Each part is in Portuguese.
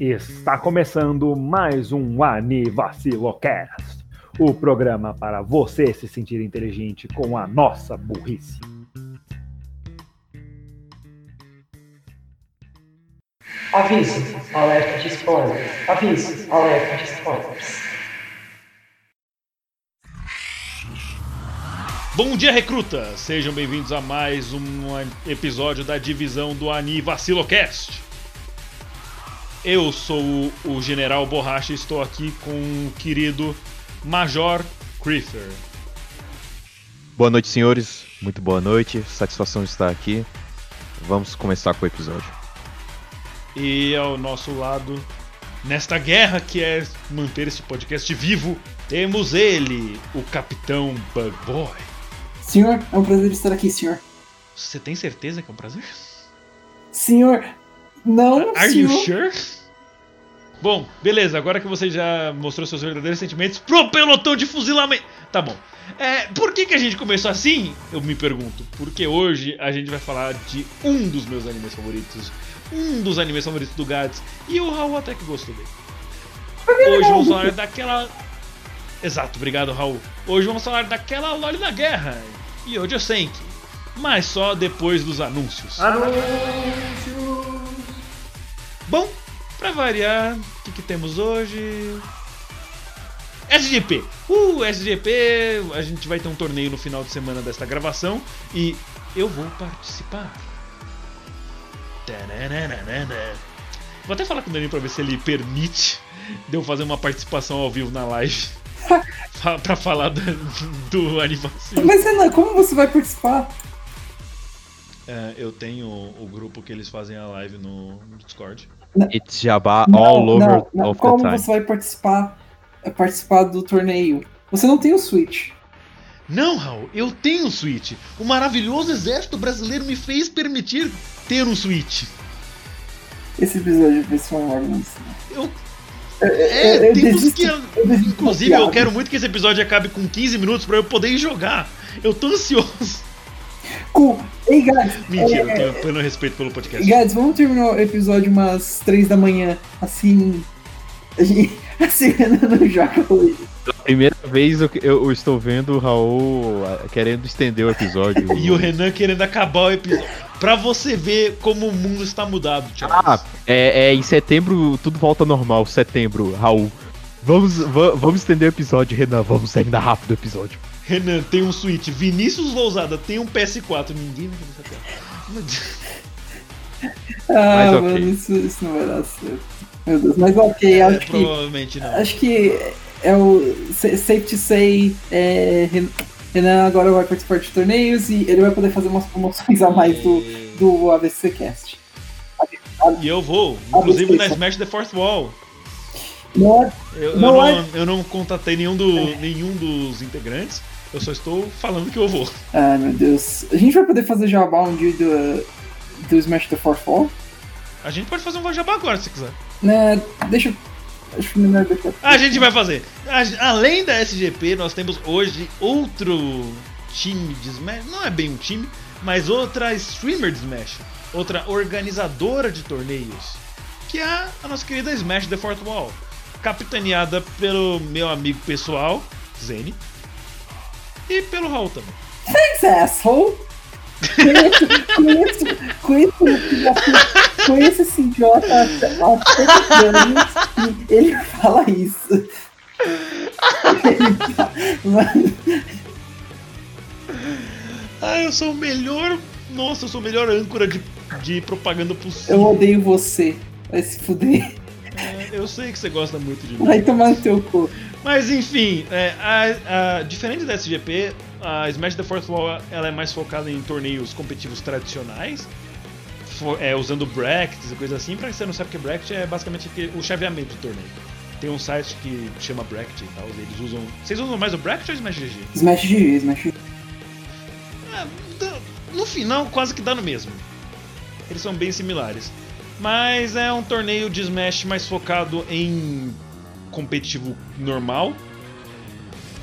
Está começando mais um Anivacilocast, o programa para você se sentir inteligente com a nossa burrice. Aviso, alerta de spoilers. Aviso, alerta de spoilers. Bom dia, recruta! Sejam bem-vindos a mais um episódio da divisão do Ani Vacilocast. Eu sou o General Borracha e estou aqui com o querido Major Creeper. Boa noite, senhores. Muito boa noite. Satisfação de estar aqui. Vamos começar com o episódio. E ao nosso lado, nesta guerra que é manter este podcast vivo, temos ele, o Capitão Bug Boy. Senhor, é um prazer estar aqui, senhor. Você tem certeza que é um prazer? Senhor, não, Are senhor. you sure? Bom, beleza, agora que você já mostrou seus verdadeiros sentimentos pro pelotão de fuzilamento. Tá bom. É, por que, que a gente começou assim? Eu me pergunto. Porque hoje a gente vai falar de um dos meus animes favoritos. Um dos animes favoritos do Gads. E o Raul até que gostou dele. Hoje vamos falar daquela. Exato, obrigado Raul. Hoje vamos falar daquela Lore da Guerra. E sei que. Mas só depois dos anúncios. Bom, pra variar, o que, que temos hoje? SGP! Uh, SGP! A gente vai ter um torneio no final de semana desta gravação e eu vou participar. Vou até falar com o Danilo pra ver se ele permite de eu fazer uma participação ao vivo na live. Pra falar do, do aniversário. Mas Renan, como você vai participar? É, eu tenho o grupo que eles fazem a live no no Discord. It's Jabá Não, all over não, não. of Como the time. você vai participar? é, Participar do torneio? Você não tem o Switch. Não, Raul, eu tenho um Switch. O maravilhoso exército brasileiro me fez permitir ter um Switch. Esse episódio vai ser uma bagunça. Eu. É, eu temos desisto- que. eu Inclusive, eu quero muito que esse episódio acabe com 15 minutos pra eu poder jogar. Eu tô ansioso. Cool. Ei, guys, Mentira, é, eu tenho pleno respeito pelo podcast. guys, vamos terminar o episódio umas 3 da manhã. Assim. A gente, assim, Renan não joga hoje. Primeira vez eu, eu- estou vendo o Raul ah, querendo estender o episódio. E o Renan querendo acabar o episódio. Pra você ver como o mundo está mudado, Charles. Ah, é, é, em setembro tudo volta normal. Setembro, Raul. Vamos, va- vamos estender o episódio, Renan. Vamos terminar rápido o episódio. Renan tem um Switch. Vinícius Lousada tem um PS4. Ninguém vai piada. Ah, Mas ok. mano, isso, isso não vai dar certo. Meu Deus, mas ok, É, acho que. provavelmente não. Acho que é o sa- safe to say, é, Ren- Renan agora vai participar de torneios e ele vai poder fazer umas promoções a mais do, do ABC Cast. E eu vou, inclusive na. Smash the Fourth Wall. Não é, Eu, eu Não não, é- eu não contatei nenhum, do, nenhum dos integrantes. Eu só estou falando que eu vou. Ai meu Deus. A gente vai poder fazer jabá um dia do, do Smash the Fourth Fall? A gente pode fazer um Vajabá agora, se quiser. Né, deixa. Deixar. A gente vai fazer. Além da SGP, nós temos hoje outro time de Smash. Não é bem um time, mas outra streamer de Smash. Outra organizadora de torneios. Que é a nossa querida Smash The Fourth Wall. Capitaneada pelo meu amigo pessoal, Zene. E pelo Raul também. Thanks, asshole! Conheço, conheço, conheço, conheço esse idiota há anos e ele fala isso. Ele fala- Mano, Ah, eu sou o melhor. Nossa, eu sou o melhor âncora de, de propaganda eu possível. odeio você. Vai se fuder. É, eu sei que você gosta muito de mim. Vai tomar no teu cu. Mas enfim, é, a- a- diferente da SGP, a Smash the Fourth Wall ela é mais focada em torneios competitivos tradicionais, fo- é, usando brackets e coisa assim. Pra quem você não sabe o que é bracket, é basicamente o chaveamento do torneio. Tem um site que chama bracket e tal, eles usam. Vocês usam mais o bracket ou Smash GG? Smash GG, Smash GG. É, no final, quase que dá no mesmo. Eles são bem similares. Mas é um torneio de Smash mais focado em competitivo normal.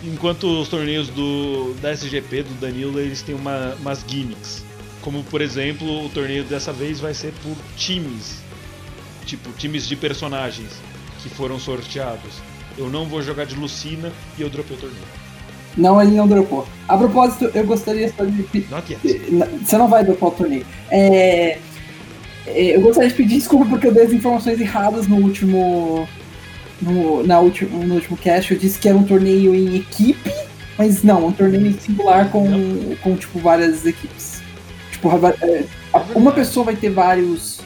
Enquanto os torneios do, da SGP, do Danilo, eles têm uma- umas gimmicks como por exemplo, o torneio dessa vez vai ser por times. Tipo, times de personagens que foram sorteados. Eu não vou jogar de Lucina e eu dropei o torneio. Não, ele não dropou. A propósito, eu gostaria só de. pe- Not yet. Você não vai dropar o torneio. É, é, Eu gostaria de pedir desculpa porque eu dei as informações erradas no último. No, na último, no último cast. Eu disse que era um torneio em equipe, mas não, um torneio singular com, com tipo, várias equipes. Tipo, va- é, uma pessoa vai ter vários.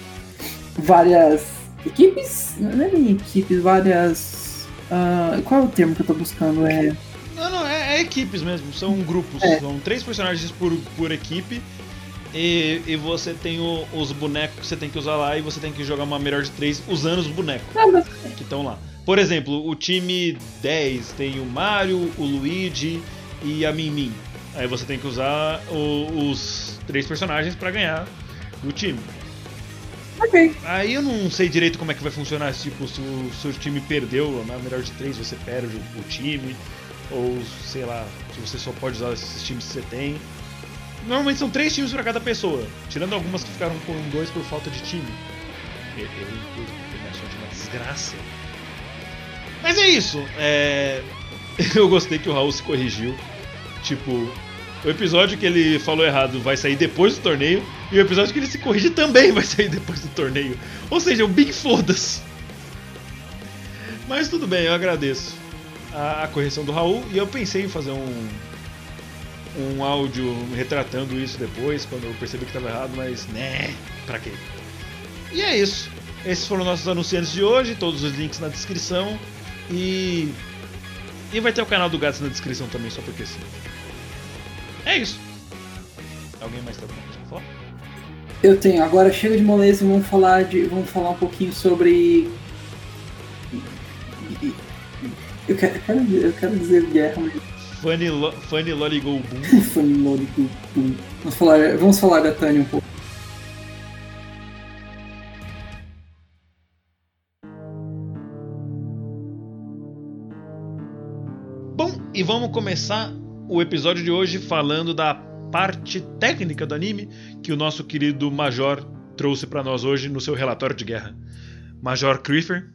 várias equipes? Não é nem equipes, várias. ah, qual é o termo que eu tô buscando? É. Não, não, é, é equipes mesmo, são grupos. É. São três personagens por, por equipe. E, e você tem o- os bonecos que você tem que usar lá e você tem que jogar uma melhor de três usando os bonecos Ah, mas que estão lá. Por exemplo, o time 10 tem o Mario, o Luigi e a Min. Aí você tem que usar o- os três personagens pra ganhar do time. ok. Aí eu não sei direito como é que vai funcionar, tipo, se o seu time perdeu na melhor de três, você perde o, o time, ou sei lá, se você só pode usar esses times que você tem. Normalmente são três times pra cada pessoa, tirando algumas que ficaram com dois por falta de time. Eu, eu minha sorte é uma desgraça. Mas é isso, é... eu gostei que o Raul se corrigiu. Tipo, o episódio que ele falou errado vai sair depois do torneio, e o episódio que ele se corrige também vai sair depois do torneio. Ou seja, o Big Foda-se. Mas tudo bem, eu agradeço a, a correção do Raul, e eu pensei em fazer um, um áudio retratando isso depois, quando eu percebi que estava errado, mas né, pra quê? E é isso. Esses foram nossos anunciantes de hoje, todos os links na descrição. E. E vai ter o canal do Gatos na descrição também, só porque sim. É isso. Alguém mais tem alguma coisa pra falar? Eu tenho. Agora chega de moleza e vamos falar de. Vamos falar um pouquinho sobre. Eu quero, eu quero, dizer- eu quero dizer guerra, mas Funny, lo, funny Lolly Go Boom. foi no Vamos falar, vamos falar da Tânia um pouco. E vamos começar o episódio de hoje falando da parte técnica do anime que o nosso querido Major trouxe pra nós hoje no seu relatório de guerra. Major Creeper,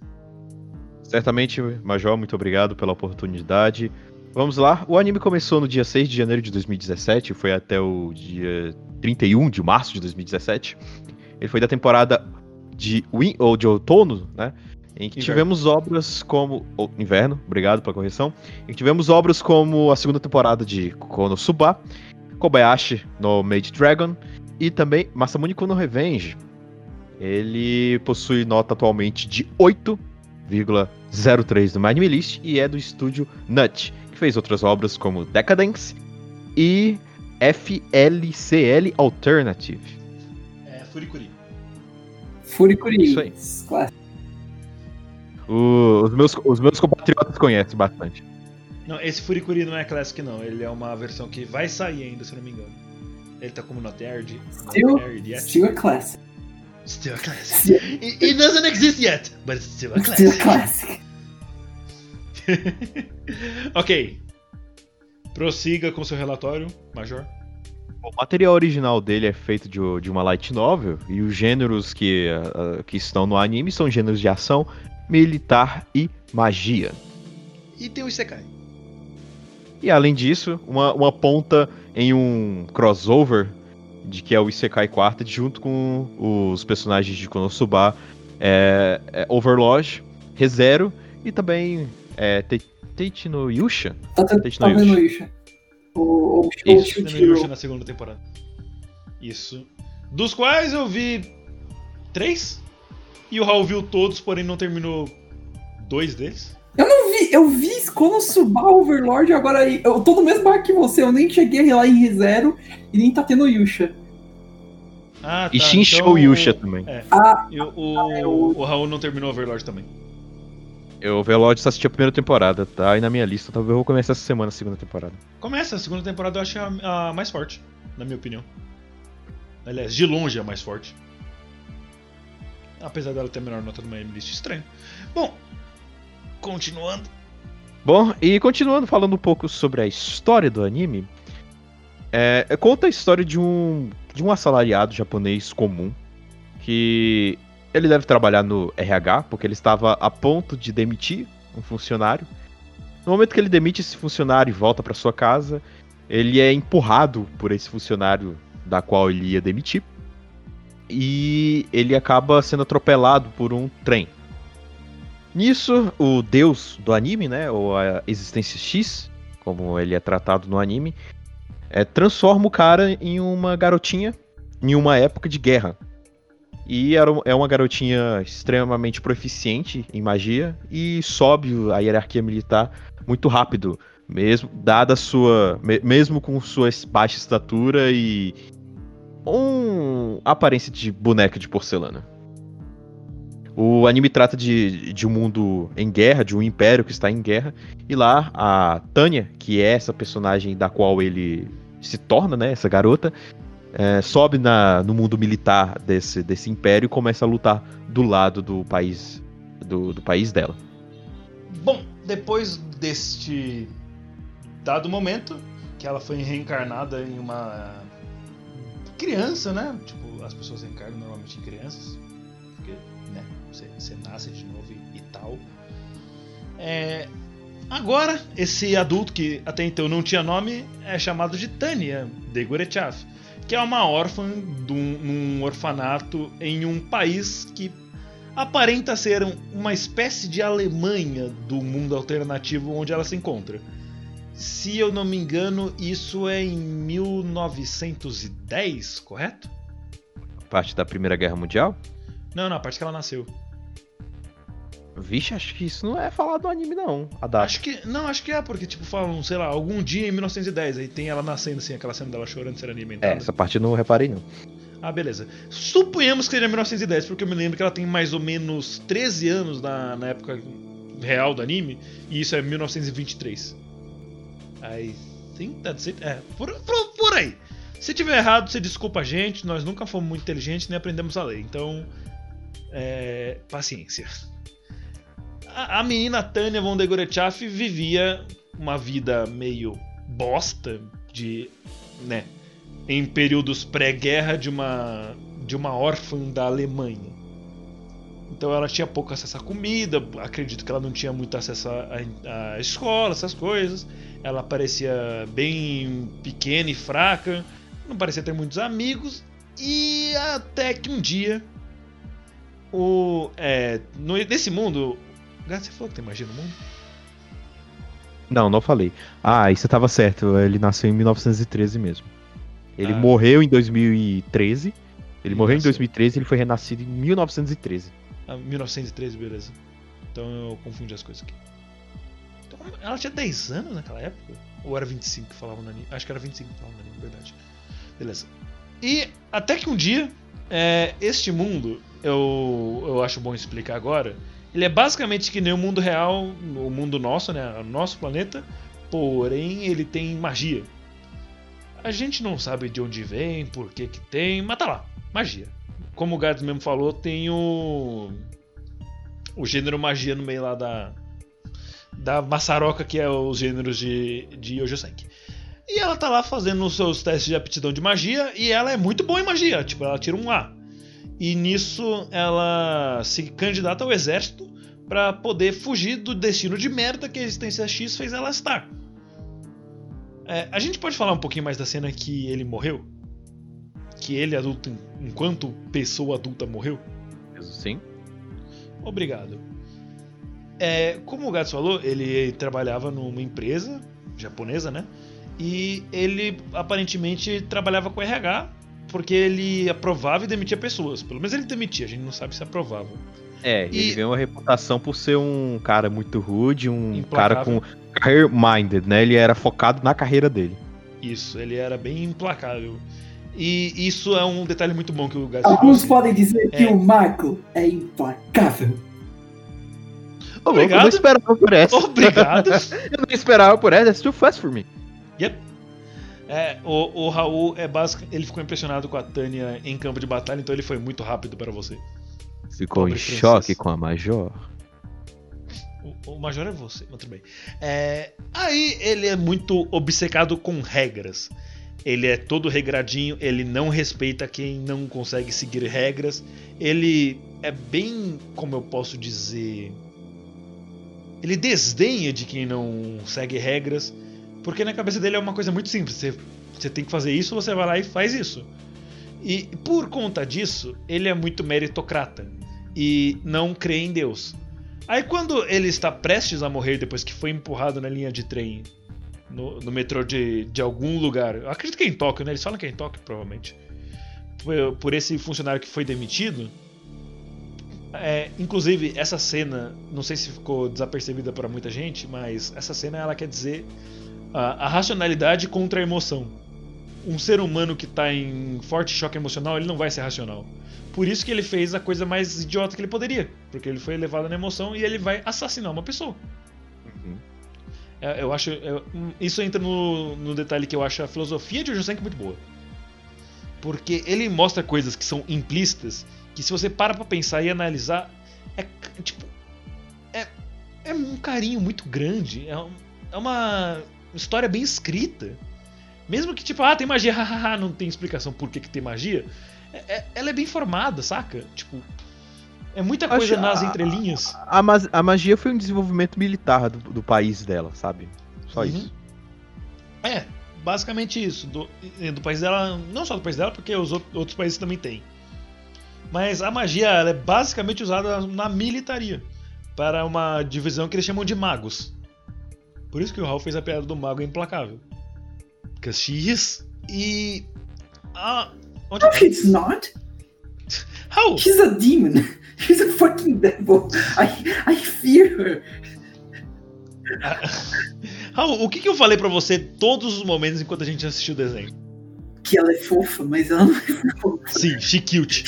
Certamente, Major, muito obrigado pela oportunidade. Vamos lá, o anime começou no dia 6 de janeiro de 2017, foi até o dia 31 de março de 2017. Ele foi da temporada de, win, ou de outono, né? Em que Inverno. tivemos obras como. ou inverno, obrigado pela correção. Em que tivemos obras como a segunda temporada de Konosuba, Kobayashi no Made Dragon e também Masamune Kono Revenge. Ele possui nota atualmente de 8,03 no My Anime List e é do estúdio Nut, que fez outras obras como Decadence e FLCL Alternative. é Furikuri. Furikuri. Isso aí. Clássico. O- os, meus, os meus compatriotas conhecem bastante. Não, esse Furikuri não é Classic não, ele é uma versão que vai sair ainda, se eu não me engano. Ele tá como not aired. not Still- aired yet. Still a classic. Still a classic. Still, It, it doesn't exist yet, but it's still a still a classic. classic. ok. Prossiga com seu relatório, Major. O material original dele é feito de, de uma light novel e os gêneros que, ah, que estão no anime são gêneros de ação, militar e magia. E tem o Isekai. E além disso, uma, uma ponta em um crossover de que é o Isekai Quartet junto com os personagens de Konosuba, é, é Overlord, ReZero e também é, Te- Teichi no Yusha. Tá, tá, Teichi tá no Yusha. Yusha? O, o, o, Isso. Tem no. Yusha na segunda temporada. Isso. Dos quais eu vi três. E o Raul viu todos, porém não terminou dois deles. Eu não vi, eu vi Konosuba Overlord agora aí. Eu tô no mesmo barco que você, eu nem cheguei lá em Zero e nem tá tendo Yusha. Ah, tá. E Shinshou então- Yusha também. É. Ah, E o, o, eu- o Raul não terminou Overlord também. Eu Overlord só assisti a primeira temporada, tá aí na minha lista. Talvez eu vou começar essa semana a segunda temporada. Começa, a segunda temporada eu acho a, a mais forte, na minha opinião. Aliás, de longe é a mais forte. Apesar dela ter a menor nota do Miami List, estranho. Bom, continuando. Bom, e continuando falando um pouco sobre a história do anime, é, conta a história de um de um assalariado japonês comum que ele deve trabalhar no RH, porque ele estava a ponto de demitir um funcionário. No momento que ele demite esse funcionário e volta para sua casa, ele é empurrado por esse funcionário da qual ele ia demitir. E ele acaba sendo atropelado por um trem. Nisso, o deus do anime, né, ou a existência X, como ele é tratado no anime, é, transforma o cara em uma garotinha em uma época de guerra. E era, é uma garotinha extremamente proficiente em magia e sobe a hierarquia militar muito rápido, mesmo dada sua, me, mesmo com sua baixa estatura e um aparência de boneca de porcelana. O anime trata de, de um mundo em guerra, de um império que está em guerra, e lá a Tânia, que é essa personagem da qual ele se torna, né, essa garota, é, sobe na, no mundo militar desse, desse império e começa a lutar do lado do país do, do país dela. Bom, depois deste dado momento que ela foi reencarnada em uma criança, né? Tipo, as pessoas reencarnam normalmente em crianças, porque, né? Você, você nasce de novo e, e tal. É, agora, esse adulto que até então não tinha nome é chamado de Tânia de Gorechav que é uma órfã de um, num orfanato em um país que aparenta ser uma espécie de Alemanha do mundo alternativo onde ela se encontra. Se eu não me engano, isso é em 1910, correto? Parte da Primeira Guerra Mundial? Não, não, a parte que ela nasceu. Vixe, acho que isso não é falado no anime, não. A data. Acho que. Não, acho que é, porque, tipo, falam, sei lá, algum dia em 1910. Aí tem ela nascendo, assim, aquela cena dela chorando ser alimentada. É, essa parte eu não reparei, não. Ah, beleza. Suponhamos que seja 1910, porque eu me lembro que ela tem mais ou menos 13 anos na, na época real do anime, e isso é 1923. Think that's it. É, por, por, por aí. Se tiver errado, você desculpa a gente, nós nunca fomos muito inteligentes nem aprendemos a ler, então. É, paciência a, menina Tânia von de Gorechaff vivia uma vida meio bosta de, né, em períodos pré-guerra de uma de uma órfã da Alemanha. Então ela tinha pouco acesso à comida, acredito que ela não tinha muito acesso à, escola, essas coisas. Ela parecia bem pequena e fraca, não parecia ter muitos amigos. E até que um dia, o, é, no, nesse mundo, Gato, você falou que tem magia no mundo? Não, não falei. Ah, e você tava certo, ele nasceu em 1913 mesmo. Ele Ah. morreu em 2013. Ele Ele morreu em nasceu. 2013 e ele foi renascido em 1913. Ah, 1913, beleza. Então eu confundi as coisas aqui. Então, ela tinha 10 anos naquela época? Ou era 25 que falavam no anime? Acho que era 25 que falavam no anime, verdade. Beleza. E até que um dia, é, este mundo, eu, eu acho bom explicar agora, ele é basicamente que nem o mundo real, o mundo nosso, né? O nosso planeta, porém ele tem magia. A gente não sabe de onde vem, por que que tem, mas tá lá, magia. Como o Gads mesmo falou, tem o o gênero magia no meio lá da da maçaroca que é os gêneros de de Yojosenki. E ela tá lá fazendo os seus testes de aptidão de magia e ela é muito boa em magia, tipo, ela tira um A. E nisso ela se candidata ao exército pra poder fugir do destino de merda que a existência X fez ela estar. É, a gente pode falar um pouquinho mais da cena que ele morreu? Que ele, adulto, enquanto pessoa adulta, morreu? Sim. Obrigado. É, como o Gato falou, ele trabalhava numa empresa japonesa, né? E ele aparentemente trabalhava com RH porque ele aprovava e demitia pessoas. Pelo menos ele demitia, a gente não sabe se aprovava. É, E- ele ganhou uma reputação por ser um cara muito rude, um Implacável. cara com career minded, né? Ele era focado na carreira dele. Isso, ele era bem implacável. E isso é um detalhe muito bom que o Gato Alguns podem dizer que É. o Marco é implacável. Louco, Eu Obrigado. não esperava por essa. Obrigado! Eu não esperava por essa. That's too fast for me. Yep. É, o, o Raul é básico, ele ficou impressionado com a Tânia em campo de batalha, então ele foi muito rápido para você. Ficou Pobre em princesa. choque com a Major. O, o Major é você, mas tudo bem. É, aí ele é muito obcecado com regras. Ele é todo regradinho, ele não respeita quem não consegue seguir regras. Ele é bem, como eu posso dizer, ele desdenha de quem não segue regras, porque na cabeça dele é uma coisa muito simples. Você, você tem que fazer isso, você vai lá e faz isso. E por conta disso, ele é muito meritocrata e não crê em Deus. Aí quando ele está prestes a morrer depois que foi empurrado na linha de trem no, no metrô de, de algum lugar, eu acredito que é em Tóquio, né? Eles falam que é em Tóquio, provavelmente. Por, por esse funcionário que foi demitido. É, inclusive, essa cena, não sei se ficou desapercebida para muita gente, mas essa cena ela quer dizer a, a racionalidade contra a emoção. Um ser humano que está em forte choque emocional, ele não vai ser racional. Por isso que ele fez a coisa mais idiota que ele poderia. Porque ele foi levado na emoção e ele vai assassinar uma pessoa. Uhum. É, eu acho. eu- isso entra no, no detalhe que eu acho a filosofia de Ojo Senki muito boa. Porque ele mostra coisas que são implícitas, que se você para pra pensar e analisar, é tipo. É, é um carinho muito grande. É, é uma história bem escrita. Mesmo que, tipo, ah, tem magia, hahaha, não tem explicação por que, que tem magia. é- é- ela é bem formada, saca? Tipo. É muita coisa Acho- nas a- entrelinhas. A, mas- a magia foi um desenvolvimento militar do, do país dela, sabe? Só Uhum. isso. É, basicamente isso. Do, do país dela, não só do país dela, porque os out- outros países também têm. Mas a magia ela é basicamente usada na militaria para uma divisão que eles chamam de magos. Por isso que o Hal fez a piada do mago implacável. Because she is. E. Ah, onde No, she's not. Hal! She's a demon. She's a fucking devil. I, I fear her. Hal, o que, que eu falei pra você todos os momentos enquanto a gente assistiu o desenho? Que ela é fofa, mas ela não é fofa. Sim, she cute.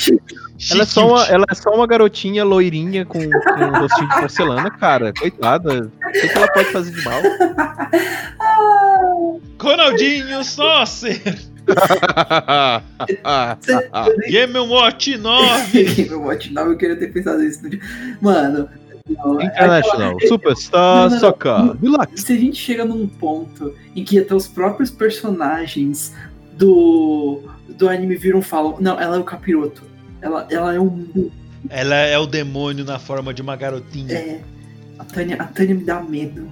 She Ela é, só uma, cute. ela é só uma garotinha loirinha com, com um rostinho de porcelana, cara. Coitada. O que, que ela pode fazer de mal? Ronaldinho Saucer! Game Watch 9! Meu Watch 9, eu queria ter pensado isso. no dia. Mano, não, é International aquela- Superstar Não, não, não. Soccer Deluxe. se a gente chega num ponto em que até os próprios personagens do, do anime viram e falam: Não, ela é o capiroto. Ela, ela é um. Ela é o demônio na forma de uma garotinha. É, a, Tânia, a Tânia me dá medo.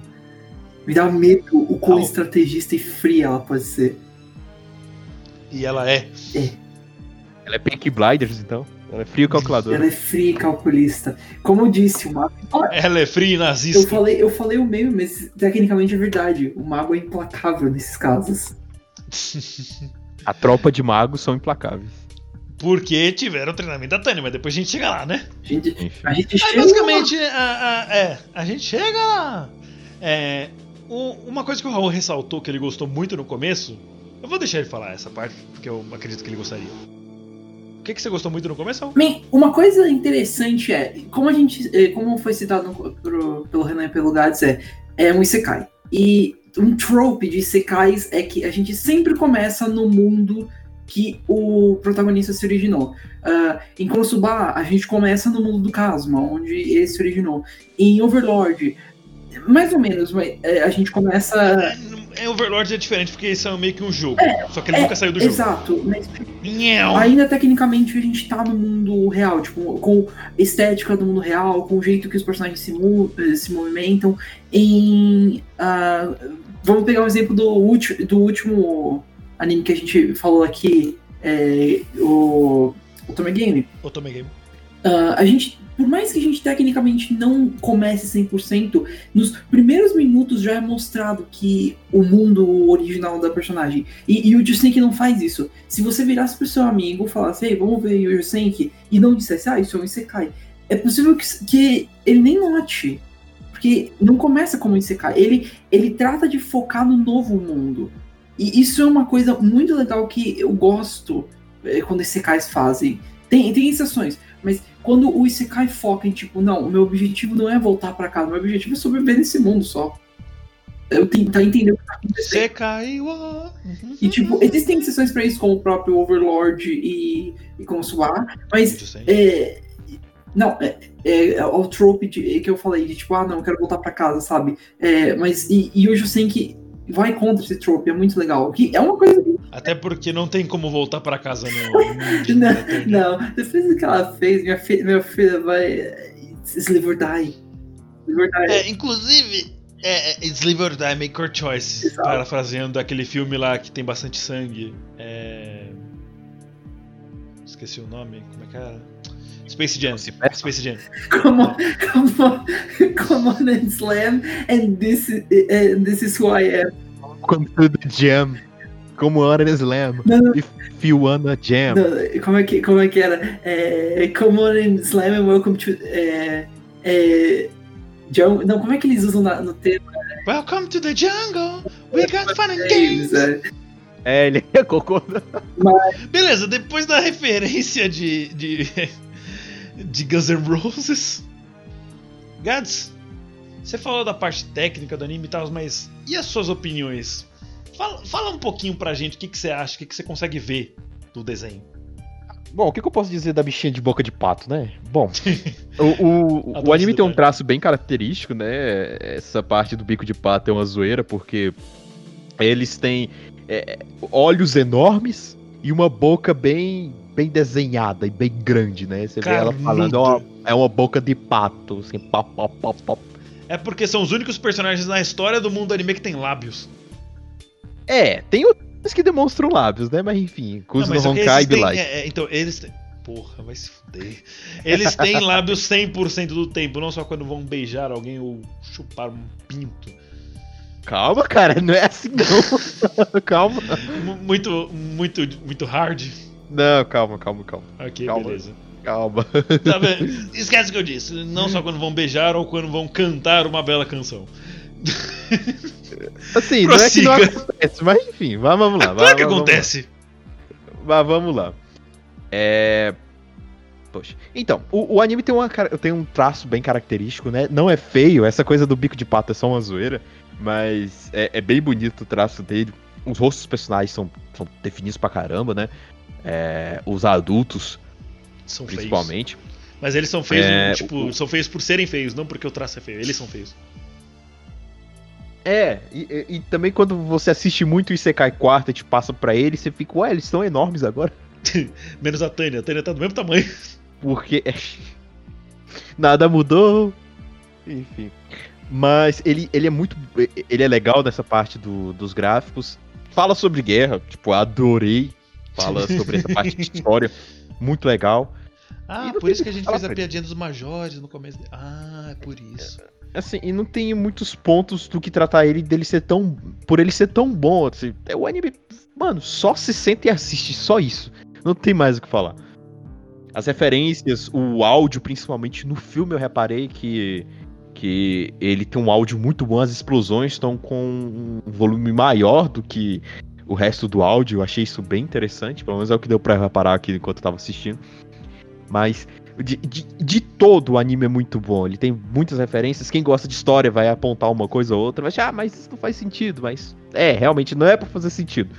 Me dá medo o quão Ah, estrategista e fria ela pode ser. E ela é. Ela é Pink Blinders, então. Ela é frio calculador. Ela é fria e calculista. Como eu disse, o mago. Ela é fria e Eu nazista. falei, eu falei o meio, mas tecnicamente é verdade. O mago é implacável nesses casos. A tropa de magos são implacáveis. Porque tiveram treinamento da Tânia, mas depois a gente chega lá, né? A gente, a gente Aí, chega. basicamente, a, a- é, a gente chega lá. É, o- uma coisa que o Raul ressaltou que ele gostou muito no começo, eu vou deixar ele falar essa parte, porque eu acredito que ele gostaria. O que, que você gostou muito no começo? Bem, uma coisa interessante é, como a gente, eh, como foi citado no- pro- pelo Renan e pelo Gads, é, é um Isekai. E um trope de Isekais é que a gente sempre começa no mundo que o protagonista se originou. Ah, em Konosuba, a gente começa no mundo do Kazuma, onde ele se originou. Em Overlord, mais ou menos, mas, eh, a gente começa... É, é, Overlord é diferente porque isso é meio que um jogo. só que ele é, nunca saiu do jogo. Exato, mas. Ainda tecnicamente a gente tá no mundo real, tipo, com estética do mundo real, com o jeito que os personagens se, eh, se movimentam. Em. ah, vamos pegar um exemplo do, ulti- do último anime que a gente falou aqui, é, o. O Tome Game. Otome Game. Ah, a gente, por mais que a gente tecnicamente não comece 100%, nos primeiros minutos já é mostrado que o mundo original da personagem. E, e o Jusenki não faz isso. Se você virasse pro seu amigo e falasse, ei, vamos ver o Jusenki, e não dissesse, ah, isso é um Isekai, é possível que, que ele nem note. Porque não começa como Isekai. Ele, ele trata de focar no novo mundo. E isso é uma coisa muito legal que eu gosto eh, quando Isekais fazem. Tem, tem exceções, mas quando o Isekai foca em tipo, não, o meu objetivo não é voltar pra casa, meu objetivo é sobreviver nesse mundo só. Eu tentar entender o que tá acontecendo. Uhum. E tipo, existem exceções pra isso, como o próprio Overlord e, e Konosuba, mas é, não, é, é, é o trope de- que eu falei, de tipo, ah, não, eu quero voltar pra casa, sabe? É, mas, e, e o Jusenki vai contra esse trope, é muito legal. Que é uma coisa. Até porque não tem como voltar pra casa no. no não, não, depois do que ela fez, minha filha, meu filho vai. It's live or die. É, inclusive, é, é, It's live or die, make your choice. Exato. Parafraseando aquele filme lá que tem bastante sangue. É. Esqueci o nome, como é que era? Space Jam. Space Jam. Come on, come on, come on and slam, and this, is- and this is who I am. Welcome to the jam. Como no slam. Não, If you wanna jam. não, como, é que, como é que era? É, come on and slam and welcome to. É, é, John, não, como é que eles usam na- no tema? Welcome to the jungle! We got fun and games! É, É, ele é cocô. Beleza, depois da referência de. de. de Guns N' Roses. Gads, você falou da parte técnica do anime e tal, mas e as suas opiniões? Fala, fala um pouquinho pra gente o que, que você acha, o que, que você consegue ver do desenho. Bom, o que, que eu posso dizer da bichinha de boca de pato, né? Bom, o, o, o anime tem um detalhe. traço bem característico, né? Essa parte do bico de pato é uma zoeira, porque eles têm é, olhos enormes e uma boca bem bem desenhada e bem grande, né? Você vê ela falando, é uma, é uma boca de pato, assim, pá, pá, pá, pá. É porque são os únicos personagens na história do mundo anime que tem lábios. É, tem outros que demonstram lábios, né? Mas enfim, Kuzu no Honkai e Be têm- Like. é, então, eles têm. Porra, vai se fuder. Eles têm lábios 100% do tempo, não só quando vão beijar alguém ou chupar um pinto. Calma, cara, não é assim não. calma. Mu- Muito, muito, muito hard. Não, calma, calma, calma. Ok, Calma. beleza. Calma. Tá vendo? Esquece o que eu disse. Não só quando vão beijar ou quando vão cantar uma bela canção. Assim, não é que não Prossiga. acontece, mas enfim, vamos lá. vai- Claro que vamos- acontece. Mas vamos lá. É. Poxa. Então, o, o anime tem, uma, tem um traço bem característico, né? Não é feio, essa coisa do bico de pato é só uma zoeira, mas é, é bem bonito o traço dele. Os rostos dos personagens são, são definidos pra caramba, né? É, os adultos, São feios. principalmente. Mas eles são feios, É, tipo, o- são feios por serem feios, não porque o traço é feio. Eles são feios. É, e, e- e também quando você assiste muito Isekai Quarta e te passa pra eles, você fica, ué, eles estão enormes agora. Menos a Tânia. A Tânia tá do mesmo tamanho. Porque nada mudou. Enfim. Mas ele, ele é muito. Ele é legal nessa parte do- dos gráficos. Fala sobre guerra, tipo, adorei. Fala sobre essa parte de história. Muito legal. Ah, E por isso que a gente fez a piadinha dos majores no começo. de- Ah, é por isso. Assim, e não tem muitos pontos do que tratar ele dele ser tão. Por ele ser tão bom. Assim, é o anime. Mano, só se sente e assiste, só isso. Não tem mais o que falar. As referências, o áudio, principalmente no filme, eu reparei que, que ele tem um áudio muito bom. As explosões estão com um volume maior do que o resto do áudio. Eu achei isso bem interessante. Pelo menos é o que deu pra reparar aqui enquanto eu tava assistindo. Mas de, de, de todo o anime é muito bom. Ele tem muitas referências. Quem gosta de história vai apontar uma coisa ou outra. Vai achar, ah, mas isso não faz sentido. Mas é, realmente não é pra fazer sentido.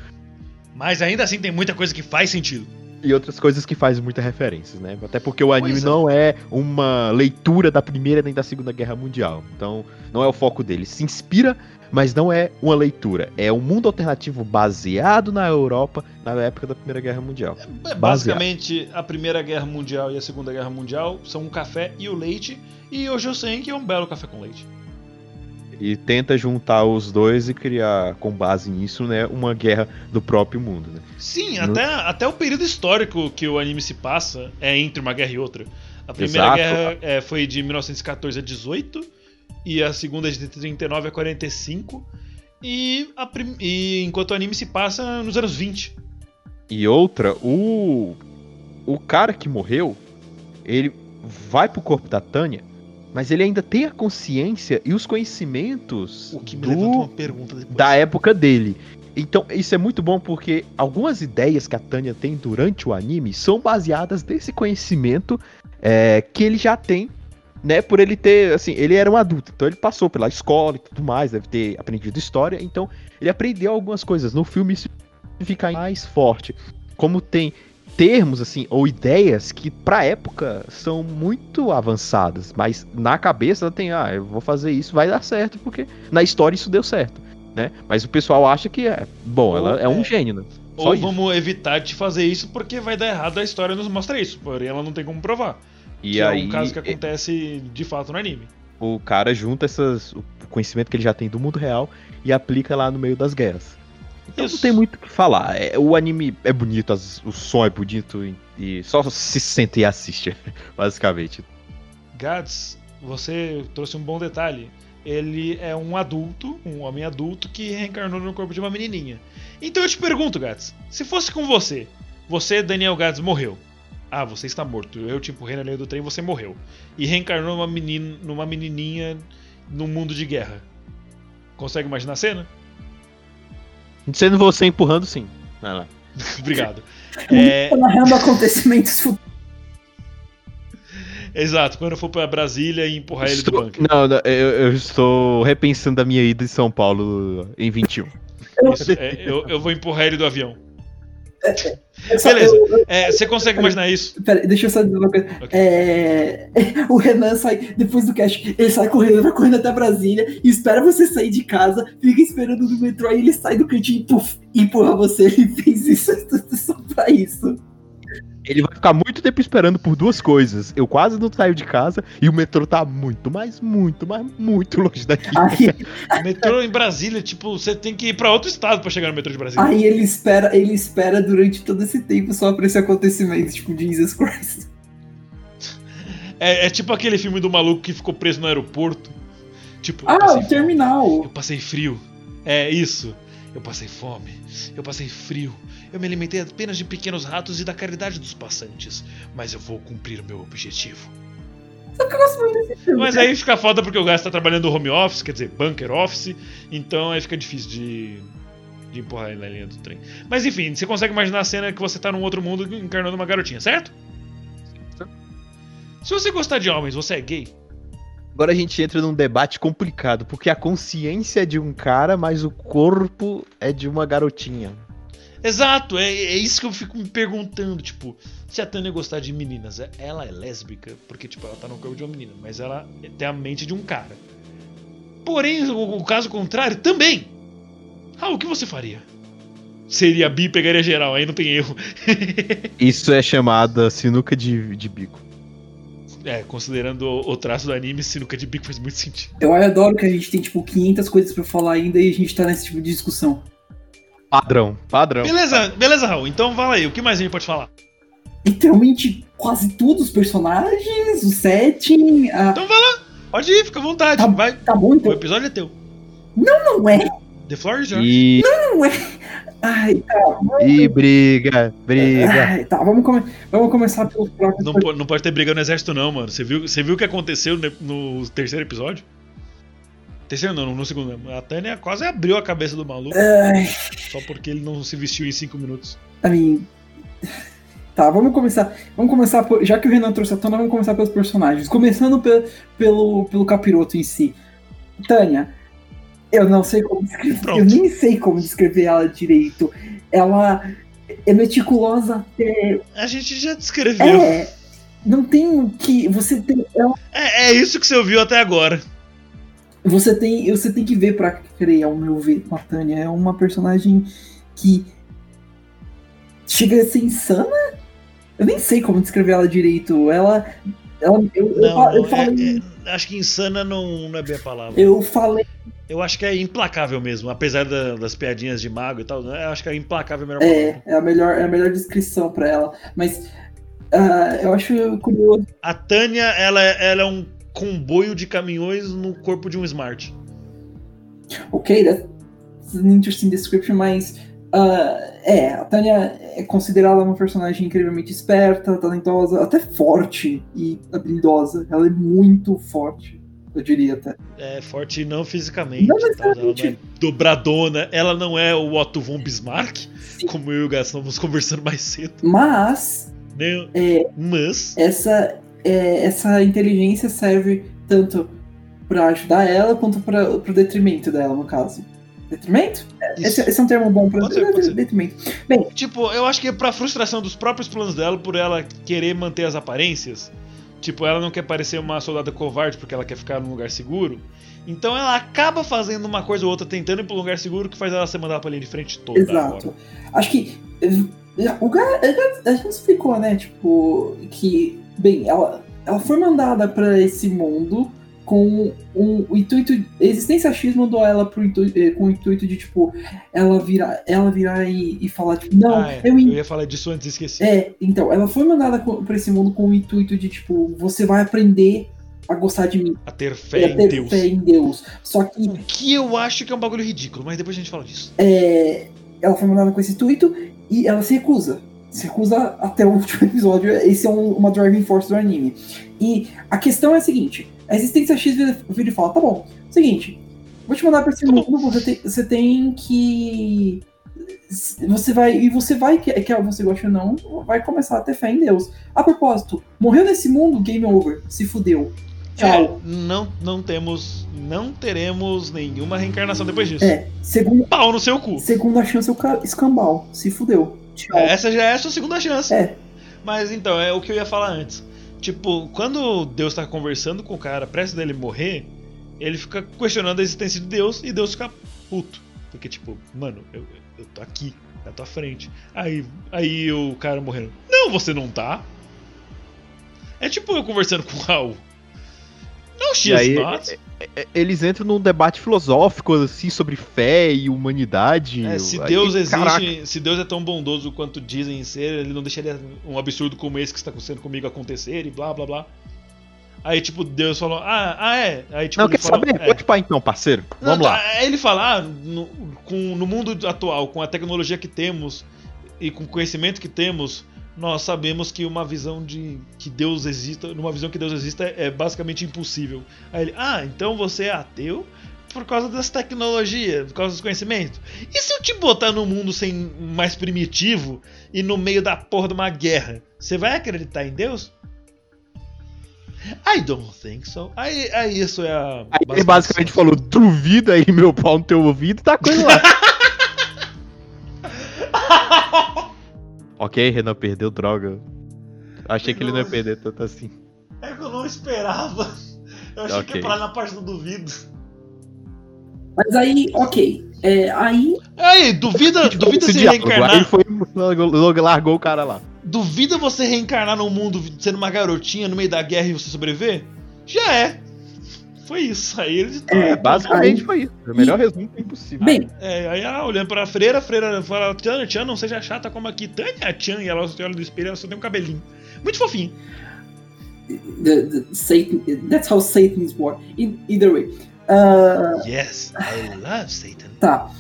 Mas ainda assim tem muita coisa que faz sentido. E outras coisas que fazem muitas referências, né? Até porque o anime é. não é uma leitura da Primeira nem da Segunda Guerra Mundial. Então, não é o foco dele. Se inspira, mas não é uma leitura. É um mundo alternativo baseado na Europa na época da Primeira Guerra Mundial. É, Basicamente, a Primeira Guerra Mundial e a Segunda Guerra Mundial são o café e o leite. E o Josenki é um belo café com leite. E tenta juntar os dois e criar, com base nisso, né, uma guerra do próprio mundo, né? Sim, No- até, até o período histórico que o anime se passa é entre uma guerra e outra. A primeira Exato. guerra é, foi de 1914 a 18 e a segunda é de 39 a 45. E, a prim- e enquanto o anime se passa nos anos 20. E outra, o o cara que morreu, ele vai pro corpo da Tânia, mas ele ainda tem a consciência e os conhecimentos O que me do- levanta uma pergunta depois. da época dele. Então, isso é muito bom porque algumas ideias que a Tânia tem durante o anime são baseadas nesse conhecimento é, que ele já tem, né? Por ele ter, assim, ele era um adulto, então ele passou pela escola e tudo mais, deve ter aprendido história, então ele aprendeu algumas coisas. No filme isso fica mais forte. Como tem termos, assim, ou ideias que pra época são muito avançadas, mas na cabeça ela tem, ah, eu vou fazer isso, vai dar certo, porque na história isso deu certo né? Mas o pessoal acha que é. Bom, Ou ela é um é- gênio, né? Ou isso. vamos evitar de fazer isso porque vai dar errado, a história nos mostra isso. Porém, ela não tem como provar. E que aí é um caso que e- acontece de fato no anime. o cara junta essas, o conhecimento que ele já tem do mundo real e aplica lá no meio das guerras. Então Isso. não tem muito o que falar. É, o anime é bonito, as- o som é bonito e, e só se sente e assiste, basicamente. Gads, você trouxe um bom detalhe. Ele é um adulto, um homem adulto que reencarnou no corpo de uma menininha. Então eu te pergunto, Gads, se fosse com você, você, Daniel Gads, morreu. Ah, você está morto. Eu te empurrei na linha do trem e você morreu. E reencarnou numa, menina, numa menininha num mundo de guerra. Consegue imaginar a cena? Sendo você empurrando, sim. Vai lá. Obrigado. É, narrando acontecimentos futuros. exato, quando eu for pra Brasília e empurrar ele do Estou- bunker. Não, não, eu, eu estou repensando a minha ida em São Paulo em 21. Isso, é, eu, eu vou empurrar ele do avião. Beleza. É, você consegue imaginar isso? Pera, deixa eu só dizer uma coisa. Ok. É, o Renan sai, depois do cast, ele sai correndo, vai correndo até Brasília, espera você sair de casa, fica esperando no metrô, aí ele sai do cantinho e puf, empurra você. Ele fez isso só pra isso. Ele vai ficar muito tempo esperando por duas coisas. Eu quase não saio de casa e o metrô tá muito, mas muito, mas muito longe daqui. Aí, O metrô em Brasília, tipo, você tem que ir pra outro estado pra chegar no metrô de Brasília. aí ele espera, ele espera durante todo esse tempo só pra esse acontecimento, tipo, Jesus Christ. É, é tipo aquele filme do maluco que ficou preso no aeroporto. Tipo, Ah, o fome, terminal. eu passei frio. É isso. Eu passei fome. Eu passei frio. Eu me alimentei apenas de pequenos ratos e da caridade dos passantes. Mas eu vou cumprir o meu objetivo. Só que eu gosto muito desse filme. Mas aí fica foda porque o Gás tá trabalhando home office, quer dizer, bunker office, então aí fica difícil de, de empurrar ele na linha do trem. Mas enfim, você consegue imaginar a cena que você tá num outro mundo encarnando uma garotinha, certo? Se você gostar de homens, você é gay? Agora a gente entra num debate complicado, porque a consciência é de um cara, mas o corpo é de uma garotinha. Exato, é, é isso que eu fico me perguntando, tipo, se a Tânia gostar de meninas, é- ela é lésbica, porque tipo, ela tá no corpo de uma menina, mas ela tem a mente de um cara. Porém, o, o caso contrário também. Ah, o que você faria? Seria bi, pegaria geral, aí não tem erro. Isso é chamada sinuca de, de bico. É, considerando o, o traço do anime, sinuca de bico faz muito sentido. Eu adoro que a gente tem, tipo, 500 coisas pra falar ainda e a gente tá nesse tipo de discussão. Padrão, padrão. Beleza, beleza, Raul. Então fala aí, o que mais a gente pode falar? Literalmente quase tudo, os personagens, o setting. A... Então vai lá, pode ir, fica à vontade. Tá- Vai, Tá bom, o então. episódio é teu. Não é. The floor is yours. E, Não é. Ai, tá. e briga, briga. Ai, tá. Vamos, come... vamos começar pelos próprios. Não, po- não pode ter briga no exército, não, mano. Você viu, você viu o que aconteceu no terceiro episódio? Terceiro não, no segundo. A Tânia quase abriu a cabeça do maluco Ai, só porque ele não se vestiu em cinco minutos. I mean... Tá, vamos começar. Vamos começar por... Já que o Renan trouxe a tona, vamos começar pelos personagens. Começando pe- pelo, pelo capiroto em si. Tânia, eu não sei como descrever. Pronto. Eu nem sei como descrever ela direito. Ela é meticulosa até. A gente já descreveu. É. Não tem o que. Você tem. ela- É, é isso que você ouviu até agora. Você tem, você tem que ver pra crer, ao meu ver, com a Tânia. É uma personagem que chega a ser insana. Eu nem sei como descrever ela direito. Ela. ela eu, eu, Não, fa- eu é- falei. é- acho que insana não, não é bem a palavra. Eu falei. Eu acho que é implacável mesmo, apesar da- das piadinhas de mago e tal. né? Eu acho que é implacável a melhor palavra. É, é a melhor, é a melhor descrição pra ela. Mas ah, eu acho curioso. A Tânia, ela, é- ela é um comboio de caminhões no corpo de um Smart. Ok, that's an interesting description, mas. ah, é, a Tânia é considerada uma personagem incrivelmente esperta, talentosa, até forte e habilidosa. Ela é muito forte, eu diria até. É forte não fisicamente. Não tá? Ela não é dobradona. Ela não é o Otto von Bismarck, como eu e o Gas estávamos conversando mais cedo. Mas Né? É. Mas. essa, é, essa inteligência serve tanto pra ajudar ela quanto para pro detrimento dela, no caso. Detrimento? Esse, isso. esse é um termo bom ser. detrimento. Tipo, eu acho que é pra frustração dos próprios planos dela, por ela querer manter as aparências. Tipo, ela não quer parecer uma soldada covarde porque ela quer ficar num lugar seguro. Então ela acaba fazendo uma coisa ou outra, tentando ir pra um lugar seguro, que faz ela ser mandada pra linha de frente toda Exato. hora. Acho que O cara, a gente explicou, né? Tipo, que, bem, ela, ela foi mandada pra esse mundo com um, o intuito. A existência X mandou ela pro intuito, com o intuito de, tipo, ela virar, ela virar e, e falar, tipo, não, Ah, é. eu Eu entendo. ia falar disso antes e esqueci. É, então, ela foi mandada pra esse mundo com o intuito de, tipo, você vai aprender a gostar de mim, A ter fé a em ter Deus. fé em Deus. Só que O que eu acho que é um bagulho ridículo, mas depois a gente fala disso. é, ela foi mandada com esse intuito e ela se recusa. Se recusa até o último episódio. Esse é um- uma driving force do anime. E a questão é a seguinte: a existência X vira, e fala: tá bom, seguinte, vou te mandar pra esse Tá mundo, você tem, você tem que. Você vai. E você vai, quer quer você goste ou não, vai começar a ter fé em Deus. A propósito, morreu nesse mundo, game over. Se fudeu. Tchau. É, não, não temos. Não teremos nenhuma reencarnação depois disso. É, segundo, Pau no seu cu. segunda chance o ca- escambau. Se fudeu. Tchau. Essa já é a sua segunda chance. É. Mas então, é o que eu ia falar antes. Tipo, quando Deus tá conversando com o cara, prestes dele morrer, ele fica questionando a existência de Deus e Deus fica puto. Porque, tipo, mano, eu, eu tô aqui, na tua frente. Aí, aí o cara morrendo. Não, você não tá. É tipo eu conversando com o Raul. Não, E she's aí, not. é- eles entram num debate filosófico, assim, sobre fé e humanidade. É, se Aí, Deus existe, caraca, se Deus é tão bondoso quanto dizem ser, ele não deixaria um absurdo como esse que está acontecendo comigo acontecer e blá blá blá. Aí, tipo, Deus falou, ah, ah é. Aí, tipo, Não, quer saber? é. Pode pá então, parceiro. Vamos Não, lá. Aí ele fala, ah, no, com, no mundo atual, com a tecnologia que temos e com o conhecimento que temos, nós sabemos que uma visão de que Deus exista, numa visão que Deus exista é, é basicamente impossível. Aí ele, ah, então você é ateu por causa dessa tecnologia, por causa dos conhecimentos. E se eu te botar num mundo sem mais primitivo e no meio da porra de uma guerra, você vai acreditar em Deus? I don't think so. Aí, aí isso é a. Aí ele basicamente falou, duvida aí meu pau no teu ouvido, tá coisa lá. ok, Renan perdeu droga. Achei que ele não ia perder tanto assim. É que eu não esperava. Eu achei que Ok. ia parar na parte do duvido. Mas aí, ok. É, aí, Aí, duvida, duvida se Aí reencarnar. ele foi, largou, largou o cara lá. Duvida você reencarnar num mundo sendo uma garotinha no meio da guerra e você sobreviver? Já é. Foi isso. Aí ele. É, Basicamente aí- foi isso. O melhor resumo possível. bem, É, aí ela olhando pra freira, a freira fala: Tchan, Tchan, não seja chata como aqui. Tânia, Tchan. E ela olha no espelho e ela só tem um cabelinho. Muito fofinho. the, the Satan, that's how Satan is born. E- Either way. Ah, Yes, I love Satan. tá.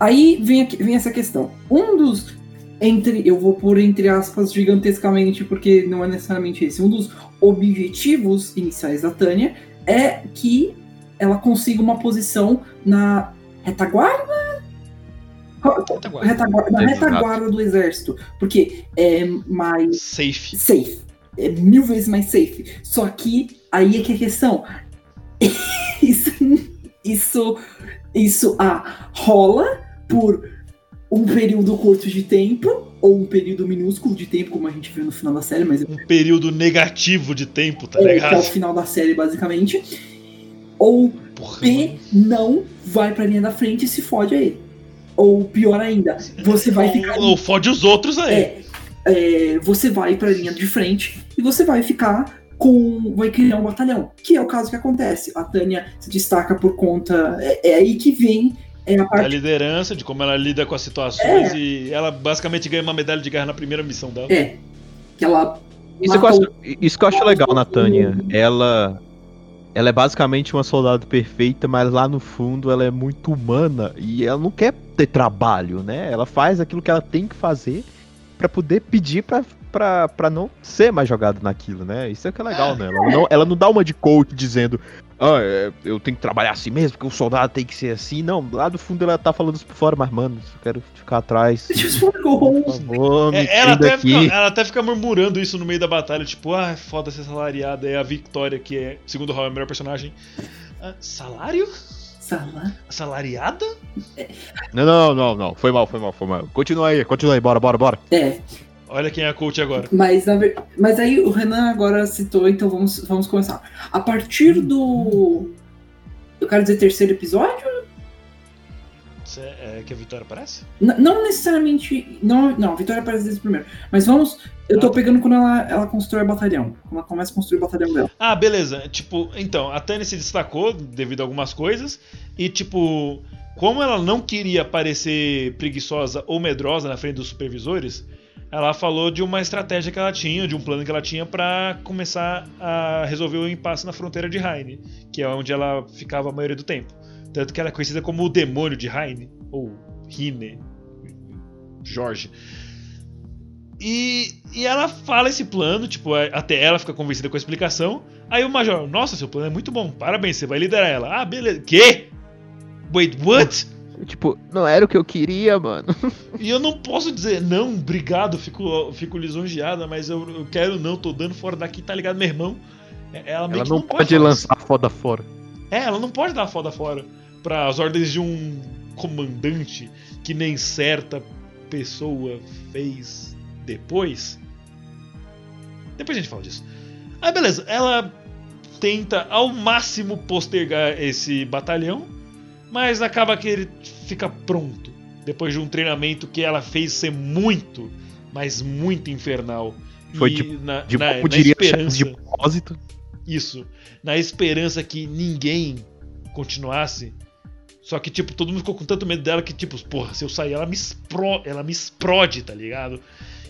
Aí vem, aqui- vem essa questão. Um dos. Entre, eu vou pôr entre aspas gigantescamente, porque não é necessariamente esse. Um dos objetivos iniciais da Tânia é que ela consiga uma posição na retaguarda? Retaguarda. Retaguarda, na retaguarda do exército. Porque é mais Safe. safe. É mil vezes mais safe. Só que aí é que é a questão. Isso, isso, isso ah, rola por um período curto de tempo, ou um período minúsculo de tempo, como a gente viu no final da série, mas Um período negativo de tempo, tá é, que é o ligado? final da série, basicamente. Ou Porra, B não vai pra linha da frente e se fode aí. Ou pior ainda, você vai ficar. Ou, ou fode os outros aí. É, é, você vai pra linha de frente e você vai ficar com. vai criar um batalhão. Que é o caso que acontece. A Tânia se destaca por conta. É, é aí que vem é a Da parte. liderança, de como ela lida com as situações É. e ela basicamente ganha uma medalha de guerra na primeira missão dela. É. Que ela. Isso que, acho, isso que eu acho legal na Tânia. Ela. Ela é basicamente uma soldado perfeita, mas lá no fundo ela é muito humana e ela não quer ter trabalho, né? Ela faz aquilo que ela tem que fazer pra poder pedir pra, pra, pra não ser mais jogado naquilo, né? Isso é que é legal, né? Ela não, ela não dá uma de coach dizendo, ah, é, eu tenho que trabalhar assim mesmo, porque o soldado tem que ser assim. Não, lá do fundo ela tá falando isso por fora, mas mano, eu quero ficar atrás. Por favor, É, ela, até fica, ela até fica murmurando isso no meio da batalha, tipo, ah, é foda ser salariada. É a Victoria, que é, segundo o Hal, é a melhor personagem. Ah, salário? Sala. Salariada? Não, não, não, não. Foi mal, foi mal, foi mal. Continua aí, continua aí, bora, bora, bora. É, Olha quem é a coach agora. mas, na ver... mas aí o Renan agora citou, então vamos, vamos começar. A partir do. Eu quero dizer terceiro episódio? Cê- é que a Vitória aparece? N- não necessariamente. Não, não, a Vitória aparece desde o primeiro. Mas vamos. Eu tô Ah, tá. pegando quando ela, ela constrói o batalhão. Quando ela começa a construir o batalhão dela. Ah, beleza. Tipo, então, a Tânia se destacou devido a algumas coisas. E, tipo, como ela não queria parecer preguiçosa ou medrosa na frente dos supervisores, ela falou de uma estratégia que ela tinha, de um plano que ela tinha pra começar a resolver o impasse na fronteira de Heine, que é onde ela ficava a maioria do tempo. Tanto que ela é conhecida como o demônio de Heine, ou Hine, Jorge. E, e ela fala esse plano, tipo, a- até ela fica convencida com a explicação. Aí o Major, nossa, seu plano é muito bom, parabéns, você vai liderar ela. Ah, beleza. Quê? Wait, what? Tipo, não era o que eu queria, mano. E eu não posso dizer, não, obrigado, fico, fico lisonjeada, mas eu, eu quero não, tô dando fora daqui, tá ligado, meu irmão? É- Ela, Ela que não pode falar lançar foda fora. É, ela não pode dar foda fora para as ordens de um comandante que nem certa pessoa fez depois. Depois a gente fala disso. Aí beleza, ela tenta ao máximo postergar esse batalhão, mas acaba que ele fica pronto depois de um treinamento que ela fez ser muito, mas muito infernal. Foi E de- na, De na, na esperança, de propósito. isso, na esperança que ninguém continuasse. Só que, tipo, todo mundo ficou com tanto medo dela que, tipo, porra, se eu sair, ela me, espro... ela me explode, tá ligado?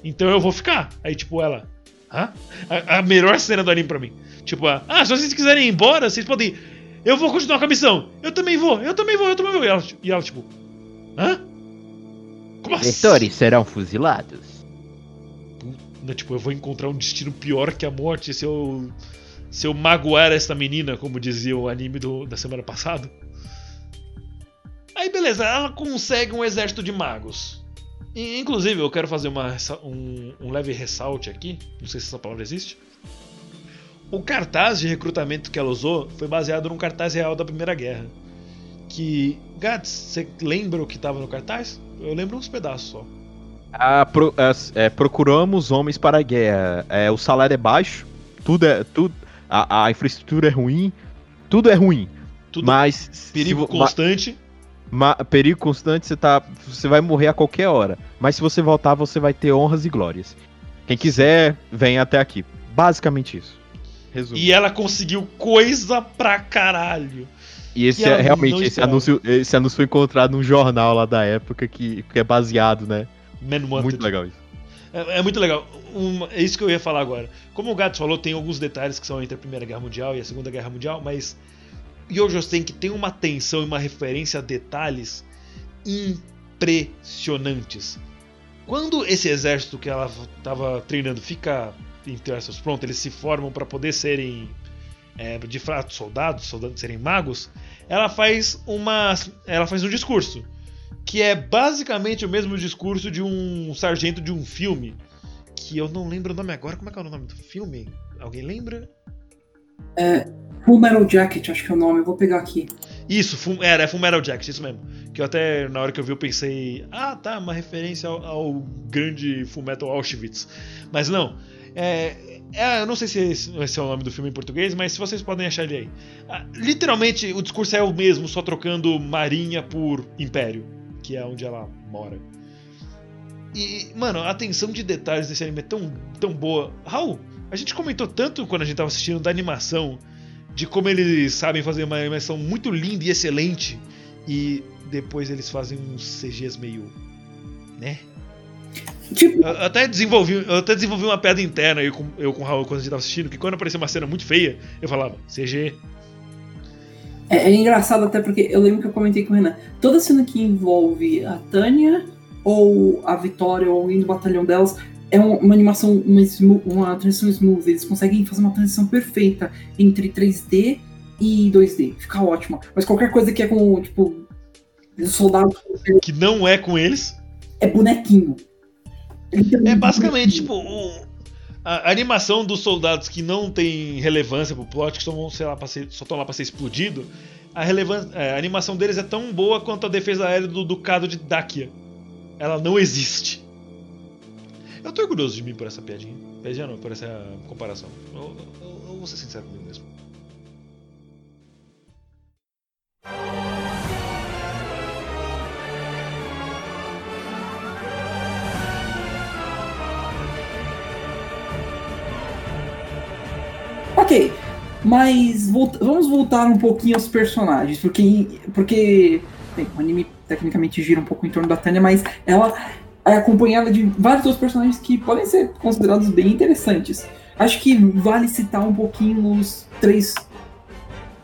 Então eu vou ficar. Aí, tipo, ela. Hã? A, a melhor cena do anime pra mim. Tipo, a, ah, se vocês quiserem ir embora, vocês podem ir. Eu vou continuar com a missão. Eu também vou, eu também vou, eu também vou. E ela, e ela tipo, hã? Como assim? serão fuzilados. Né, Tipo, eu vou encontrar um destino pior que a morte se eu. Se eu magoar essa menina, como dizia o anime do- da semana passada. Beleza, ela consegue um exército de magos. E, inclusive, eu quero fazer uma um, um leve ressalte aqui. Não sei se essa palavra existe. O cartaz de recrutamento que ela usou foi baseado num cartaz real da Primeira Guerra. Que. Gats, você lembra o que tava no cartaz? Eu lembro uns pedaços só. Ah, pro- é, procuramos homens para a guerra. É, o salário é baixo, tudo é. Tudo, a, a infraestrutura é ruim, tudo é ruim. Tudo mas. se perigo ma- constante. Perigo constante, você tá. Você vai morrer a qualquer hora. Mas se você voltar, você vai ter honras e glórias. Quem quiser, vem até aqui. Basicamente isso. Resumo. E ela conseguiu coisa pra caralho. E esse é realmente esse esperava. anúncio, esse anúncio foi encontrado num jornal lá da época que, que é baseado, né? Man Wanted. Muito legal isso. É, é muito legal. Uma- é isso que eu ia falar agora. Como o Gato falou, tem alguns detalhes que são entre a Primeira Guerra Mundial e a Segunda Guerra Mundial, mas Yojo Senki tem uma atenção e uma referência a detalhes impressionantes. Quando esse exército que ela estava treinando fica, entre aspas, pronto, eles se formam para poder serem é, de fato soldados, soldados serem magos, ela faz uma, ela faz um discurso que é basicamente o mesmo discurso de um sargento de um filme que eu não lembro o nome agora. Como é que é o nome do filme? Alguém lembra? Full Metal Jacket, acho que é o nome. Eu vou pegar aqui. Isso, Full, era, é Full Metal Jacket, isso mesmo. Que eu até, na hora que eu vi, eu pensei, ah, tá, uma referência ao, ao grande Full Metal Auschwitz. Mas não, é, é, eu não sei se esse, é o nome do filme em português, mas se vocês podem achar ele aí. Ah, literalmente, o discurso é o mesmo, só trocando marinha por império, que é onde ela mora. E, mano, a atenção de detalhes desse anime é tão, tão boa. Raul, a gente comentou tanto quando a gente tava assistindo da animação, de como eles sabem fazer uma animação muito linda e excelente, e depois eles fazem uns CGs meio. né? Tipo, Eu até desenvolvi, eu até desenvolvi uma piada interna eu com, eu com o Raul quando a gente tava assistindo, que quando aparecia uma cena muito feia, eu falava, CG. é, é engraçado até porque eu lembro que eu comentei com o Renan. Toda cena que envolve a Tânia ou a Vitória ou alguém do batalhão delas é um- uma animação, uma, uma transição smooth. Eles conseguem fazer uma transição perfeita entre 3D e 2D. Fica ótima. Mas qualquer coisa que é com, tipo, soldados Que não é com eles. é bonequinho. É basicamente, tipo, o- a animação dos soldados que não tem relevância pro plot, que só vão, sei lá, ser- só estão lá pra ser explodido. A, relevan- é, a animação deles é tão boa quanto a defesa aérea do Ducado de Dacia. Ela não existe. Eu tô orgulhoso de mim por essa piadinha. Piadinha não, por essa comparação. Eu, eu, eu vou ser sincero comigo mesmo. Ok, mas volta, vamos voltar um pouquinho aos personagens, porque, porque bem, o anime tecnicamente gira um pouco em torno da Tânia, mas ela acompanhada de vários outros personagens que podem ser considerados bem interessantes. Acho que vale citar um pouquinho os três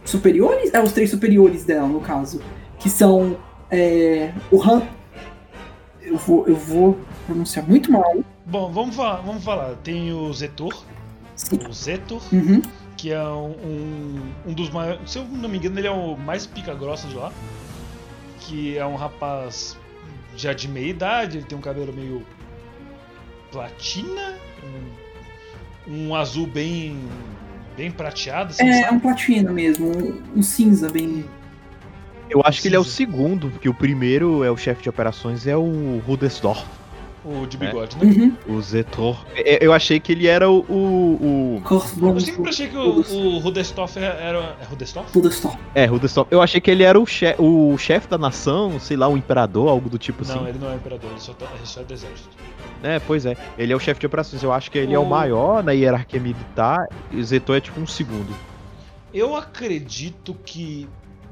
superiores? É, os três superiores dela, no caso. Que são é, o Han. Eu vou, eu vou pronunciar muito mal. Bom, vamos falar, vamos falar. Tem o Zetor, Sim. o Zetor, Uhum. que é um, um, dos maiores. Se eu não me engano, ele é o mais pica-grossa de lá. Que é um rapaz já de meia idade, ele tem um cabelo meio platina, um, um azul bem bem prateado, assim, É, é sabe? um platina mesmo, um, um cinza bem. Eu acho que ele é o Cinza. segundo, porque o primeiro é o chefe de operações, é o Rudesdorf, O de É. bigode, né? Uhum. o Zetor. É, Eu achei que ele era o. o, o- Eu sempre achei que o, o Rudestoff era. É Rudestoff? É, Rudesdorf. Eu achei que ele era o, che o chefe da nação, sei lá, o imperador, algo do tipo Não, assim. ele não é imperador, ele só, tá, ele só é do exército. É, pois é. Ele é o chefe de operações. Eu acho que ele é o O- maior na hierarquia militar e o Zetor é tipo um segundo. Eu acredito que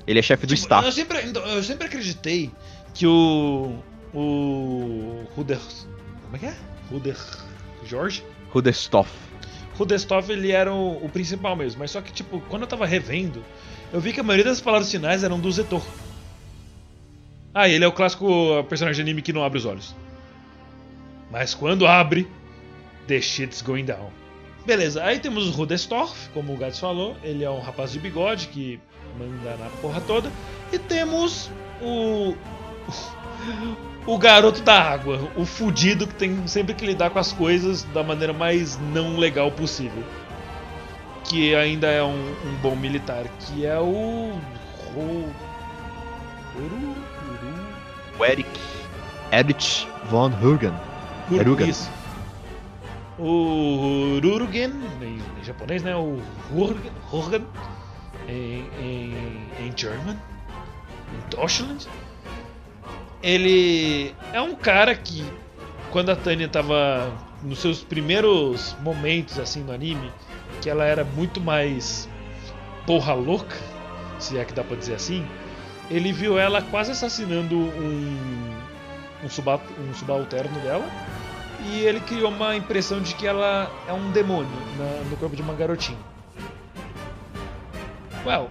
Ele é chefe do Tipo, staff. Eu sempre, então, eu sempre acreditei que o. O. Ruder. Como é que é? Ruder. Jorge? Rudestorf. Rudestoff ele era o, o principal mesmo. Mas só que, tipo, quando eu tava revendo, eu vi que a maioria das palavras finais eram do Zetor. Ah, ele é o clássico personagem de anime que não abre os olhos. Mas quando abre, the shit's going down. Beleza, aí temos o Rudestorff, como o Gats falou. Ele é um rapaz de bigode que manda na porra toda. E temos o. O garoto da água, o fudido que tem sempre que lidar com as coisas da maneira mais não legal possível. Que ainda é um, um bom militar, que é o. Uru? O Eric. Erich von Hugen. Isso. O Rurugen, em, em japonês, né? O Rurugen, Rurugen em, em, em German, em Deutschland. Ele é um cara que, quando a Tânia tava nos seus primeiros momentos assim no anime, que ela era muito mais porra louca, se é que dá pra dizer assim, ele viu ela quase assassinando um, um, suba, um subalterno dela e ele criou uma impressão de que ela é um demônio na- no corpo de uma garotinha. Well,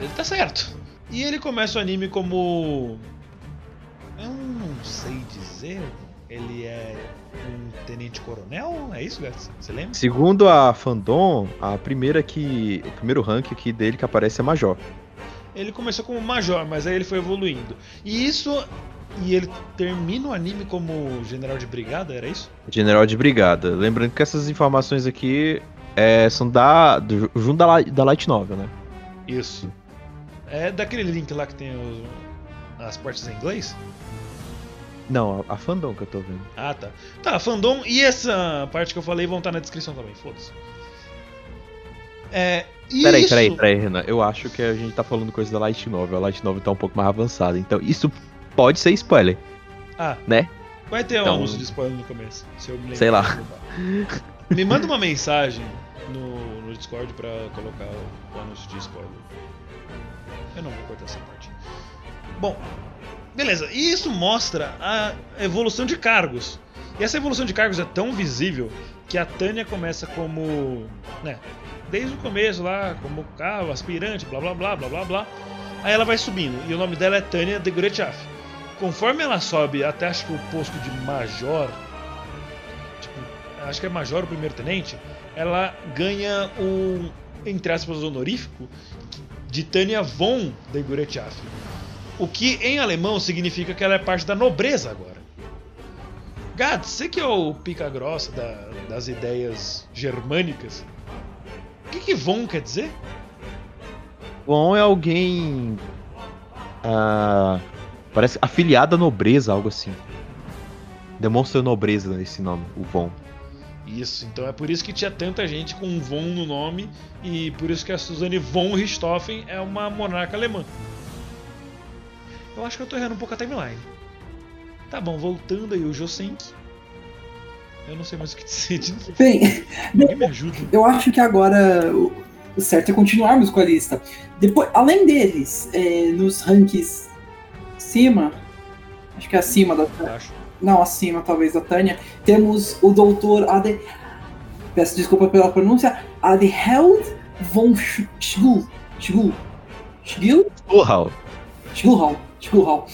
ele tá certo. E ele começa o anime como. Eu não sei dizer. Ele é um tenente coronel? É isso, Gats? Você lembra? Segundo a Fandom, a primeira que. O primeiro rank aqui dele que aparece é Major. Ele começou como major, mas aí ele foi evoluindo. E isso. E ele termina o anime como general de brigada, era isso? General de Brigada. Lembrando que essas informações aqui é, são da. Do, junto da, da Light Novel, né? Isso. É daquele link lá que tem os- as partes em inglês? Não, a, a Fandom que eu tô vendo. Ah, tá. Tá, fandom e essa parte que eu falei vão estar na descrição também, foda-se. É. Peraí, isso- peraí, peraí, Renan. Eu acho que a gente tá falando coisa da Light Novel. A Light Novel tá um pouco mais avançada. Então, isso pode ser spoiler, Ah, né? vai ter um Então- anúncio de spoiler no começo. Se eu me lembro. Sei lá. Me manda uma mensagem no, no Discord pra colocar o, o anúncio de spoiler. Eu não vou cortar essa parte. Bom, beleza. E isso mostra a evolução de cargos. E essa evolução de cargos é tão visível que a Tânia começa como. né? Desde o começo lá, como carro, aspirante, blá blá blá blá blá blá. Aí ela vai subindo. E o nome dela é Tânia de Gurechaf. Conforme ela sobe até acho que o posto de major. Tipo, acho que é major o primeiro tenente. Ela ganha o. Entre aspas, honorífico de Tânia von de Gurechaf. O que em alemão significa que ela é parte da nobreza agora. Gad, você que é o pica grossa da- das ideias germânicas, o que, que von quer dizer? Bom é alguém. ah, parece afiliado à nobreza, algo assim. Demonstra nobreza nesse nome, o Von. Isso, então é por isso que tinha tanta gente com von no nome e por isso que a Suzanne von Richthofen é uma monarca alemã. Eu acho que eu tô errando um pouco a timeline. Tá bom, voltando aí o Josenk. Eu não sei mais o que dizer de novo. Bem, Alguém me ajuda. eu acho que agora o certo é continuarmos com a lista. Depois, além deles, é, nos rankings acima, acho que é acima da Acho. não acima talvez da Tânia, temos o doutor Ade, peço desculpa pela pronúncia, Adeheld von Schgul, Schgul, Schgul, Uau. Schgulhal, Schgulhal,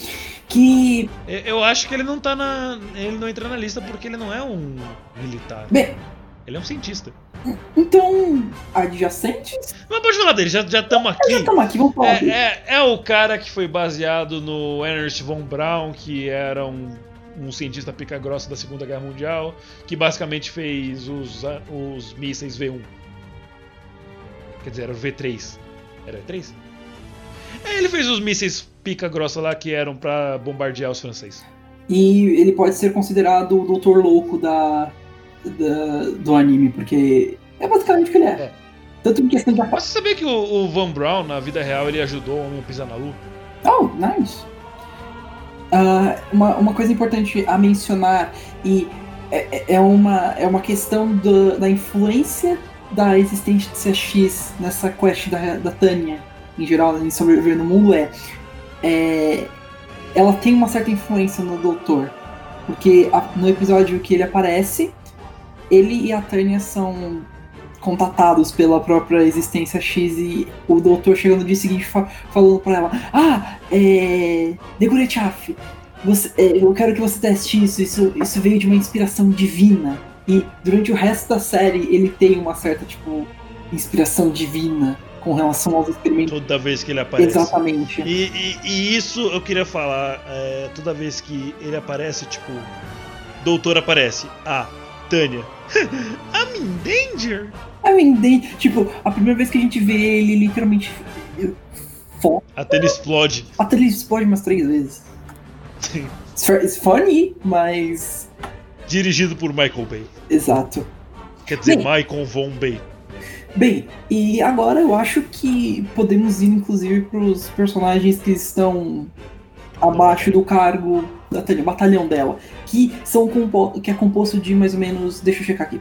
que Eu- acho que ele não tá na. Ele não entra na lista porque ele não é um militar. Bem. Ele é um cientista. então adjacentes. Mas pode falar dele, já estamos aqui. Já estamos aqui, vamos falar. É, é, é o cara que foi baseado no Ernst von Braun, que era um, um cientista pica-grossa da Segunda Guerra Mundial, que basicamente fez os, os mísseis V1. Quer dizer, era o V3. Era V3? É, ele fez os mísseis pica-grossa lá que eram pra bombardear os franceses. E ele pode ser considerado o doutor louco da, da- do anime, porque é basicamente o que ele é. É. Tanto em questão de Mas você sabia que o, o Von Braun, na vida real, ele ajudou o homem a pisar na lua? Oh, nice. Ah, uma, uma coisa importante a mencionar, e é, é- é uma, é uma questão do- da influência da existência X nessa quest da, da Tânia, em geral, em sobreviver no mundo, é, é. Ela tem uma certa influência no Doutor. Porque a- no episódio que ele aparece, ele e a Tânia são contatados pela própria existência X e o doutor chega no dia seguinte fa- falando pra ela: Ah, é. Degurechaf, é, eu quero que você teste isso, isso, isso veio de uma inspiração divina. E durante o resto da série ele tem uma certa, tipo, inspiração divina com relação aos experimentos. Toda vez que ele aparece. Exatamente. E, e- e isso eu queria falar, é, toda vez que ele aparece, tipo, doutor aparece, ah, Tânia, I'm in danger. I mean, they- tipo, a primeira vez que a gente vê ele literalmente. Fo- A Tânia explode. Até ele explode umas três vezes. It's, fu- it's funny, mas. Dirigido por Michael Bay. Exato. Quer dizer, Bem. Michael Von Bay. Bem, e agora eu acho que podemos ir inclusive para os personagens que estão abaixo do cargo da batalhão dela, que são que é composto de mais ou menos, deixa eu checar aqui,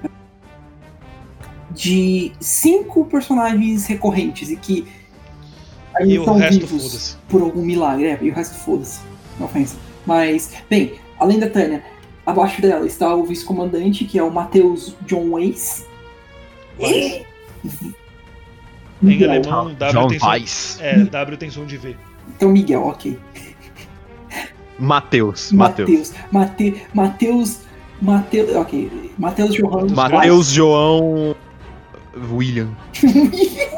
de cinco personagens recorrentes e que E ainda estão vivos por algum milagre, é, e o resto foda-se, não ofensa. Mas, bem, além da Tânia, abaixo dela está o vice-comandante, que é o Matheus John Weiss. Em Miguel. alemão, W John tem som. Weiss. É, W tem som de V. Então, Miguel, ok. Mateus. Mateus. Mateus. Mate, Mateus. Mateus. Ok. Mateus Johannes. Mateus João William.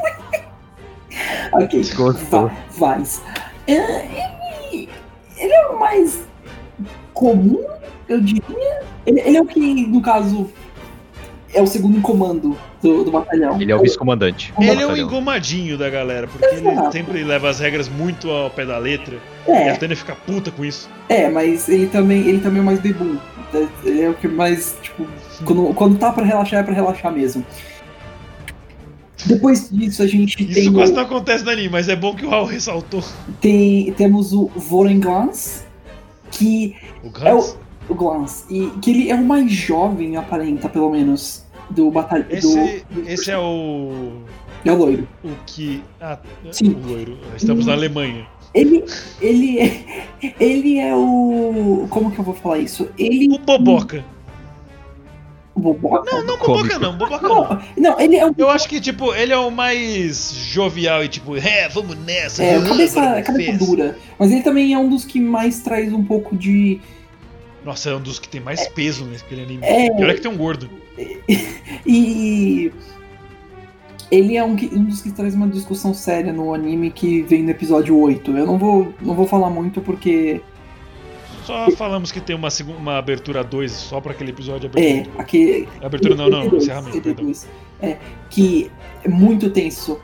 Ok. Gostou. Va- Vaz. É, Ele, ele é o mais comum, eu diria. Ele, ele é o que, no caso, é o segundo em comando do, do batalhão. Ele é o vice-comandante. Ele é o engomadinho da galera, porque ele Exato. sempre leva as regras muito ao pé da letra. E a É, Tânia fica puta com isso. é, mas ele também, ele também é o mais bebum. Ele é o que mais, tipo, quando, quando tá pra relaxar, é pra relaxar mesmo. Depois disso, a gente tem. Isso o- quase não acontece no anime, mas é bom que o Raul ressaltou. Tem, temos o Voren Glans, que O é o, o Glans, e que ele é o mais jovem, aparenta, pelo menos, do batalhão. Esse, esse é o. é o loiro. O que. Ah, Sim. o loiro. Estamos na Alemanha. Ele, ele, é, ele é o. Como que eu vou falar isso? Ele. O Boboca. O Boboca? Não, não Cômico. Boboca não, Boboca não. Não, não, ele é o. Eu acho que, tipo, ele é o mais jovial e, tipo, é, vamos nessa. É, cabeça, cabeça dura. Mas ele também é um dos que mais traz um pouco de. Nossa, é um dos que tem mais peso naquele anime. É. E olha que tem um gordo. E. Ele é um, um dos que traz uma discussão séria no anime que vem no episódio 8. Eu não vou, não vou falar muito porque. Só falamos que tem uma, segunda, uma abertura 2 só pra aquele episódio. É, Abertura, aquele. abertura não, não, EP2, encerramento, perdão. EP2. É, que é muito tenso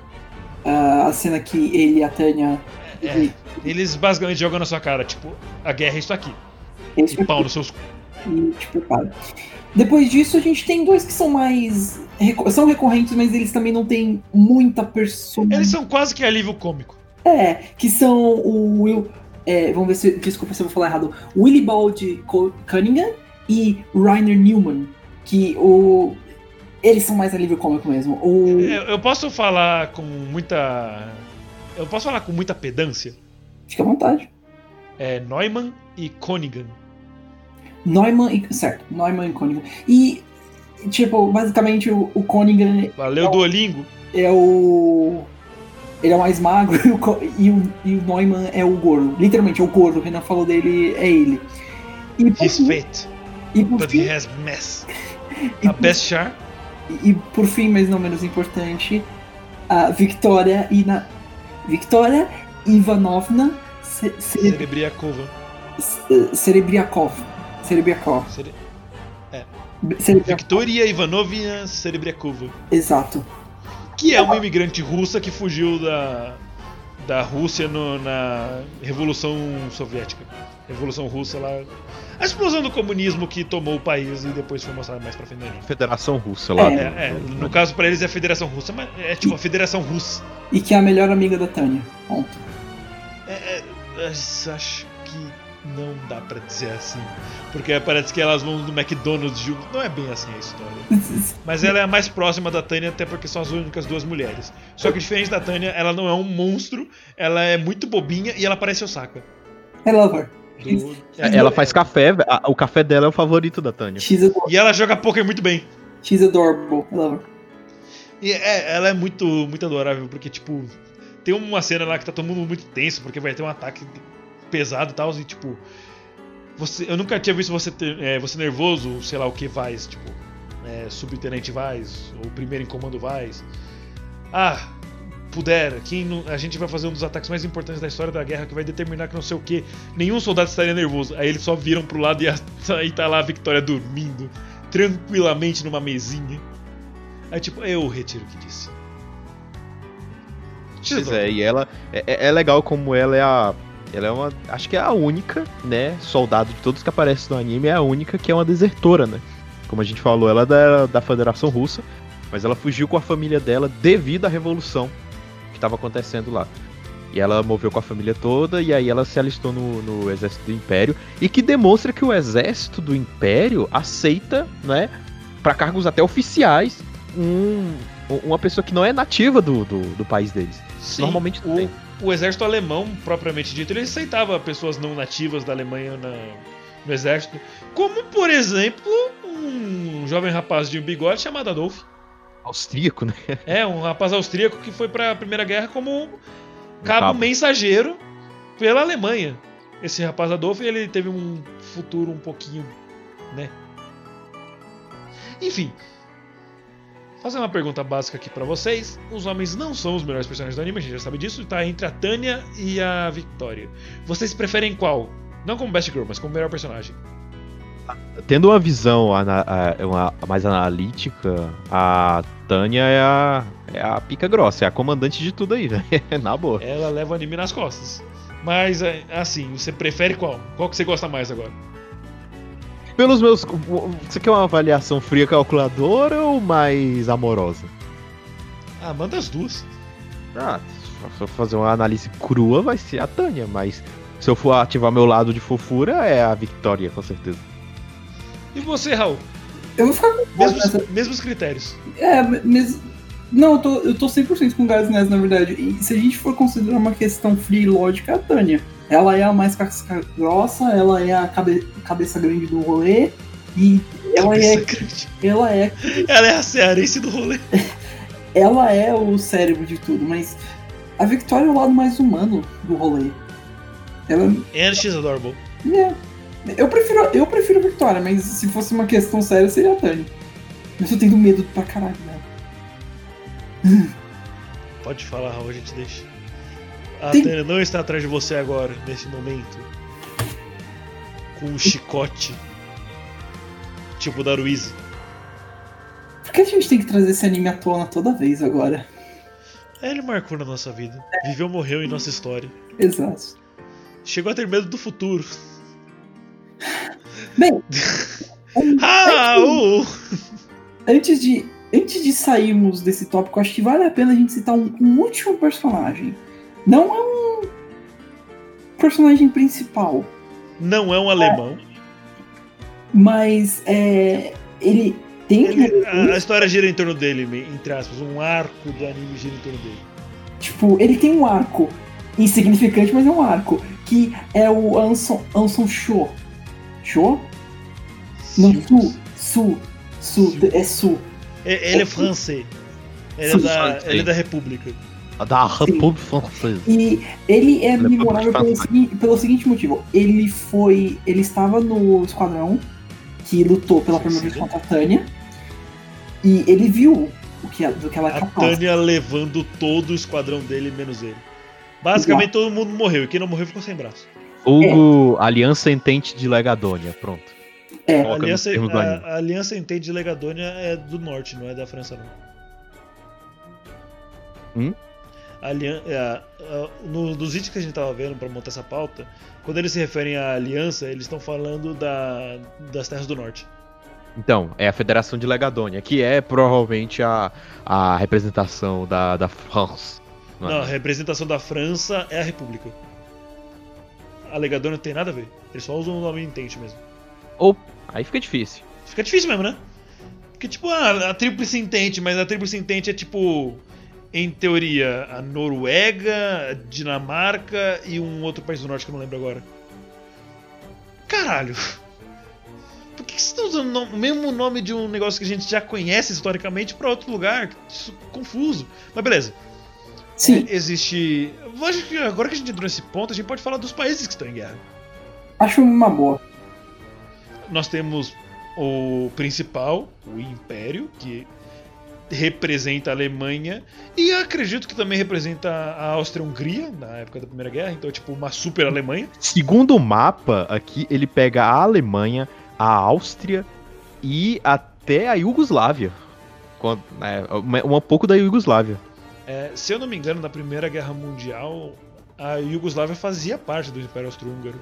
ah, a cena que ele e a Tânia. É, eles basicamente jogam na sua cara, tipo, a guerra é isso aqui. Esse E pau nos seus. e te prepara. Depois disso, a gente tem dois que são mais. são recorrentes, mas eles também não têm muita personalidade. Eles são quase que alívio cômico. É, que são o Will. é, vamos ver se. Desculpa se eu vou falar errado. Willibald Cunningham e Rainer Newman. que o. Eles são mais alívio cômico mesmo. O... Eu, eu posso falar com muita. Eu posso falar com muita pedância? Fica à vontade. É Neumann e Conigan. Neumann e. Certo, Neumann e Conigan. E, tipo, basicamente o, o Valeu, Duolingo. é o. Ele é o mais magro e o, e o, e o Neumann é o gordo. Literalmente, é o gordo. O Renan falou dele, é ele. E por, He's fim, fit, e por but fim, he has mess. e A por- best char. E por fim, mas não menos importante, a Victoria e na Victoria Ivanovna Ce- Ce- Cerebriakova. Cere... Serebriakov. Victoria Ivanovna Cerebriakova. Exato. Que é uma imigrante russa que fugiu da, da Rússia no- na Revolução Soviética. Revolução Russa lá. A explosão do comunismo que tomou o país e depois foi mostrado mais pra frente. Federação Russa lá. É. É, é, no caso pra eles é a Federação Russa, mas é tipo a Federação Russa. E que é a melhor amiga da Tânia. Ponto. É, é, mas acho não dá pra dizer assim. Porque parece que elas vão no McDonald's junto. Não é bem assim a história. Mas ela é a mais próxima da Tânia, até porque são as únicas duas mulheres. Só que diferente da Tânia, ela não é um monstro, ela é muito bobinha e ela parece Osaka. I love her. Do- É, Ela faz café, o café dela é o favorito da Tânia. E ela joga poker muito bem. she's adorable. I love her. E é, ela é muito, muito adorável, porque, tipo, tem uma cena lá que tá todo mundo muito tenso, porque vai ter um ataque pesado e tal, e, tipo, você, eu nunca tinha visto você, ter, é, você nervoso, sei lá o que Vaz, tipo, é, subtenente Vaz, ou primeiro em comando Vaz. Ah, puder, quem a gente vai fazer um dos ataques mais importantes da história da guerra, que vai determinar que não sei o que, nenhum soldado estaria nervoso. Aí eles só viram pro lado e a- aí tá lá a Victoria dormindo, tranquilamente numa mesinha. Aí tipo, eu retiro o que disse. Pois é, e ela é, é- é legal como ela é a. Ela é uma. Acho que é a única, né? Soldado de todos que aparecem no anime, é a única que é uma desertora, né? Como a gente falou, ela é da, da Federação Russa, mas ela fugiu com a família dela devido à revolução que estava acontecendo lá. E ela moveu com a família toda, e aí ela se alistou no, no exército do Império, e que demonstra que o exército do Império aceita, né? Pra cargos até oficiais, um, uma pessoa que não é nativa do, do, do país deles. Sim, Normalmente o, tem. O exército alemão, propriamente dito, ele aceitava pessoas não nativas da Alemanha na- no exército. Como, por exemplo, um jovem rapaz de bigode chamado Adolf. austríaco, né? É, um rapaz austríaco que foi pra Primeira Guerra como cabo, cabo. mensageiro pela Alemanha. Esse rapaz Adolf, ele teve um futuro um pouquinho, né? Enfim. Fazer uma pergunta básica aqui pra vocês. Os homens não são os melhores personagens do anime, a gente já sabe disso. Tá entre a Tânia e a Victoria. Vocês preferem qual? Não como Best Girl, mas como melhor personagem. Tendo uma visão ana- a- uma- mais analítica, a Tânia é a, é a pica grossa, é a comandante de tudo aí, velho. Na boa. Ela leva o anime nas costas. Mas, é, assim, você prefere qual? Qual que você gosta mais agora? Pelos meus. Você quer uma avaliação fria calculadora ou mais amorosa? Ah, manda as duas. Ah, se eu for fazer uma análise crua, vai ser a Tânia, mas se eu for ativar meu lado de fofura, é a Victoria, com certeza. E você, Raul? Eu vou ficar com Mesmos, essa- mesmos critérios. É, mas. Não, eu tô, eu tô 100% com o Gás nessa, na verdade. E se a gente for considerar uma questão fria e lógica, é a Tânia. Ela é a mais casca grossa, ela é a cabe- cabeça grande do rolê. E ela é, ela é Ela é a cearense do rolê. ela é o cérebro de tudo, mas a Victoria é o lado mais humano do rolê. Ela And she's adorable. é. Eu prefiro, eu prefiro a Victoria, mas se fosse uma questão séria, seria a Tânia. Mas eu tenho medo pra caralho dela. Pode falar, Raul, a gente deixa. A Tem- Tânia não está atrás de você agora, nesse momento. Com um chicote. Tipo da Ruiz. Por que a gente tem que trazer esse anime à tona toda vez agora? Ele marcou na nossa vida. Viveu, morreu em nossa história. Exato. Chegou a ter medo do futuro. Bem, um- Raul! antes de antes de sairmos desse tópico, acho que vale a pena a gente citar um, um último personagem. Não é um personagem principal, Não é um alemão. mas é ele Tem Ele- a, a história gira em torno dele, entre aspas. Um arco do anime gira em torno dele. Tipo, ele tem um arco insignificante, mas é um arco. Que é o Anson, Anson Sho. Sho? Não, Su. Su. Su. É Su. É- Ele é francês. Ele é, da, francês. ele é da República. Da República Francesa. E ele é é memorável pelo, segui- pelo seguinte motivo. Ele foi. Ele estava no esquadrão que lutou pela primeira vez contra a Tânia. E ele viu o que, do que ela é A capaz. Tânia levando todo o esquadrão dele, menos ele. Basicamente todo mundo morreu, e quem não morreu ficou sem braço. Hugo, Aliança Entente de Legadônia, pronto. É. A aliança, a, a aliança Entente de Legadônia é do norte, não é da França, não. Hum? Alian- é, no- nos vídeos que a gente tava vendo pra montar essa pauta, quando eles se referem à aliança, eles estão falando da, das terras do norte. Então, é a Federação de Legadônia, que é provavelmente a, a representação da, da France. no Não, a representação da França é a República. A Legadônia não tem nada a ver. Eles só usam o nome Entente mesmo. Ou, aí fica difícil. Fica difícil mesmo, né? Porque, tipo, a, a Tríplice Entente, mas a Tríplice Entente é, tipo, em teoria, a Noruega, a Dinamarca e um outro país do norte que eu não lembro agora. Caralho! Por que que vocês estão usando o mesmo nome de um negócio que a gente já conhece historicamente pra outro lugar? Isso é confuso. Mas beleza. Sim, É, existe. Acho que agora que a gente entrou nesse ponto, a gente pode falar dos países que estão em guerra. acho uma boa. nós temos o principal, o Império, que representa a Alemanha e acredito que também representa a Áustria-Hungria na época da Primeira Guerra, então é tipo uma super Alemanha. Segundo o mapa, aqui ele pega a Alemanha, a Áustria e até a Iugoslávia. Quando, é, um, um pouco da Iugoslávia. É, se eu não me engano, na Primeira Guerra Mundial, a Iugoslávia fazia parte do Império Austro-Húngaro.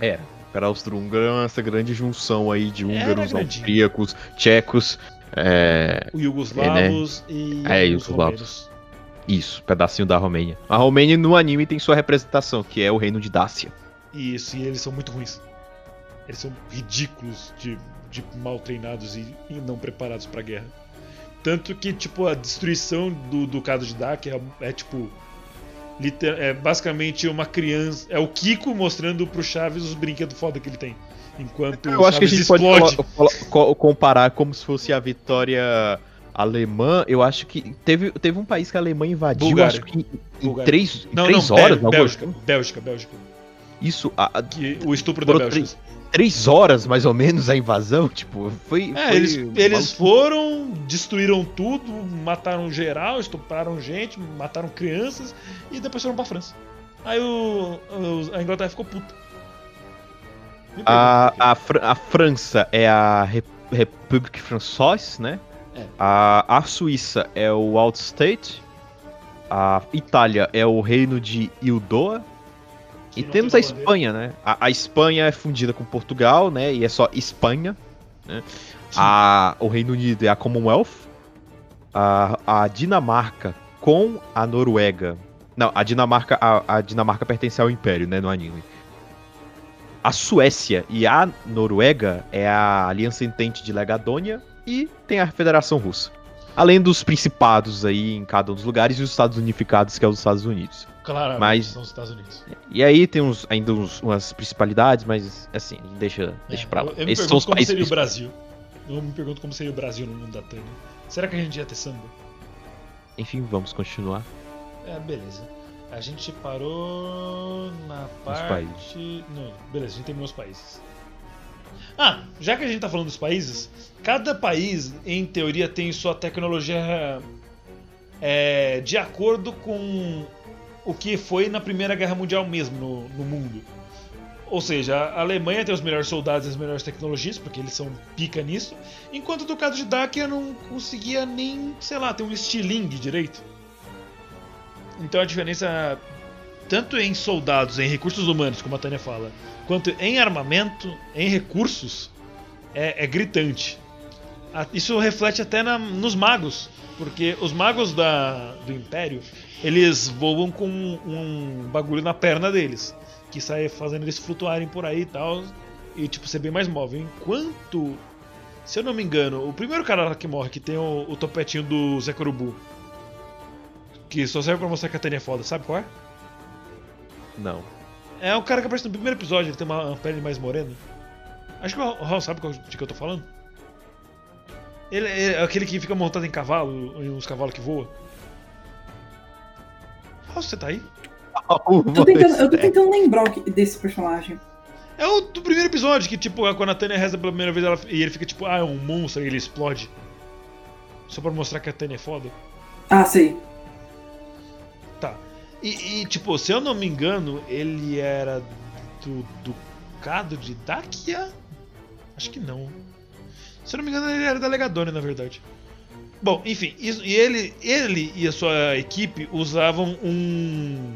É. Para a Austro-Húngara, essa grande junção aí de húngaros, austríacos, tchecos. É, O Iugoslavos e É, os Iugoslavos. romenos. isso, pedacinho da Romênia. A Romênia no anime tem sua representação, que é o reino de Dácia. Isso, e eles são muito ruins. Eles são ridículos de, de mal treinados e, e não preparados pra guerra. Tanto que, tipo, a destruição do Ducado de Dak é, é, tipo. liter- é basicamente uma criança. É o Kiko mostrando pro Chaves os brinquedos foda que ele tem. Enquanto Eu acho que a gente pode explode. co- comparar como se fosse a vitória alemã. Eu acho que teve, teve um país que a Alemanha invadiu, Bulgária. acho que em- três, em Não, três não, horas. Bélgica, assim. Bélgica, Bélgica. Isso, a- Que, o estupro da Bélgica. três horas mais ou menos a invasão, tipo, foi. É, foi eles, eles foram, destruíram tudo, mataram geral, estupraram gente, mataram crianças e depois foram pra França. Aí o, o- a Inglaterra ficou puta. A, a, Fran- a França é a Rep République Française, né? É. A, a Suíça é o Altstate. A Itália é o reino de Ildoa. E temos a Espanha, né? A, a Espanha é fundida com Portugal, né? E é só Espanha. Né? A, o Reino Unido é a Commonwealth. A, a Dinamarca com a Noruega. Não, a Dinamarca, a, a Dinamarca pertence ao Império, né? No anime. A Suécia e a Noruega é a Aliança Entente de Legadônia e tem a Federação Russa. Além dos principados aí em cada um dos lugares e os Estados Unificados, que é os Estados Unidos. Claramente, mas- são os Estados Unidos. E aí tem uns, ainda uns- umas principalidades, mas assim, deixa, deixa É, pra lá. eu, eu me Esses são pergunto os como países seria o. Brasil. Eu me pergunto como seria o Brasil no mundo da Tânia. Será que a gente ia ter samba? Enfim, vamos continuar. É, beleza. A gente parou na parte. Não, beleza, a gente terminou os países. Ah, já que a gente tá falando dos países, cada país, em teoria, tem sua tecnologia é, de acordo com o que foi na Primeira Guerra Mundial mesmo no, no mundo. Ou seja, a Alemanha tem os melhores soldados e as melhores tecnologias, porque eles são pica nisso, enquanto o Ducado de Dáquia não conseguia nem, sei lá, ter um estilingue direito. Então a diferença, tanto em soldados, em recursos humanos, como a Tânia fala, quanto em armamento, em recursos, é, é gritante. Isso reflete até na- nos magos, porque os magos da, do Império eles voam com um bagulho na perna deles, que sai fazendo eles flutuarem por aí e tal, e tipo ser bem mais móvel. Enquanto Se eu não me engano, o primeiro cara que morre, que tem o, o topetinho do Zé Corubu. Que só serve pra mostrar que a Tânia é foda, sabe qual é? Não. É o cara que aparece no primeiro episódio, ele tem uma, pele mais morena. Acho que o Raul sabe de que eu tô falando. Ele é aquele que fica montado em cavalo, em uns cavalos que voam. Raul, você tá aí? Eu tô tentando, eu tô tentando lembrar desse personagem. É o do primeiro episódio, que tipo, quando a Tânia reza pela primeira vez ela- e ele fica tipo, ah, é um monstro e ele explode. Só pra mostrar que a Tânia é foda. Ah, sei. E, e, tipo, se eu não me engano, ele era do Ducado de Dakia? Acho que não. Se eu não me engano, ele era da Legadone, na verdade. Bom, enfim, e ele, ele e a sua equipe usavam um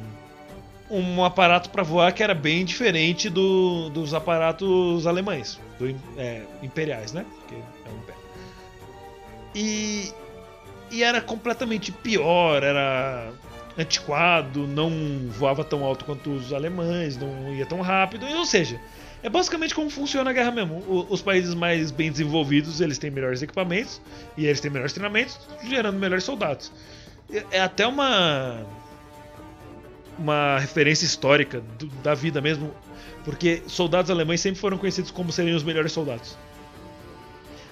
um aparato para voar que era bem diferente do- dos aparatos alemães, do, é, imperiais, né? Porque é um império. E, e era completamente pior, era antiquado, não voava tão alto quanto os alemães, não ia tão rápido, ou seja, é basicamente como funciona a guerra mesmo. Os países mais bem desenvolvidos, eles têm melhores equipamentos e eles têm melhores treinamentos, gerando melhores soldados. É- É até uma uma referência histórica do- da vida mesmo, porque soldados alemães sempre foram conhecidos como serem os melhores soldados.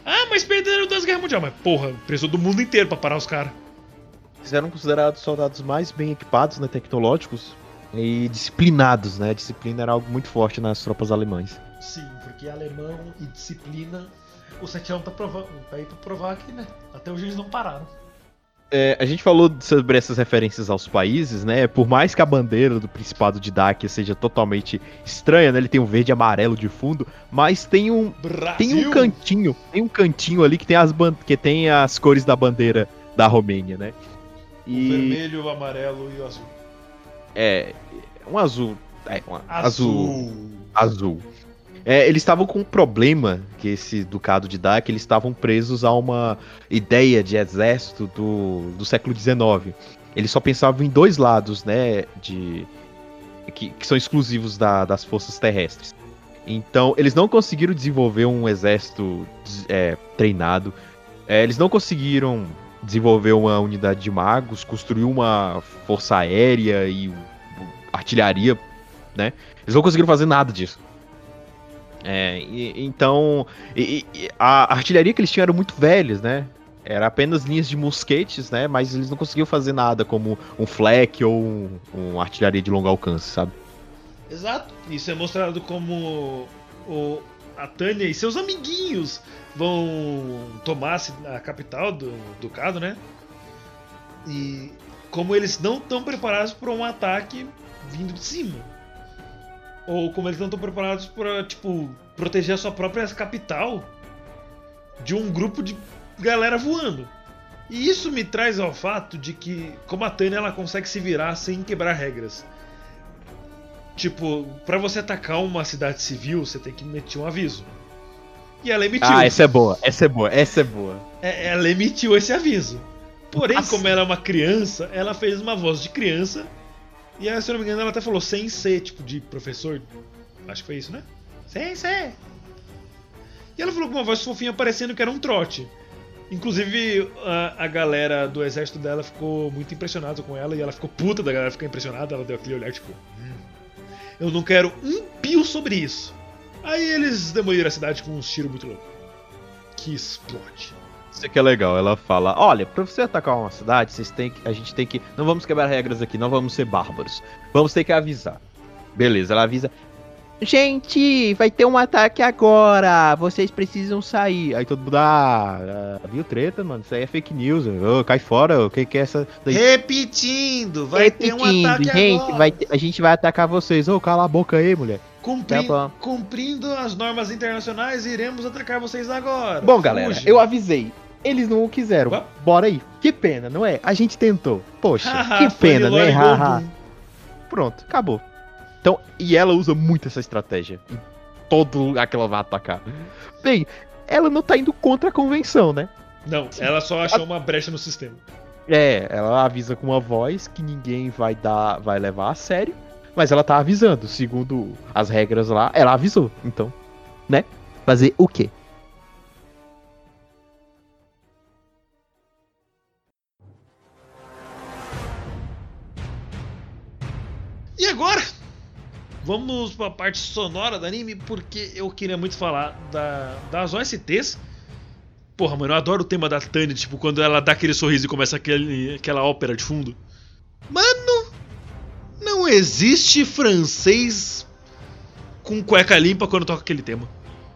Ah, mas perderam das guerras mundiais, mas porra, precisou do mundo inteiro pra parar os caras. Eles eram considerados soldados mais bem equipados, né, tecnológicos e disciplinados, né? A disciplina era algo muito forte nas tropas alemãs. Sim, porque alemão e disciplina. O 7 tá, provando, tá aí pra provar que, né? Até hoje eles não pararam. É, a gente falou sobre essas referências aos países, né? Por mais que a bandeira do Principado de Dáquia seja totalmente estranha, né? Ele tem um verde e amarelo de fundo, mas tem um Brasil! tem um cantinho, tem um cantinho ali que tem as que tem as cores da bandeira da Romênia, né? O E vermelho, o amarelo e o azul. é um azul, é, um azul, Azul. azul. É, eles estavam com um problema, que esse ducado de Dáquia, eles estavam presos a uma ideia de exército do, do século XIX. Eles só pensavam em dois lados, né, de que, que são exclusivos da- das forças terrestres. Então, eles não conseguiram desenvolver um exército é, treinado. É, eles não conseguiram desenvolver uma unidade de magos, construir uma força aérea e artilharia, né? Eles não conseguiram fazer nada disso. É, e- então, e- e- a artilharia que eles tinham era muito velhas, né? Era apenas linhas de mosquetes, né? Mas eles não conseguiam fazer nada como um flak ou um, um artilharia de longo alcance, sabe? Exato. Isso é mostrado como o, a Tânia e seus amiguinhos vão tomar a capital do Ducado, né? E como eles não estão preparados para um ataque vindo de cima. Ou como eles não estão preparados para, tipo, proteger a sua própria capital de um grupo de galera voando. E isso me traz ao fato de que, como a Tânia ela consegue se virar sem quebrar regras. Tipo, pra você atacar uma cidade civil, você tem que emitir um aviso. E ela emitiu. Ah, essa é boa, essa é boa, essa é boa. É, ela emitiu esse aviso. Porém, Nossa. como ela é uma criança, ela fez uma voz de criança. E aí, se eu não me engano, ela até falou sem ser, tipo, de professor. Acho que foi isso, né? Sem ser. E ela falou com uma voz fofinha parecendo que era um trote. Inclusive, a, a galera do exército dela ficou muito impressionada com ela e ela ficou puta da galera ficar impressionada. Ela deu aquele olhar, tipo, "Hum, eu não quero um pio sobre isso. Aí eles demoliram a cidade com um tiro muito louco. Que explode. Isso aqui é legal. Ela fala: Olha, pra você atacar uma cidade, vocês têm que, a gente tem que. Não vamos quebrar regras aqui, não vamos ser bárbaros. Vamos ter que avisar. Beleza, ela avisa. Gente, vai ter um ataque agora. Vocês precisam sair. Aí todo mundo, ah, ah, viu treta, mano? Isso aí é fake news. Ô, cai fora, o que, que é essa. daí?" Repetindo, vai ter um Repetindo, ataque gente, agora. vai ter- a gente vai atacar vocês. Ô, cala a boca aí, mulher. Cumpri- Tá. Cumprindo as normas internacionais, iremos atacar vocês agora. Bom, galera, Fuge. eu avisei. Eles não quiseram. Ué? Bora aí. Que pena, não é? A gente tentou. Poxa, que pena, né? Haha. Pronto, acabou. Então, e ela usa muito essa estratégia em todo lugar que ela vai atacar. Bem, ela não tá indo contra a convenção, né? Não, ela só achou uma brecha no sistema. É, ela avisa com uma voz que ninguém vai dar, vai levar a sério, mas ela tá avisando, segundo as regras lá, ela avisou. Então, né? Fazer o quê? E agora, vamos para a parte sonora do anime, porque eu queria muito falar da, das OSTs. Porra, mano, eu adoro o tema da Tani, tipo, quando ela dá aquele sorriso e começa aquele, aquela ópera de fundo. Mano, não existe francês com cueca limpa quando toca aquele tema.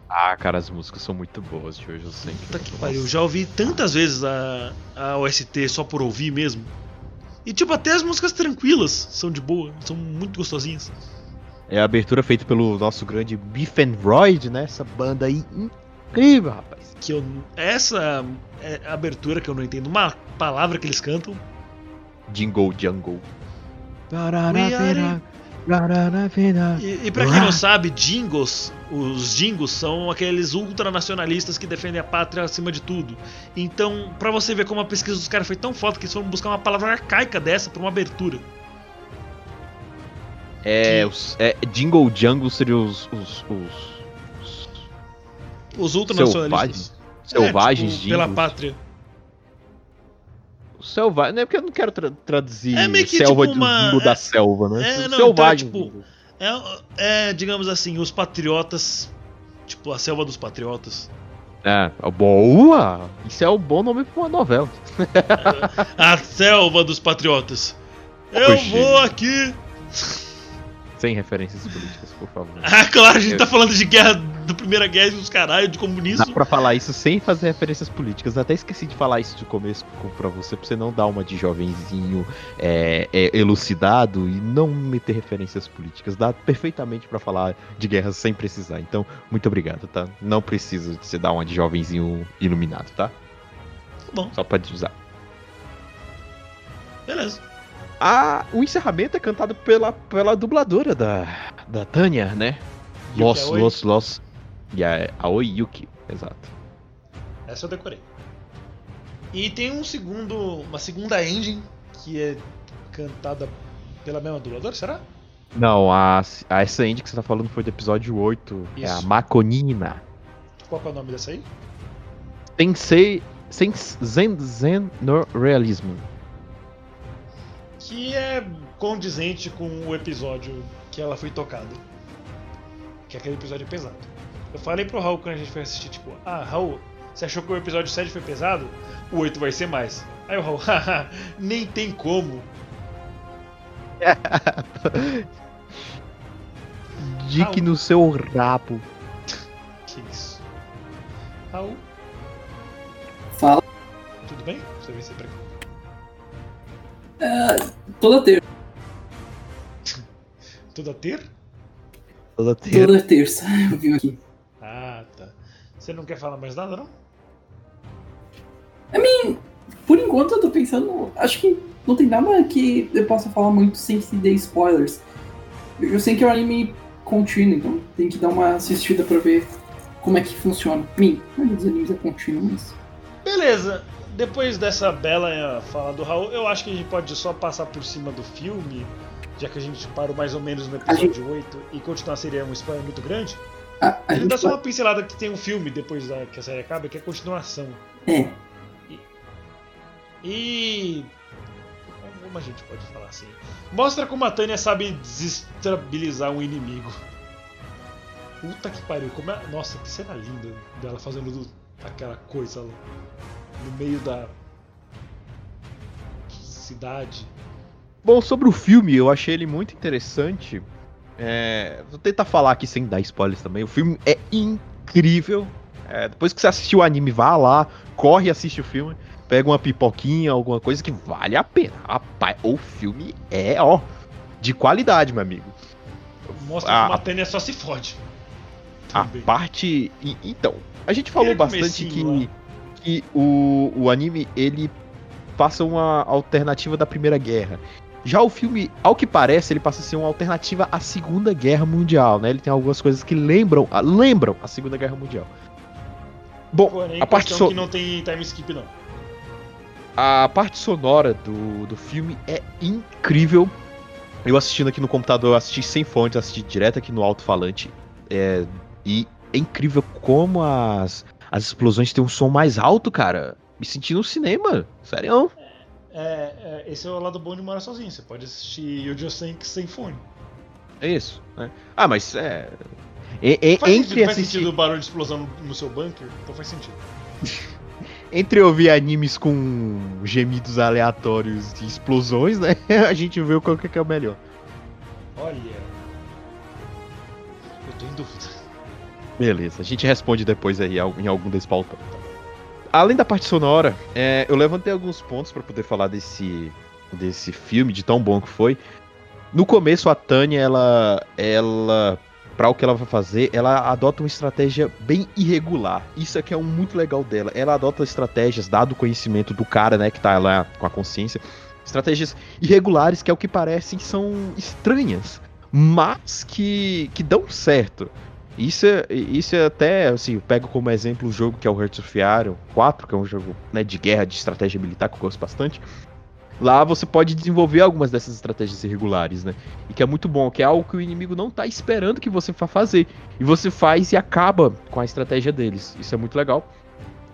Ah, cara, as músicas são muito boas de hoje, eu sei. Puta que pariu, eu já ouvi tantas vezes a, a OST só por ouvir mesmo. E tipo, até as músicas tranquilas são de boa, são muito gostosinhas. É a abertura feita pelo nosso grande Beef and Royd, né? Essa banda aí incrível, rapaz. Que eu. Essa é a abertura que eu não entendo uma palavra que eles cantam. Jingle Jungle. E, e pra quem não sabe, jingles, os jingles são aqueles ultranacionalistas que defendem a pátria acima de tudo. Então, pra você ver como a pesquisa dos caras foi tão foda que eles foram buscar uma palavra arcaica dessa pra uma abertura. É, os, é Jingle Jungle seriam os. os, os, Os ultranacionalistas. selvagens é, tipo, pela pátria. Selvagem, não é porque eu não quero tra- traduzir É meio que selva tipo uma- jingle da é- selva, né? é, não, Selvagem. então é tipo- É, é, digamos assim, os patriotas. Tipo, a selva dos patriotas. É, boa! Isso é um bom nome pra uma novela. A selva dos patriotas. Eu Oxi. vou aqui. Sem referências políticas, por favor. Ah, claro, a gente Eu- tá falando de guerra, da Primeira Guerra e dos caralho, de Dá comunismo. pra falar isso sem fazer referências políticas. Até esqueci de falar isso de começo com- pra você, pra você não dar uma de jovenzinho é, é, elucidado e não meter referências políticas. Dá perfeitamente pra falar de guerras sem precisar. Então, muito obrigado, tá? Não precisa de você dar uma de jovenzinho iluminado, tá? Tá bom, Só pra usar. beleza. Ah, o encerramento é cantado pela, pela dubladora da, da Tânia, né? Los. Los, Los. E a Aoi Yuki, exato. Essa eu decorei. E tem um segundo, uma segunda engine que é cantada pela mesma dubladora, será? Não, a, a essa indie que você tá falando foi do episódio 8. É a Isso. Maconina. Qual que é o nome dessa aí? Tensei. Sen, zen, zen no realismo. Que é condizente com o episódio que ela foi tocada. Que é aquele episódio pesado. Eu falei pro Raul quando a gente foi assistir, tipo, ah, Raul, você achou que o episódio 7 foi pesado? O 8 vai ser mais. Aí o Raul, haha, nem tem como. Dick no seu rabo. Que isso? Raul, Fala. tudo bem? Você vem sempre aqui. Toda terça. Tudo a ter? Toda terça. Toda terça. Eu vi aqui. Ah, tá. Você não quer falar mais nada, não? Por enquanto eu tô pensando. Acho que não tem nada que eu possa falar muito sem se dar spoilers. Eu sei que é um anime contínuo, então tem que dar uma assistida pra ver como é que funciona. Mim, a maioria dos animes é contínuo, mas. Beleza. Depois dessa bela eh, fala do Raul, eu acho que a gente pode só passar por cima do filme, já que a gente parou mais ou menos no episódio 8 e continuar seria um spoiler muito grande. A, a gente dá só uma pode- pincelada que tem um filme depois da, que a série acaba, que é a continuação. É, E. Como a gente pode falar assim? Mostra como a Tânia sabe desestabilizar um inimigo. Puta que pariu, como é... Nossa, que cena linda dela fazendo do- aquela coisa lá no meio da cidade. Bom, sobre o filme, eu achei ele muito interessante. É, vou tentar falar aqui sem dar spoilers também. O filme é incrível. É, depois que você assistiu o anime, vá lá, corre e assiste o filme. Pega uma pipoquinha, alguma coisa que vale a pena. Rapaz, o filme é, ó, de qualidade, meu amigo. Mostra Ah, como a Tânia só se fode. A Também. parte. e- Então, a gente falou Aquele bastante que, que o, o anime ele passa uma alternativa da Primeira Guerra. Já o filme, ao que parece, ele passa a ser uma alternativa à Segunda Guerra Mundial, né? Ele tem algumas coisas que lembram, a- lembram a Segunda Guerra Mundial. Bom, Porém, a parte, questão so- que não tem time skip, não. a parte sonora do, do filme é incrível. Eu assistindo aqui no computador, eu assisti sem fontes, assisti direto aqui no alto-falante. É, e é incrível como as, as explosões têm um som mais alto, cara. Me senti no cinema, sério. É, é, esse é o lado bom de morar sozinho. Você pode assistir Yu Senki sem fone. É isso. Né? Ah, mas é. E, e, Faz entre sentido, faz assistir, sentido o barulho de explosão no, no seu bunker? Então faz sentido. entre ouvir animes com gemidos aleatórios de explosões, né? A gente vê o qual que é o melhor. Olha. Eu tô em dúvida. Beleza, a gente responde depois aí em algum desses pautão. Além da parte sonora, é, eu levantei alguns pontos pra poder falar desse, desse filme, de tão bom que foi. No começo, a Tânia, ela, ela para o que ela vai fazer, ela adota uma estratégia bem irregular. Isso aqui é um muito legal dela. Ela adota estratégias, dado o conhecimento do cara, né, que tá lá com a consciência, estratégias irregulares que, é o que parecem, são estranhas, mas que, que dão certo. Isso é, isso é até, assim, eu pego como exemplo o jogo que é o Hearts of Iron 4, que é um jogo né, de guerra, de estratégia militar que eu gosto bastante. Lá você pode desenvolver algumas dessas estratégias irregulares, né? E que é muito bom, que é algo que o inimigo não tá esperando que você vá fazer. E você faz e acaba com a estratégia deles. Isso é muito legal.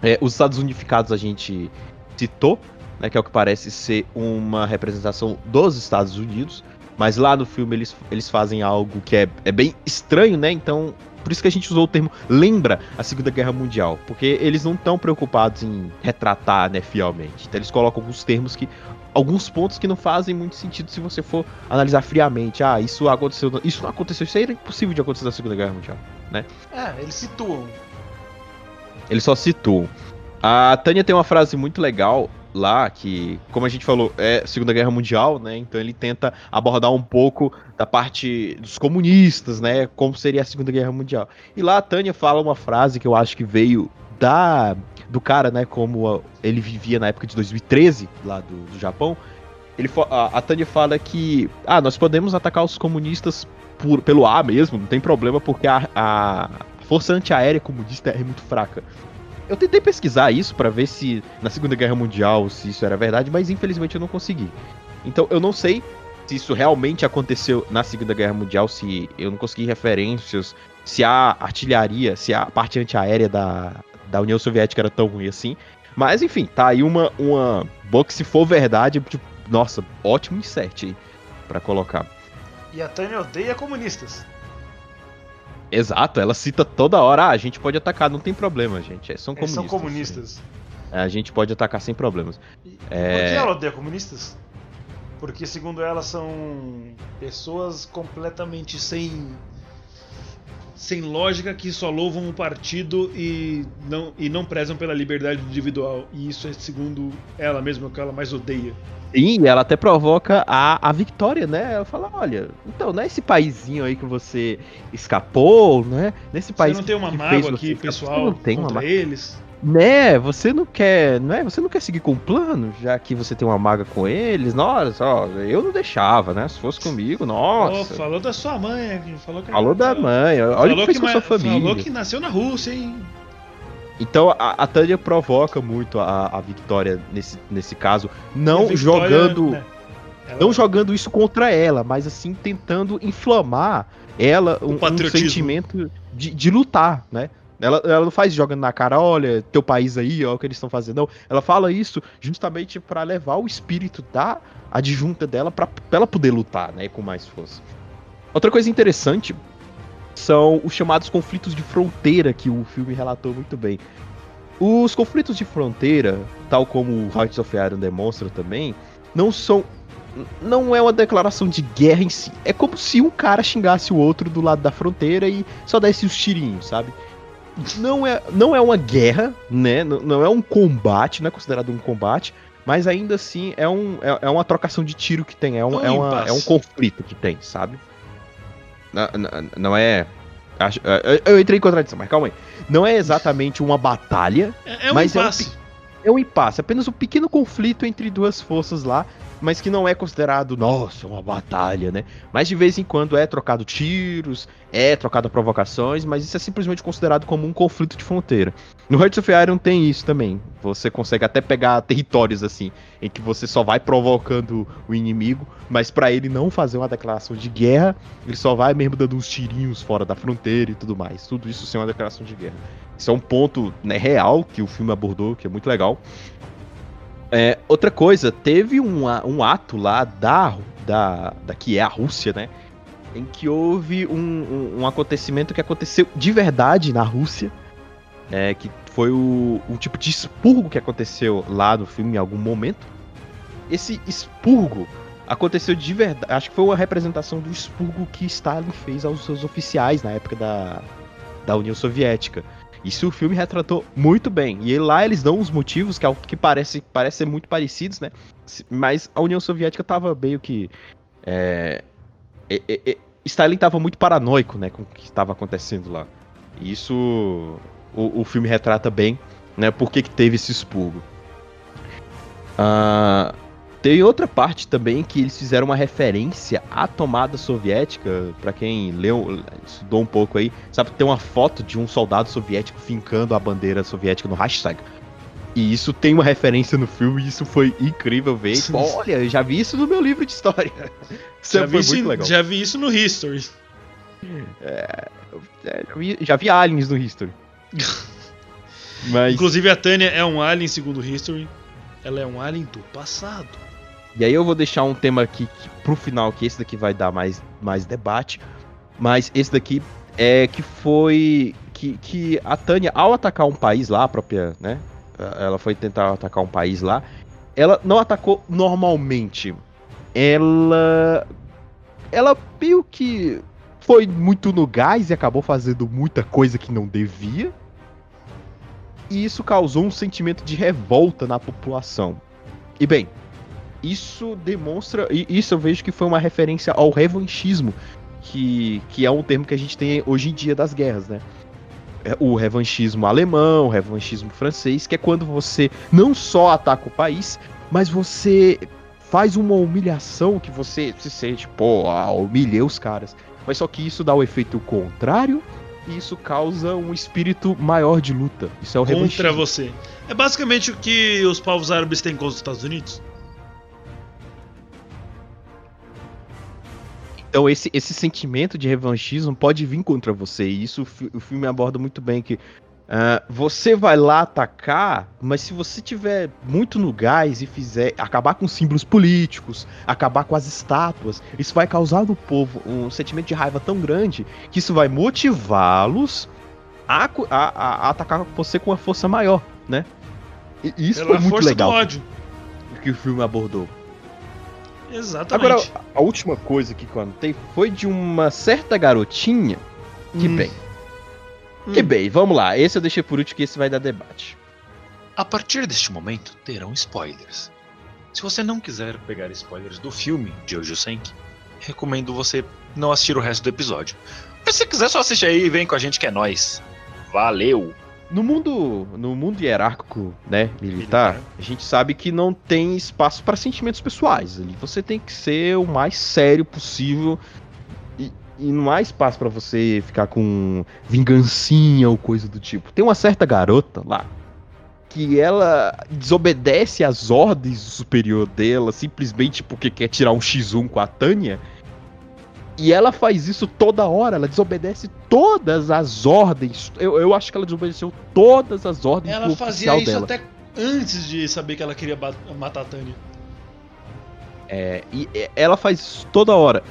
É, os Estados Unificados a gente citou, né? Que é o que parece ser uma representação dos Estados Unidos. Mas lá no filme eles, eles fazem algo que é, é bem estranho, né? Então, por isso que a gente usou o termo lembra a Segunda Guerra Mundial. Porque eles não estão preocupados em retratar, né, fielmente. Então eles colocam alguns termos que. Alguns pontos que não fazem muito sentido se você for analisar friamente. Ah, isso aconteceu. Isso não aconteceu, isso era impossível de acontecer na Segunda Guerra Mundial, né? É, eles situam. Eles só situam. A Tânia tem uma frase muito legal lá que, como a gente falou, é Segunda Guerra Mundial, né? Então ele tenta abordar um pouco da parte dos comunistas, né? Como seria a Segunda Guerra Mundial. E lá a Tânia fala uma frase que eu acho que veio da do cara, né? Como ele vivia na época de 2013 lá do, do Japão. Ele, a, a Tânia fala que ah, nós podemos atacar os comunistas por, pelo ar mesmo, não tem problema, porque a, a força antiaérea comunista é muito fraca. Eu tentei pesquisar isso para ver se na Segunda Guerra Mundial se isso era verdade, mas infelizmente eu não consegui. Então eu não sei se isso realmente aconteceu na Segunda Guerra Mundial, se eu não consegui referências, se a artilharia, se a parte antiaérea da, da União Soviética era tão ruim assim. Mas enfim, tá aí uma, uma boa que se for verdade, tipo, nossa, ótimo insert aí pra colocar. E a Tânia odeia comunistas. Exato, ela cita toda hora, ah, a gente pode atacar, não tem problema, gente. É, são Eles comunistas. são comunistas. É, a gente pode atacar sem problemas. E É. Por que ela odeia comunistas? Porque, segundo ela, são pessoas completamente sem. Sem lógica que só louvam o partido e não, e não prezam pela liberdade individual. E isso é, segundo ela mesma, o que ela mais odeia. Sim, e ela até provoca a, a vitória, né? Ela fala, olha, então, não é esse paizinho aí que você escapou, né? Nesse Você país não tem uma mágoa você aqui, pessoal, você não tem uma contra mágoa. eles? Né, você não quer, não é? Você não quer seguir com o plano, já que você tem uma maga com eles? Nossa, ó, eu não deixava, né? Se fosse comigo, Oh, nossa. falou da sua mãe aqui. Falou, que falou da mãe, olha o que fez com a sua família. Falou que nasceu na Rússia, hein? Então a, a Tânia provoca muito a, a Vitória nesse, nesse caso, não Victoria, jogando. né, ela- Não jogando isso contra ela, mas assim tentando inflamar ela um, um sentimento de, de lutar, né? Ela, ela não faz jogando na cara, olha, teu país aí, ó, o que eles estão fazendo. Não, ela fala isso justamente pra levar o espírito da adjunta dela pra ela poder lutar, né, com mais força. Outra coisa interessante são os chamados conflitos de fronteira que o filme relatou muito bem. Os conflitos de fronteira, tal como o Hearts of Iron demonstra também, não são não é uma declaração de guerra em si. É como se um cara xingasse o outro do lado da fronteira e só desse os tirinhos, sabe? Não é, não é uma guerra, né? Não, não é um combate, não é considerado um combate, mas ainda assim é, um, é, é uma trocação de tiro que tem, é um, é, uma- impasse. é um conflito que tem, sabe? Não, não- não é. acho- eu- eu entrei em contradição, mas calma aí. Não é exatamente uma batalha, É, é um Mas é um impasse. é um impasse, apenas um pequeno conflito entre duas forças lá, mas que não é considerado, nossa, uma batalha, né? Mas de vez em quando é trocado tiros, é trocado provocações, mas isso é simplesmente considerado como um conflito de fronteira. No Hearts of Iron tem isso também. Você consegue até pegar territórios assim, em que você só vai provocando o inimigo, mas pra ele não fazer uma declaração de guerra, ele só vai mesmo dando uns tirinhos fora da fronteira e tudo mais. Tudo isso sem uma declaração de guerra. Isso é um ponto né, real que o filme abordou, que é muito legal. É, outra coisa, teve um, um ato lá da, da, da que é a Rússia, né? em que houve um, um, um acontecimento que aconteceu de verdade na Rússia, é, que foi o, o tipo de expurgo que aconteceu lá no filme em algum momento. Esse expurgo aconteceu de verdade. Acho que foi uma representação do expurgo que Stalin fez aos seus oficiais na época da, da União Soviética. Isso o filme retratou muito bem. E lá eles dão uns motivos que, que parece, parece ser muito parecidos, né? Mas a União Soviética tava meio que. É, é, é, Stalin tava muito paranoico, né? Com o que estava acontecendo lá. E isso o, o filme retrata bem, né? Por que, que teve esse expurgo. Ah. Uh, tem outra parte também que eles fizeram uma referência à tomada soviética. Para quem leu, estudou um pouco aí, sabe tem uma foto de um soldado soviético fincando a bandeira soviética no hashtag. E isso tem uma referência no filme e isso foi incrível ver. Olha, eu já vi isso no meu livro de história. Isso já, vi isso, já vi isso no History. É, é, já, vi, já vi aliens no History. Mas... Inclusive a Tânia é um alien segundo History. Ela é um alien do passado. E aí eu vou deixar um tema aqui que, pro final, que esse daqui vai dar mais, mais debate. Mas esse daqui é que foi. Que, que a Tânia, ao atacar um país lá, a própria, né? Ela foi tentar atacar um país lá. Ela não atacou normalmente. Ela. Ela meio que foi muito no gás e acabou fazendo muita coisa que não devia. E isso causou um sentimento de revolta na população. E bem, isso demonstra. Isso eu vejo que foi uma referência ao revanchismo, que, que é um termo que a gente tem hoje em dia das guerras, né? É o revanchismo alemão, o revanchismo francês, que é quando você não só ataca o país, mas você faz uma humilhação que você se sente, pô, ah, humilhei os caras. Mas só que isso dá o efeito contrário e isso causa um espírito maior de luta. Isso é o Contra revanchismo. você. É basicamente o que os povos árabes têm contra os Estados Unidos. Então esse, esse sentimento de revanchismo pode vir contra você. E isso o filme aborda muito bem que uh, você vai lá atacar, mas se você tiver muito no gás e fizer acabar com símbolos políticos, acabar com as estátuas, isso vai causar no povo um sentimento de raiva tão grande que isso vai motivá-los a, a, a, atacar você com uma força maior, né? E isso Pela foi muito legal. Que o filme abordou. Exatamente. Agora, a última coisa que eu anotei foi de uma certa garotinha. Que hum. bem. Hum. Que bem, vamos lá. Esse eu deixei por último, que esse vai dar debate. A partir deste momento, terão spoilers. Se você não quiser pegar spoilers do filme de Ojo Senki, recomendo você não assistir o resto do episódio. Mas se você quiser, só assiste aí e vem com a gente que é nós. Valeu! No mundo, no mundo hierárquico, né, militar, militar, a gente sabe que não tem espaço para sentimentos pessoais. Você tem que ser o mais sério possível e, e não há espaço para você ficar com vingancinha ou coisa do tipo. Tem uma certa garota lá que ela desobedece às ordens do superior dela simplesmente porque quer tirar um X1 com a Tânia e ela faz isso toda hora, ela desobedece todas as ordens. Eu, eu acho que ela desobedeceu todas as ordens ela do fazia isso dela. até antes de saber que ela queria matar a Tânia. É, e ela faz isso toda hora.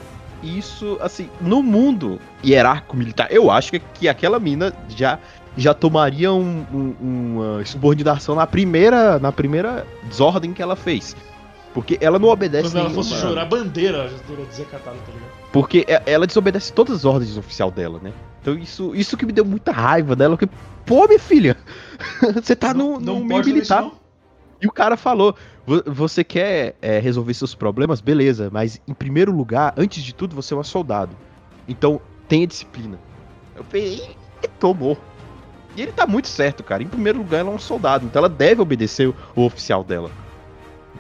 Isso, assim, no mundo hierárquico militar, eu acho que, que aquela mina já já tomaria um, um, uma subordinação na primeira na primeira desordem que ela fez. Porque ela não obedece Quando ela fosse jurar a bandeira, ela teria desacatado, tá ligado? Porque ela desobedece todas as ordens oficial dela, né? Então isso, isso que me deu muita raiva dela, porque, pô, minha filha, você tá não, no, no meio militar. E o cara falou: você quer é, resolver seus problemas? Beleza, mas em primeiro lugar, antes de tudo, você é uma soldado. Então tenha disciplina. Eu falei, tomou. E ele tá muito certo, cara. Em primeiro lugar, ela é um soldado, então ela deve obedecer o oficial dela.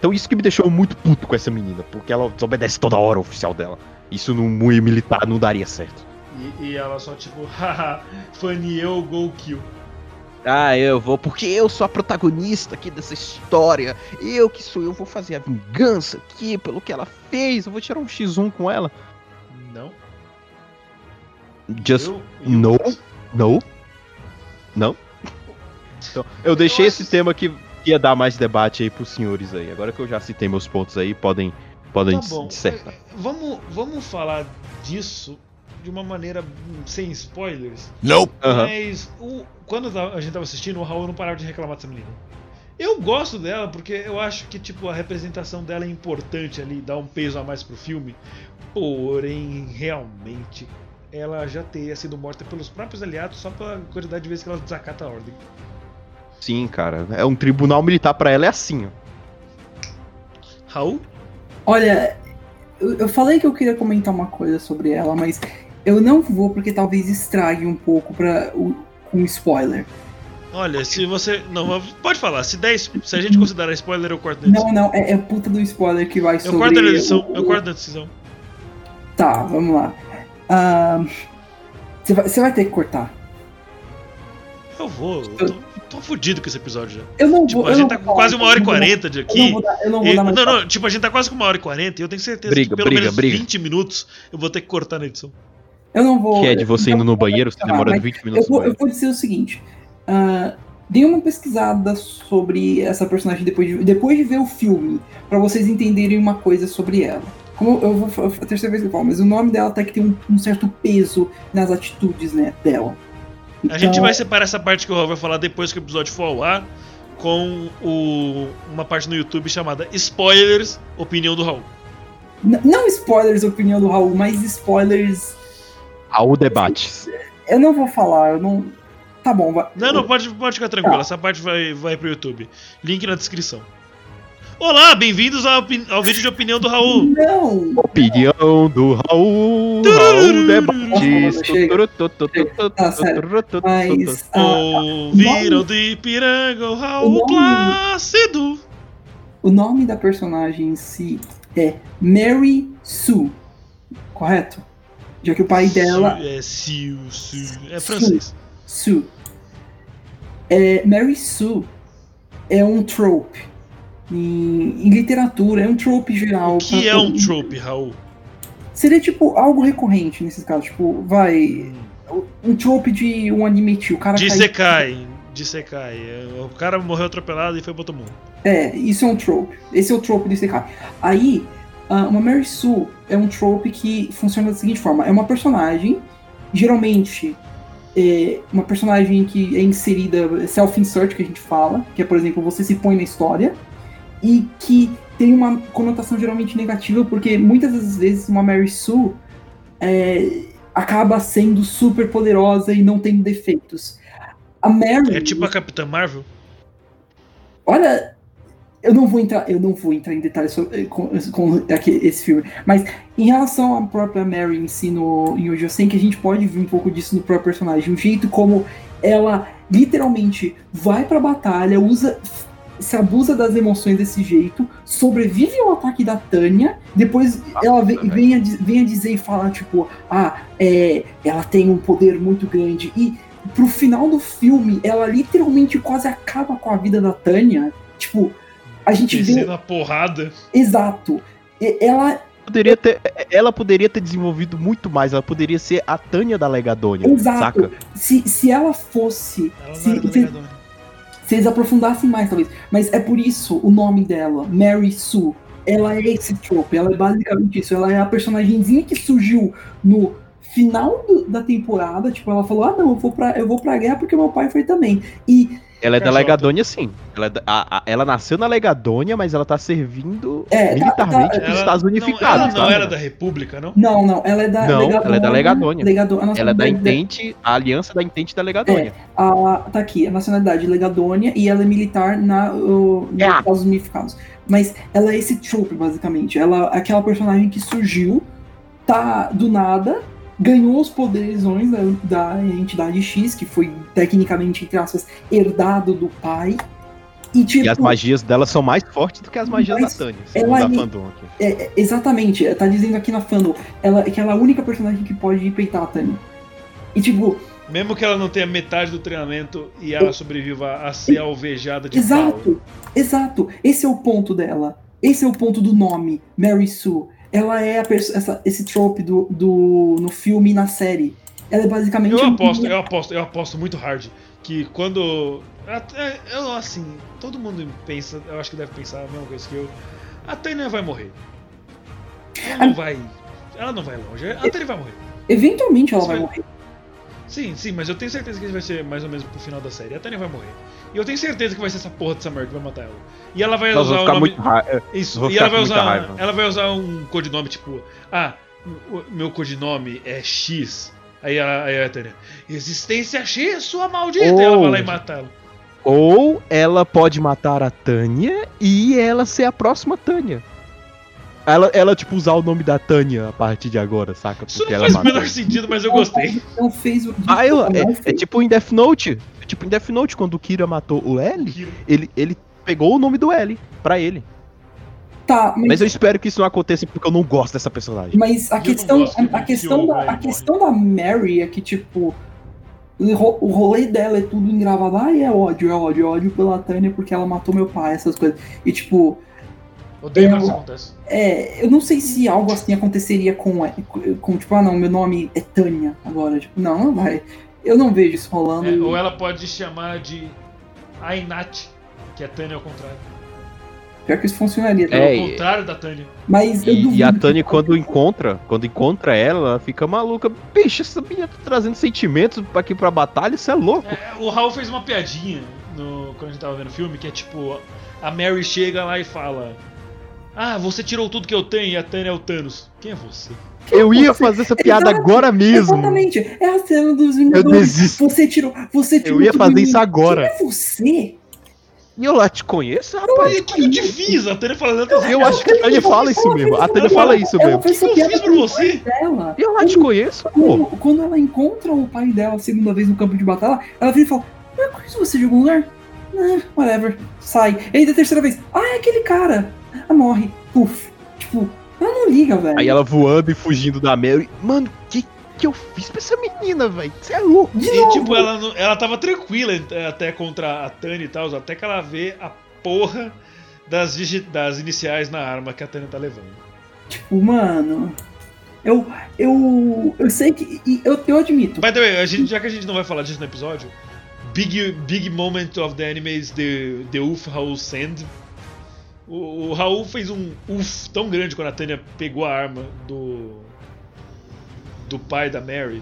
Então isso que me deixou muito puto com essa menina, porque ela desobedece toda hora o oficial dela. Isso no meio militar não daria certo. E, e ela só tipo, haha, funny eu go kill. Ah, eu vou, porque eu sou a protagonista aqui dessa história. Eu que sou eu, vou fazer a vingança aqui pelo que ela fez. Eu vou tirar um X1 com ela. Não. Just eu, eu... no, no, não. Então, eu deixei eu esse tema que ia dar mais debate aí pros senhores aí. Agora que eu já citei meus pontos aí, podem podem Tá bom. dissertar. Vamos, vamos falar disso de uma maneira sem spoilers. Nope. Aham. Mas o- quando a gente tava assistindo, o Raul não parava de reclamar dessa menina. Eu gosto dela porque eu acho que tipo a representação dela é importante ali, dá um peso a mais pro filme. Porém, realmente, ela já teria sido morta pelos próprios aliados só pela quantidade de vezes que ela desacata a ordem. Sim, cara. É um tribunal militar pra ela é assim, ó. Raul? Olha, eu, eu falei que eu queria comentar uma coisa sobre ela, mas eu não vou porque talvez estrague um pouco pra, o, com spoiler. Olha, se você. Não, pode falar. Se 10. Se a gente considerar spoiler, eu corto na edição. Não, não, é, é puta do spoiler que vai Eu sobre. corto na edição. o- Eu corto na decisão. Tá, vamos lá. Ahn, Você vai, você vai ter que cortar. Eu vou. Eu tô, tô fudido com esse episódio já. Eu não Tipo, vou. a eu gente não tá com quase falar, uma hora e eu não quarenta de Eu não aqui. vou dar, eu não vou E- dar mais. não, não, tipo, a gente tá quase com uma hora e quarenta e eu tenho certeza Briga, que pelo briga, menos briga. 20 minutos eu vou ter que cortar na edição. Eu não vou. Que é de você eu indo não no banheiro, você tá, demora mas 20 Eu minutos. no vou, eu vou dizer o seguinte. ah, dê uma pesquisada sobre essa personagem depois de, depois de ver o filme, pra vocês entenderem uma coisa sobre ela. Como eu vou a terceira vez que eu falo, mas o nome dela até que tem um, um certo peso nas atitudes né, dela. A gente Então, vai separar essa parte que o Raul vai falar depois que o episódio for ao ar com o, uma parte no YouTube chamada Spoilers, Opinião do Raul. n- Não spoilers opinião do Raul, mas spoilers. Ao debates. Eu não vou falar, eu não. Tá bom, vai. Não, não, pode, pode ficar tranquilo, Tá. essa parte vai, vai pro YouTube. Link na descrição. Olá, bem-vindos ao, ao vídeo de opinião do Raul. Não! Opinião do Raul. Raul debates. Chega. Tá, sério. Mas. ah, Ouviram do Ipiranga o Raul o nome- Plácido. o nome da personagem em si é Mary Sue, correto? Já que o pai dela É, Siu, Siu. É francês. Sue. É, Mary Sue é um trope. Em, em literatura, é um trope geral. O que é um trope, Raul? Seria tipo algo recorrente nesses casos. Tipo, vai. Um trope de um anime tio. O cara De cai- Sekai. De Sekai. É, O cara morreu atropelado e foi pro outro mundo. É, isso é um trope. Esse é o trope do Isekai. Aí, ah, uma Mary Sue é um trope que funciona da seguinte forma: é uma personagem, geralmente, é uma personagem que é inserida, self-insert, que a gente fala, que é, por exemplo, você se põe na história, e que tem uma conotação geralmente negativa, porque muitas das vezes uma Mary Sue é, acaba sendo super poderosa e não tem defeitos. A Mary. É tipo a Capitã Marvel? Olha, eu não vou entrar, eu não vou entrar em detalhes sobre, com, com aqui- esse filme, mas em relação à própria Mary em si no em Hoje que a gente pode ver um pouco disso no próprio personagem, o jeito como ela literalmente vai pra batalha, usa se abusa das emoções desse jeito, sobrevive ao ataque da Tânia, depois ela vem, vem, a, vem a dizer e falar, tipo, ah, é, ela tem um poder muito grande. E pro final do filme, ela literalmente quase acaba com a vida da Tânia. Tipo, a gente vê. A porrada. Exato. E- Ela. Poderia ter, ela poderia ter desenvolvido muito mais. Ela poderia ser a Tânia da Legadônia. Exato. Saca? Se, se ela fosse. Ela não Se, era se, eles aprofundassem mais, talvez. Mas é por isso o nome dela, Mary Sue. Ela é esse trope, ela é basicamente isso. Ela é a personagemzinha que surgiu no final do- da temporada. Tipo, ela falou: Ah, não, eu vou pra, eu vou pra guerra porque meu pai foi também. E Ela é da. Legadônia, sim. Ela, é da- a- a- ela nasceu na Legadônia, mas ela tá servindo É, tá- militarmente tá- pros Ela- Estados não, Unificados. ela não tá? era da República, não? Não, não, ela é da Não, ela é da Legadônia. Legado- a Ela é da Intente, a aliança da Intente da Legadônia. A, tá aqui, a nacionalidade Legadônia e ela é militar na, o, nos Ah. Estados Unificados. Mas ela é esse trope, basicamente. Ela é aquela personagem que surgiu, tá do nada, ganhou os poderes da, da entidade X, que foi tecnicamente, entre aspas, herdado do pai. E tipo. E as magias dela são mais fortes do que as magias da Tânia, ela segundo a ali- fandom aqui. É, é, exatamente, tá dizendo aqui na fandom ela, que ela é a única personagem que pode peitar a Tânia. E tipo, Mesmo que ela não tenha metade do treinamento e ela sobreviva a ser alvejada de pau. Exato, exato. Esse é o ponto dela. Esse é o ponto do nome, Mary Sue. Ela é a essa- esse trope do, do, no filme e na série. Ela é basicamente. Eu a aposto, eu aposto, eu aposto muito hard que quando. até- Eu, assim, todo mundo pensa, eu acho que deve pensar a mesma coisa que eu. A Tânia vai morrer. ela não vai. Ela não vai longe. A Tânia vai morrer. Eventualmente ela vai vai- morrer. Sim, sim, mas eu tenho certeza que vai ser mais ou menos pro final da série. A Tânia vai morrer. E eu tenho certeza que vai ser essa porra dessa mulher que vai matar ela. E ela vai Nós usar o nome. muito. Isso, vou e ela vai usar. raiva. Ela vai usar um codinome tipo. Ah, meu codinome é X. Aí a, aí a Tânia. Existência X, sua maldita! E ela vai lá e mata ela. Ou ela pode matar a Tânia e ela ser a próxima Tânia. Ela, ela, tipo, usar o nome da Tânia a partir de agora, saca? Isso Porque não ela faz o menor sentido, mas eu gostei. Não fez o. Ah, eu, não é, fez. é tipo em Death Note. É tipo em Death Note, quando o Kira matou o L, ele, ele pegou o nome do L pra ele. Tá, mas, Mas eu espero que isso não aconteça porque eu não gosto dessa personagem. mas a Eu não questão, gosto a, a questão da, a questão da Mary é que, tipo, o ro- o rolê dela é tudo engravado. Ai, é ódio, é ódio, é ódio pela Tânia porque ela matou meu pai, essas coisas. E, tipo, Odeio quando isso acontece. é, eu não sei se algo assim aconteceria com, com, tipo, ah, não, meu nome é Tânia agora. Tipo, não, não vai. Eu não vejo isso rolando. É, ou ela pode chamar de Ainat, que é Tânia ao contrário. Pior que isso funcionaria. É, ao e- contrário da Tânia. Mas eu E, duvido. e a Tânia, quando encontra, quando encontra ela, ela fica maluca. Bicho, essa menina tá trazendo sentimentos aqui pra batalha, isso é louco. É, o Raul fez uma piadinha no, quando a gente tava vendo o filme, que é tipo, a Mary chega lá e fala. Ah, você tirou tudo que eu tenho e a Tânia é o Thanos. Quem é você? Eu ia fazer essa piada Exato, agora mesmo. Exatamente. É a cena dos Eu Vingadores. desisto. Você tirou. Você tirou. Eu ia tudo fazer isso agora. Quem é você? E eu lá te conheço, rapaz. O que, que eu te fiz? A Tânia falando tantas Eu acho que a Tânia fala isso mesmo. A Tânia fala isso mesmo. O essa que eu piada fiz pra você? dela. Eu lá te conheço, pô. Quando, quando ela encontra o pai dela a segunda vez no campo de batalha, ela vira e fala: Mas conheço você de algum lugar? Ah, whatever. Sai. E aí da terceira vez, ah, é aquele cara. Ah, morre. Puf. Tipo, ela não liga, velho. Aí ela voando e fugindo da Mary. Mano, que que eu fiz pra essa menina, velho? Você é louco. De E novo. tipo, ela, não- ela tava tranquila até contra a Tânia e tal, até que ela vê a porra das, das iniciais na arma que a Tânia tá levando. Tipo, mano. Eu. Eu. Eu sei que. Eu, eu admito. By the way, a gente, já que a gente não vai falar disso no episódio, big, big moment of the anime is the, the Uf Raul Send. O, o Raul fez um uf tão grande quando a Tânia pegou a arma do. do pai da Mary.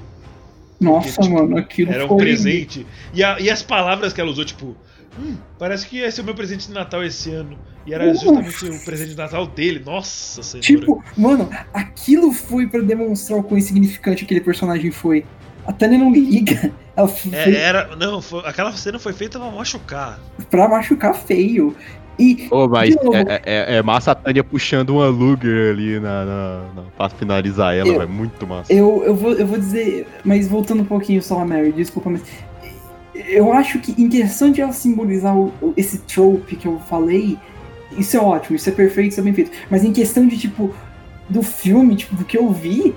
Nossa, tipo, mano, aquilo Era um foi. presente. E, a- e as palavras que ela usou, tipo. Hum, parece que ia ser o meu presente de Natal esse ano. E era justamente o presente de Natal dele. Nossa senhora. Tipo, mano, aquilo foi pra demonstrar o quão insignificante aquele personagem foi. A Tânia não liga. Ela fez É, era. Não, foi- aquela cena foi feita pra machucar. pra machucar feio. E Ô, mas De novo. é, é- é massa a Tânia puxando uma Luger ali na, na, na- pra finalizar ela, velho. Muito massa. eu, eu, vou, eu vou dizer, mas voltando um pouquinho só a Mary, desculpa, mas eu acho que em questão de ela simbolizar o- esse trope que eu falei, isso é ótimo, isso é perfeito, isso é bem feito. Mas em questão de, tipo, do filme, tipo, do que eu vi,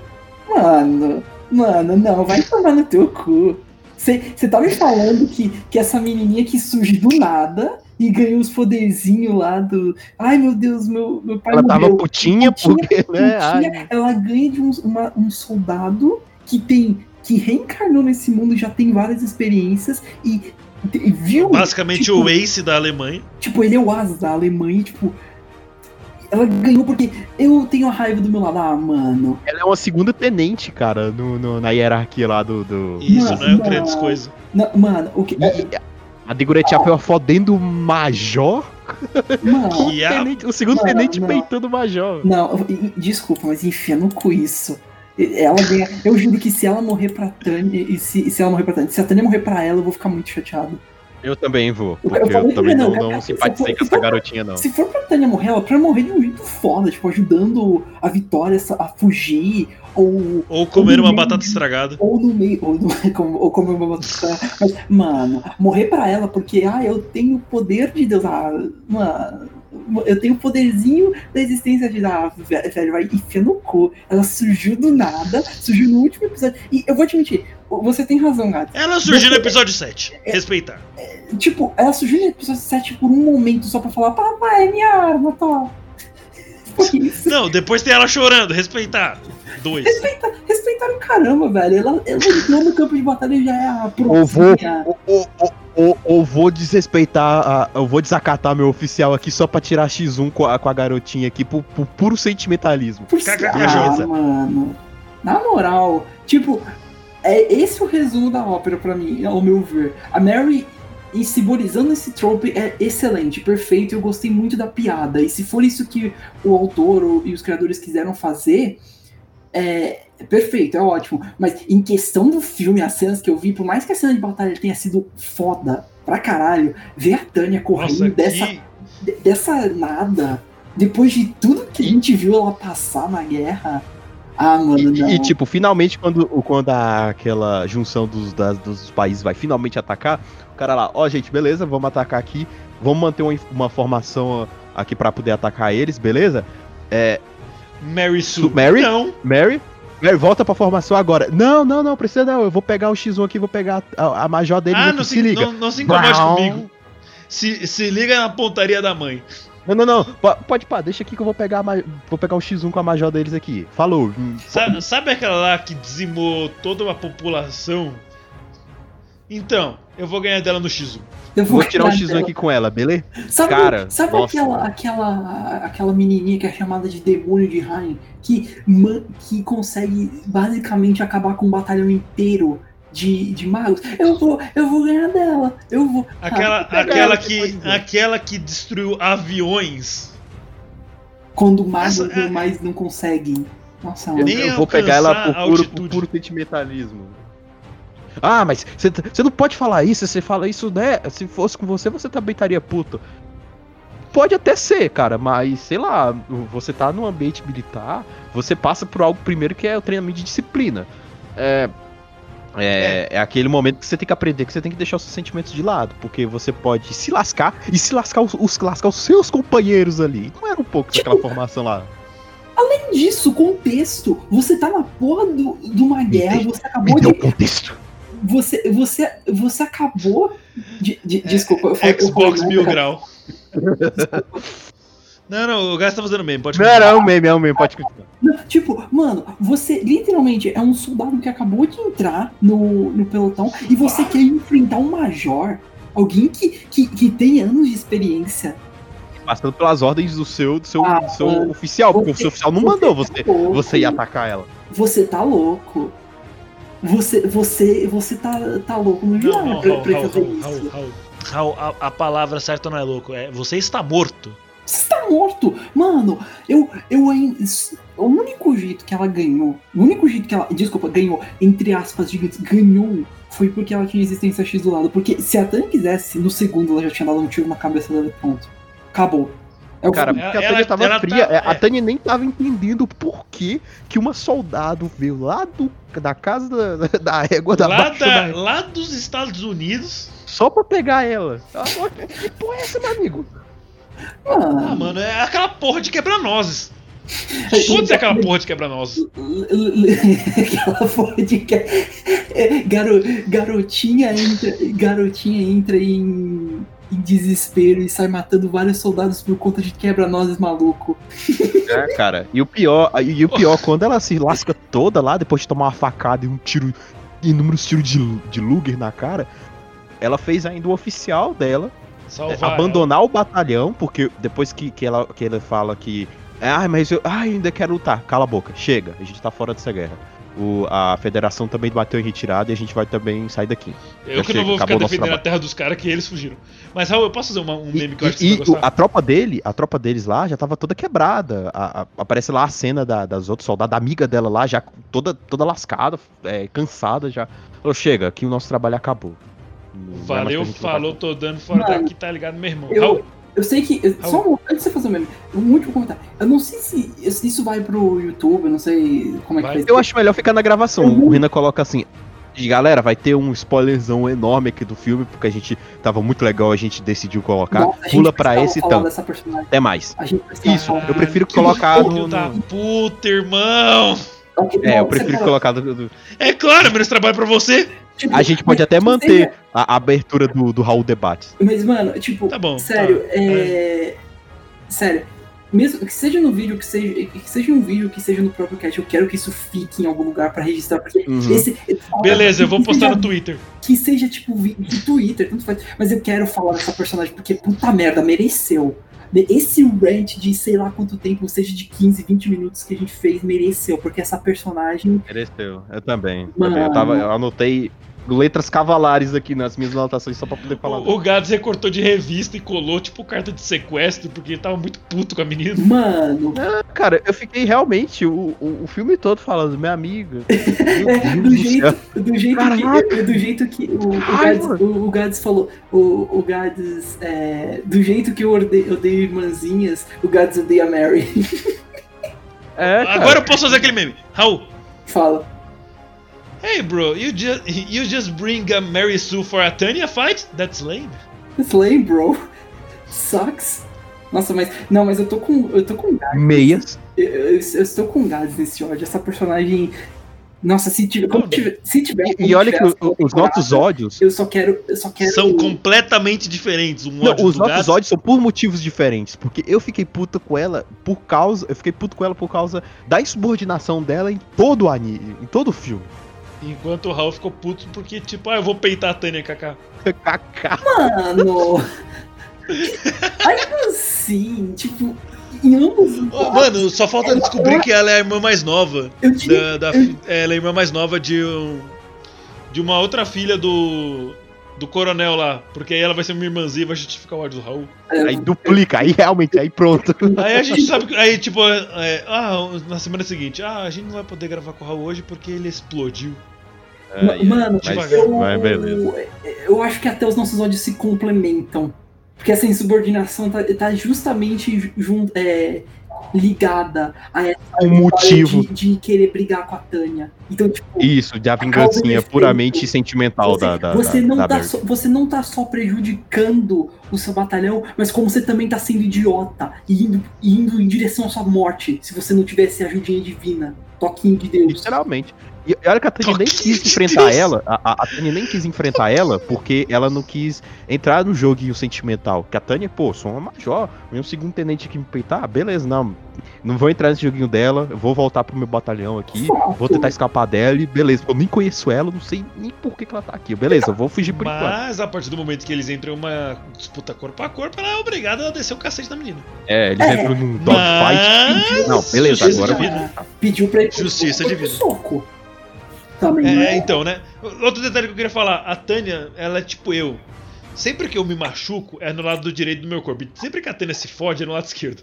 mano, mano, não, vai tomar no teu cu. Você tá me falando que, que essa menininha que surge do nada e ganhou os poderzinhos lá do. Ai meu Deus, meu, meu pai Ela tava morreu. putinha Putinha, porque, né? Putinha, ai, ela ganha de um, uma- um soldado que tem. que reencarnou nesse mundo e já tem várias experiências e, e viu. Basicamente tipo, o Ace da Alemanha. Tipo, ele é o asa da Alemanha, e, tipo. Ela ganhou porque eu tenho a raiva do meu lado. Ah, mano. ela é uma segunda tenente, cara, no, no- na hierarquia lá do. do... Isso, Mano, não é não. grandes coisas. Não, mano, o que. E a Deguretiap foi fodendo o Major. Mano, a- Tenente- o segundo Não, tenente não. peitando o Major. não, desculpa, mas enfia no cu isso. Ela ganha. Eu juro que se ela morrer pra Tânia. E se, se ela morrer pra Tânia. Se a Tânia morrer pra ela, eu vou ficar muito chateado. Eu também vou, Eu- porque eu eu, também não, não, simpatizei se com for- essa garotinha, não. Se for pra Tânia morrer, ela pra morrer de um jeito foda, tipo, ajudando a Vitória a fugir, ou, Ou comer uma Ou- batata estragada. ou no meio, ou, no, ou como uma Mas, mano, morrer pra ela porque, ah, eu tenho o poder de Deus, ah, mano, eu tenho o poderzinho da existência de ah, velho, vai enfia no cu. Ela surgiu do nada, surgiu no último episódio. E eu vou admitir, você tem razão, gato. Ela surgiu no episódio 7. Respeitar. Tipo, ela surgiu no episódio 7 por um momento só pra falar, papai, minha arma, tá. Isso. Não, depois tem ela chorando. Respeitar. 2. Respeitaram caramba, velho. Ela, ela entrou no campo de batalha e já é a prozinha. ô, ô, ô, ou, ou vou desrespeitar, a- eu vou desacatar meu oficial aqui só pra tirar X1 com a, com a garotinha aqui por, por puro sentimentalismo. Por ah, mano. Na moral, tipo, é esse o resumo da ópera pra mim, ao meu ver. A Mary e simbolizando esse trope é excelente, perfeito. Eu gostei muito da piada. E se for isso que o autor e os criadores quiseram fazer, é, é perfeito, é ótimo. Mas em questão do filme, as cenas que eu vi, por mais que a cena de batalha tenha sido foda pra caralho, ver a Tânia correndo Nossa, dessa que... de- dessa nada, depois de tudo que a gente viu ela passar na guerra. Ah, mano, E, não. e, tipo, finalmente, quando, quando a- aquela junção dos, das- dos países vai finalmente atacar, o cara lá, ó, gente, beleza, vamos atacar aqui, vamos manter uma, uma formação aqui pra poder atacar eles, beleza? É, Mary Sue. Su- Mary? Não. Mary, Mary, volta pra formação agora. Não, não, não, precisa não, eu vou pegar o X1 aqui, vou pegar a, a major dele Ah, aqui, não se se, liga. não, não se incomode Brown. comigo. Se, se liga na pontaria da mãe. Não, não, não, po- pode pá, deixa aqui que eu vou pegar, vou pegar o X1 com a major deles aqui. Falou. Hum, Sa- Sabe, aquela lá que dizimou toda uma população? Então, eu vou ganhar dela no X1. Eu Vou tirar o ganhar X1 dela. aqui com ela, beleza? Sabe, cara, sabe nossa. aquela, aquela, aquela menininha que é chamada de demônio de Rain, que, man- que consegue basicamente acabar com um batalhão inteiro de, de magos? Eu vou, eu vou ganhar dela. Eu vou. Aquela, Ah, aquela, que, aquela que destruiu aviões. quando magos Essa é- mais não conseguem. Nossa, Eu, eu vou pegar ela por puro, por puro sentimentalismo. Ah, mas você não pode falar isso, você fala isso, né? Se fosse com você, você também estaria puto. Pode até ser, cara, mas sei lá, você tá num ambiente militar, você passa por algo primeiro que é o treinamento de disciplina. É, é, é aquele momento que você tem que aprender que você tem que deixar os seus sentimentos de lado, porque você pode se lascar e se lascar os, os- lascar os seus companheiros ali. Não era um pouco Tipo, daquela formação lá. Além disso, contexto. Você tá na porra do, de uma guerra, você acabou Me de. contexto. Você, você, você acabou de. de- desculpa, eu falei. Xbox Mil. Grau. Não, não, o Gás tá fazendo meme, pode Não, continuar. não, meme, é um meme, pode continuar. Tipo, mano, você literalmente é um soldado que acabou de entrar no, no pelotão e você quer enfrentar um major. Alguém que, que, que tem anos de experiência. Passando pelas ordens do seu, do seu, Ah, do seu mano. oficial, porque o Você- seu oficial não mandou você, tá louco. você ir atacar ela. Você tá louco. Você, você, você tá, tá louco no Não, geral não, pra, Raul, pra Raul, fazer Raul, isso. Raul, Raul. Raul, a, a palavra certa não é louco, é você está morto. Você tá morto! Mano, eu, eu ainda. O único jeito que ela ganhou, o único jeito que ela, desculpa, ganhou, entre aspas, gigantes, ganhou, foi porque ela tinha resistência X do lado. Porque se a Tânia quisesse, no segundo ela já tinha dado um tiro na cabeça dela e pronto. Acabou. É o Cara, fim. Ela- porque a Tânia tava ela fria. tá- é, A é. Tânia nem tava entendendo por que, que uma soldado veio lá do, da casa da, da égua da Lá, baixa da- da- lá dos Estados Unidos. só pra pegar ela. Ela que porra é essa, meu amigo? Mano, Ah, mano, é aquela porra de quebra-nozes. Foda-se aquela porra de quebra-nozes. aquela porra de que garo, garotinha entra, garotinha entra em, em desespero e sai matando vários soldados por conta de quebra-nozes maluco. É, cara. E o pior, e o pior, quando ela se lasca toda lá, depois de tomar uma facada e um tiro, inúmeros tiros de, de Luger na cara, ela fez ainda o oficial dela Salvar abandonar o batalhão, porque depois que, que, ela, que ele fala que. Ah, mas eu ah, ainda quero lutar. Cala a boca, chega, a gente tá fora dessa guerra. O, a federação também bateu em retirada e a gente vai também sair daqui. Eu que chega, não vou ficar defendendo a terra dos caras que eles fugiram. Mas, Raul, eu posso fazer uma- um E, meme que eu acho que e- você e vai o- a tropa dele, a tropa deles lá já tava toda quebrada. A- a- aparece lá a cena da- das outros soldados, da amiga dela lá, já toda, toda lascada, é, cansada já. Falou, chega, aqui o nosso trabalho acabou. Valeu, falou, tô dando fora Mano, daqui, tá ligado, meu irmão? eu- Raul, Eu sei que. Só um, antes de você fazer o meme, um último comentário. Eu não sei se, isso vai pro YouTube, eu não sei como é que Vai. vai Eu acho melhor ficar na gravação. Uhum. O Renan coloca assim. Galera, vai ter um spoilerzão enorme aqui do filme, porque a gente tava muito legal, a gente decidiu colocar. Nossa, gente Pula pra esse então. personagem. Até mais. A gente precisava Isso, falar. eu prefiro que colocar filho no- da no- puta, irmão! Ok, É, eu prefiro colocar. do- do- É claro, menos trabalho pra você. Tipo, A gente pode até manter a, a abertura do, do Raul Debates. Mas, mano, tipo, Tá bom, sério, tá. é. Sério, mesmo que seja no vídeo, que seja, que seja um vídeo, que seja no próprio cast, eu quero que isso fique em algum lugar pra registrar, porque Uhum. esse, Beleza, eu vou postar seja- no Twitter. Que seja tipo vídeo do Twitter, tanto faz. Mas eu quero falar dessa personagem, porque puta merda, mereceu. Esse rant de sei lá quanto tempo, seja de 15, 20 minutos que a gente fez, mereceu, porque essa personagem. Mereceu. Eu também. Mano. também. Eu, tava, eu anotei letras cavalares aqui nas minhas anotações só pra poder falar. O, o Gads recortou de revista e colou, tipo, carta de sequestro, porque ele tava muito puto com a menina. Mano, Ah, Cara, eu fiquei realmente o, o, o filme todo falando, minha amiga. Meu É, Deus do do jeito, céu. do jeito Caraca. que, do jeito que o, o, Ai, Gads, mano. o, o Gads falou, o, o Gads, é, do jeito que eu odeio, odeio irmãzinhas, o Gads odeia a Mary. É, cara. Agora eu posso fazer aquele meme. Raul, Fala. Hey bro, you just, you just bring a Mary Sue for a Tanya fight? That's lame. It's lame, bro. Sucks. Nossa, mas. Não, mas eu tô com. Eu tô com Gads. Meias. Eu, eu, eu estou com Gads nesse ódio. Essa personagem. Nossa, se tiver. como tiver- se tiver E, como e olha tiver que o- os nossos ódios. Eu só quero. Eu só quero. São completamente diferentes. Um Não, ódio os nossos ódios são por motivos diferentes. Porque eu fiquei puta com ela por causa. Eu fiquei puto com ela por causa da insubordinação dela em todo o anime, em todo o filme. Enquanto o Raul ficou puto porque, tipo, ah, eu vou peitar a Tânia, kaká. KK. Mano. Ainda assim, tipo. Em ambos os Ô, Mano, só falta Ela- descobrir que ela é a irmã mais nova. eu tinha. Da, da fi- ela é a irmã mais nova de um. De uma outra filha do. Do coronel lá. Porque aí ela vai ser uma irmãzinha e vai justificar o ódio do Raul. Aí duplica, aí realmente, aí pronto. Aí a gente sabe que. Aí, tipo, é, ah, na semana seguinte, ah, a gente não vai poder gravar com o Raul hoje porque ele explodiu. Ma- Mano, mas- eu, mas beleza. eu acho que até os nossos ódios se complementam. Porque essa insubordinação tá, tá justamente jun, é, ligada a essa Um motivo. de, de querer brigar com a Tânia. Então, tipo, Isso, de a vingancinha puramente sentimental você, da, da, você não da tá só, você não tá só prejudicando o seu batalhão, mas como você também tá sendo idiota e indo, indo em direção à sua morte, se você não tivesse a ajudinha divina, toquinho de Deus. Literalmente. E e olha que a Tânia nem quis de enfrentar Deus. ela. A, a, a Tânia nem quis enfrentar ela porque ela não quis entrar no joguinho sentimental. Que a Tânia, pô, sou uma major, vem um segundo tenente aqui me peitar, beleza, não. Não vou entrar nesse joguinho dela, vou voltar pro meu batalhão aqui, Fato. vou tentar escapar dela e beleza. Eu nem conheço ela, não sei nem por que, que ela tá aqui. Beleza, eu vou fugir por enquanto. Mas a partir do momento que eles entram em uma disputa corpo a corpo, ela é obrigada a descer o cacete da menina. É, eles É. entram num dogfight. Mas... Não, beleza, Justiça agora-. Pediu pra ele Justiça divina. soco. Também. É, né? então, né? Outro detalhe que eu queria falar, a Tânia, ela é tipo eu. Sempre que eu me machuco, é no lado do direito do meu corpo. E sempre que a Tânia se fode, é no lado esquerdo.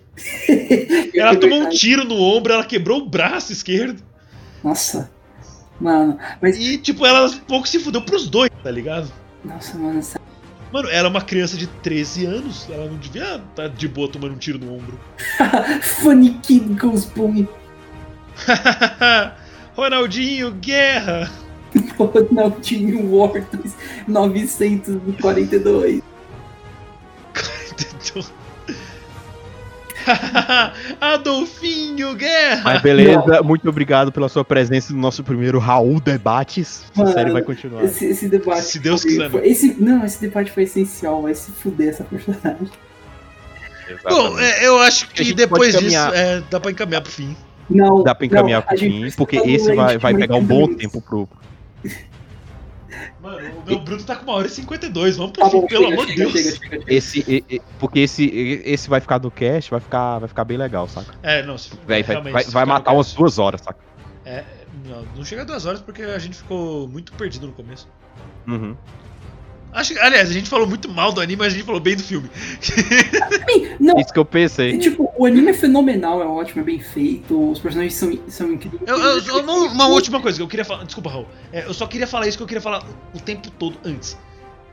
Ela tomou um tiro no ombro, ela quebrou o braço esquerdo. Nossa. Mano, mas. E, tipo, ela pouco se fudeu pros dois, tá ligado? Nossa, mano, sério. Mano, ela é uma criança de 13 anos. Ela não devia estar de boa tomando um tiro no ombro. Funny Kid os punhos. Ronaldinho, guerra! Ronaldinho Wharton 942. Adolfinho, guerra! Mas beleza, muito obrigado pela sua presença no nosso primeiro Raul Debates. Essa Mano, série vai continuar. Esse, esse debate. Se Deus foi- quiser, né? foi- esse, não, esse debate foi essencial. Vai se fuder essa personagem. Bom, é, eu acho que depois disso é, dá pra encaminhar pro fim. Não. Dá pra encaminhar não, pro fim, porque esse vai, vai pegar um bom tempo pro. Mano, o meu Bruto tá com uma hora e 52. Vamos pro Tá fim, bom, pelo chega, amor de Deus. chega, chega, chega. Esse, e- e- porque esse, esse vai ficar no cast, vai ficar, vai ficar bem legal, saca? É, não, se, Vai, vai, vai, matar umas duas horas, saca? É, não, não chega a duas horas porque a gente ficou muito perdido no começo. Uhum. Acho que, aliás, a gente falou muito mal do anime, mas a gente falou bem do filme. Não, Isso que eu pensei. tipo, o anime é fenomenal, é ótimo, é bem feito, os personagens são, são incríveis. Eu, eu- eu- uma, uma última coisa que eu queria falar. Desculpa, Raul. É, eu só queria falar isso que eu queria falar o tempo todo antes.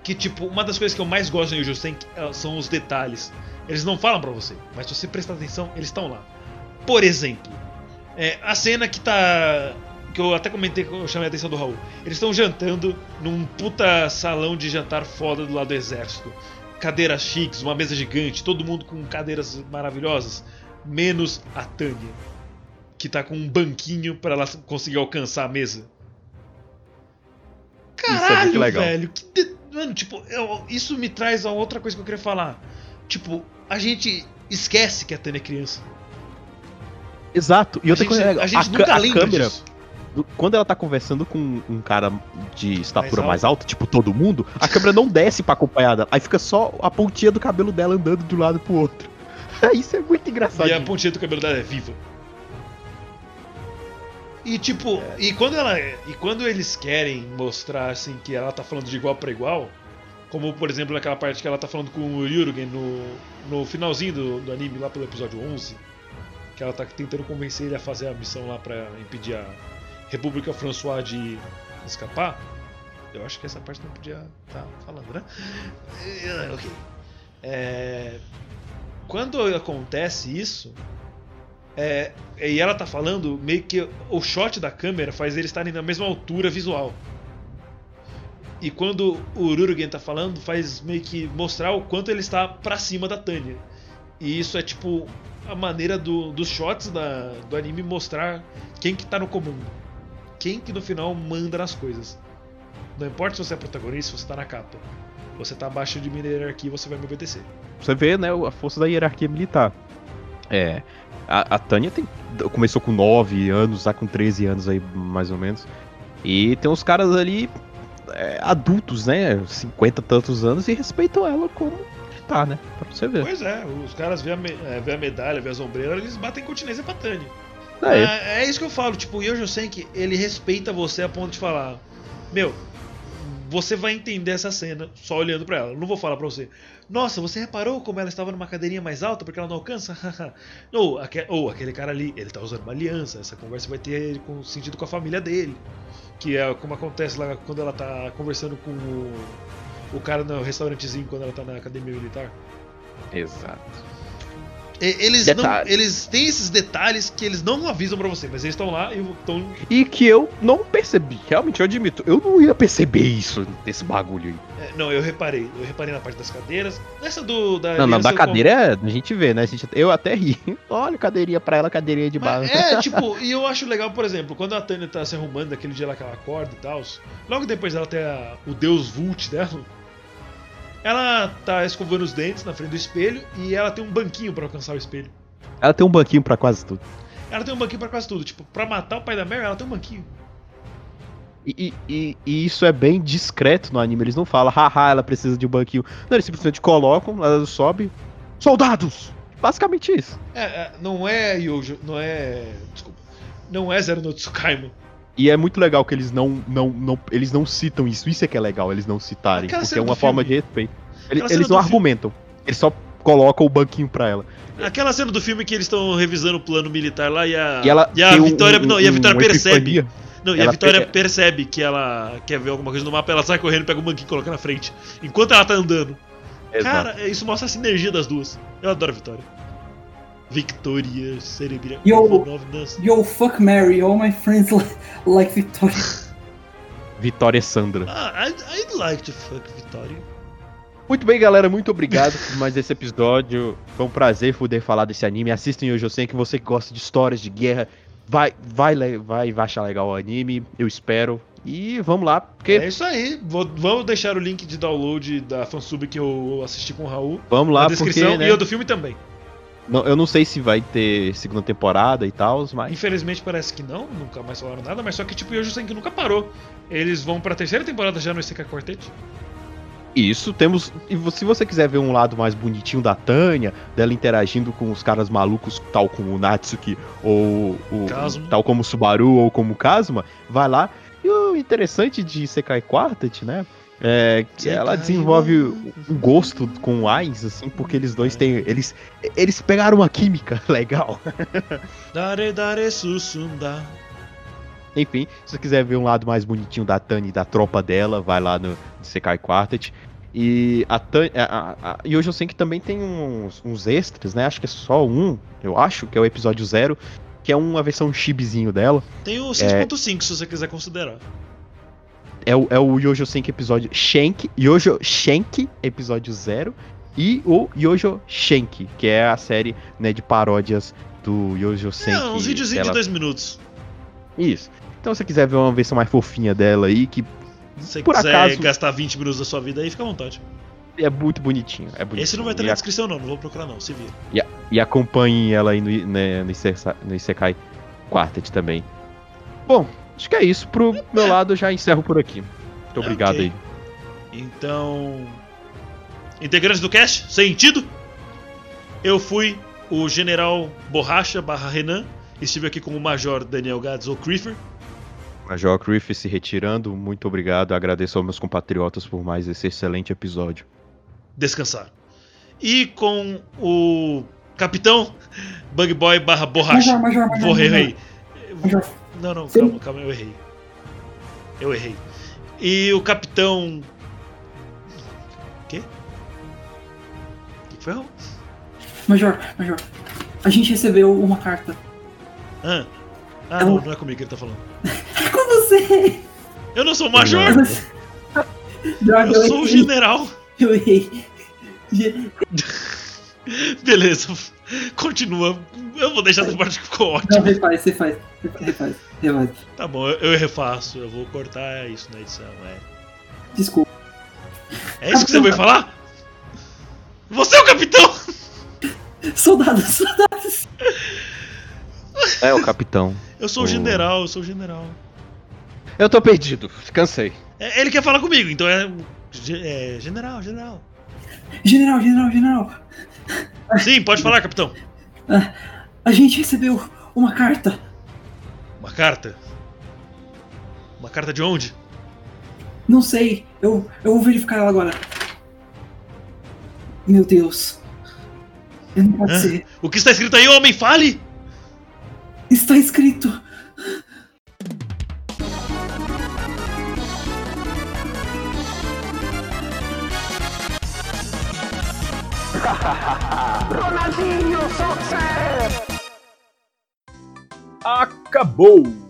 Que, tipo, uma das coisas que eu mais gosto em Yu Senki é, são os detalhes. Eles não falam pra você, mas se você prestar atenção, eles estão lá. Por exemplo, é, a cena que tá. Que eu até comentei que eu chamei a atenção do Raul. Eles estão jantando num puta salão de jantar foda do lado do exército. Cadeiras chiques, uma mesa gigante, todo mundo com cadeiras maravilhosas. Menos a Tânia que tá com um banquinho pra ela conseguir alcançar a mesa. é Caralho, legal. velho. que de- Mano, tipo, eu- isso me traz a outra coisa que eu queria falar. Tipo, a gente esquece que a Tânia é criança. Exato. E a outra gente, coisa legal, a gente ca- nunca a lembra câmera, disso. Do- quando ela tá conversando com um cara de estatura Mais mais, alta, tipo todo mundo, a câmera não desce pra acompanhar dela. Aí fica só a pontinha do cabelo dela andando de um lado pro outro. Isso é muito engraçado. E a pontinha do cabelo dela é viva. E tipo, e quando ela e quando eles querem mostrar assim que ela tá falando de igual pra igual, como por exemplo naquela parte que ela tá falando com o Yurugen no, no finalzinho do, do anime lá pelo episódio 11, que ela tá tentando convencer ele a fazer a missão lá pra impedir a República François de escapar. Eu acho que essa parte não podia estar falando, né? É, ok. É, quando acontece isso, é, e ela tá falando, meio que o shot da câmera faz eles estarem na mesma altura visual. E quando o Urugen tá falando, faz meio que mostrar o quanto ele está pra cima da Tânia. E isso é tipo a maneira do, dos shots da, do anime mostrar quem que tá no comando. Quem que no final manda nas coisas. Não importa se você é protagonista, se você tá na capa. Você tá abaixo de minha hierarquia, você vai me obedecer. Você vê, né, a força da hierarquia militar. É. A, a Tânia tem, começou com 9 anos, tá com 13 anos aí, mais ou menos. E tem uns caras ali é, adultos, né? 50 e tantos anos e respeitam ela como tá, né? Pra você ver. Pois é, os caras vê a, me- é, vê a medalha, vê as ombreiras, eles batem continência pra Tânia. É, É, isso que eu falo, tipo, o Yojo Senki, ele respeita você a ponto de falar: Meu, você vai entender essa cena só olhando pra ela. Não vou falar pra você. Nossa, você reparou como ela estava numa cadeirinha mais alta porque ela não alcança? ou, aque- ou aquele cara ali, ele tá usando uma aliança. Essa conversa vai ter com, sentido com a família dele. Que é como acontece lá quando ela tá conversando com o, o cara no restaurantezinho quando ela tá na academia militar. exato. Eles, não, eles têm esses detalhes que eles não avisam pra você, mas eles estão lá e estão E que eu não percebi, realmente eu admito, eu não ia perceber isso desse bagulho aí. É, não, eu reparei. Eu reparei na parte das cadeiras. Nessa do. Da Não, não, da eu cadeira a gente vê, né? A gente- eu até ri. Olha, cadeirinha pra ela, cadeirinha de base. é, tipo, e eu acho legal, por exemplo, quando a Tânia tá se arrumando daquele dia lá que ela acorda e tal, logo depois ela tem a- o deus Vult dela. Ela tá escovando os dentes na frente do espelho e ela tem um banquinho pra alcançar o espelho. Ela tem um banquinho pra quase tudo. Ela tem um banquinho pra quase tudo. Tipo, pra matar o pai da Mary, ela tem um banquinho. E, e- e- e isso é bem discreto no anime. Eles não falam, haha, ela precisa de um banquinho. Não, eles simplesmente colocam, ela sobe. Soldados! Basicamente isso. É, é, não é Yojo, não é. Desculpa. Não é Zero no Tsukaima. E é muito legal que eles não, não, não, eles não citam isso. Isso é que é legal, eles não citarem. Aquela Porque é uma forma filme. de respeito. Eles, eles não do filme. argumentam. Eles só colocam o banquinho pra ela. Aquela cena do filme que eles estão revisando o plano militar lá e a, E ela e a tem um- Vitória. um- não, e a um- Vitória uma percebe. epifania. Não, e a Vitória pe- percebe que ela quer ver alguma coisa no mapa, ela sai correndo, pega o banquinho e coloca na frente. Enquanto ela tá andando. Exato. Cara, isso mostra a sinergia das duas. Eu adoro a Vitória. Victoria, Cerebria, Yo. Yo, fuck Mary, all my friends li- like Victoria. Vitória Sandra. Ah, I'd, I'd like to fuck Vitória. Muito bem, galera. Muito obrigado por mais esse episódio. Foi um prazer poder falar desse anime. Assistem hoje, eu sei que você que gosta de histórias de guerra. Vai, vai, vai, vai achar legal o anime. Eu espero. E vamos lá, porque É isso aí. Vou- vamos deixar o link de download da fansub que eu assisti com o Raul vamos lá, na descrição porque né, e o do filme também. Não- eu não sei se vai ter segunda temporada e tal, mas Infelizmente parece que não, nunca mais falaram nada, mas só que tipo, Yojo que nunca parou. Eles vão pra terceira temporada já no SK Quartet. isso temos. E se você quiser ver um lado mais bonitinho da Tânia, dela interagindo com os caras malucos, tal como o Natsuki ou o Kazuma. tal como o Subaru ou como o Kazuma, vai lá. E o interessante de Sekai Quartet, né? É que ela desenvolve um gosto com o Ainz, assim, porque eles dois têm. Eles, eles pegaram uma química legal. Dare dare susunda. Enfim, se você quiser ver um lado mais bonitinho da Tânia e da tropa dela, vai lá no Sekai Quartet. E a Tânia. A, a, a Yojo Senki também tem uns, uns extras, né? Acho que é só um, eu acho, que é o episódio zero, que é uma versão chibizinho dela. Tem o 6.5 se você quiser considerar. É o, é o Yojo Senki episódio Shank, Yojo Shank episódio zero e o Yojo Shank, que é a série né, de paródias do Yojo Senki. É, uns videozinhos de dela. dois minutos. Isso. Então se você quiser ver uma versão mais fofinha dela aí, que Se Por quiser acaso- gastar 20 minutos da sua vida aí, fica à vontade. é muito bonitinho. É bonitinho. Esse não vai ter e, na a- descrição, não. Não vou procurar, não. Se vira. e, a- e acompanhe ela aí no, né, no, Isekai, no Isekai Quartet também. Bom, acho que é isso. Pro meu lado, eu já encerro por aqui. Muito obrigado ok. aí. Então. Integrantes do cast, sentido? Eu fui o General Borracha barra Renan. Estive aqui com o Major Daniel Gads ou Creeper. Major Griffith se retirando, muito obrigado. Agradeço aos meus compatriotas por mais esse excelente episódio. Descansar. E com o Capitão Bug Boy barra Borracha. Major, major, major. Vou major. Não, não, calma, calma, eu errei. Eu errei. E o Capitão. Quê? O que foi? Raul? Major, Major. A gente recebeu uma carta. Ah, ah Eu- não, não é comigo que ele tá falando. É com você! Eu não sou o Major! Droga, Eu sou o. General! Eu errei. Beleza, continua. Eu vou deixar essa parte que ficou Não, ótimo. refaz, refaz. Refaz, refaz. Tá bom, eu, eu refaço. Eu vou cortar isso na edição. É, Desculpa. é isso que você vai falar? Você é o capitão! Soldados, soldados. É o capitão. Eu sou o general, eu sou o general. Eu tô perdido, cansei. É, ele quer falar comigo, então é, é. General, general. General, general, general. Sim, pode falar, capitão. A gente recebeu uma carta. Uma carta. Uma carta de onde? Não sei. Eu, eu vou verificar ela agora. Meu Deus. Eu não pode Hã? ser. O que está escrito aí, homem? Fale! Está escrito. Acabou!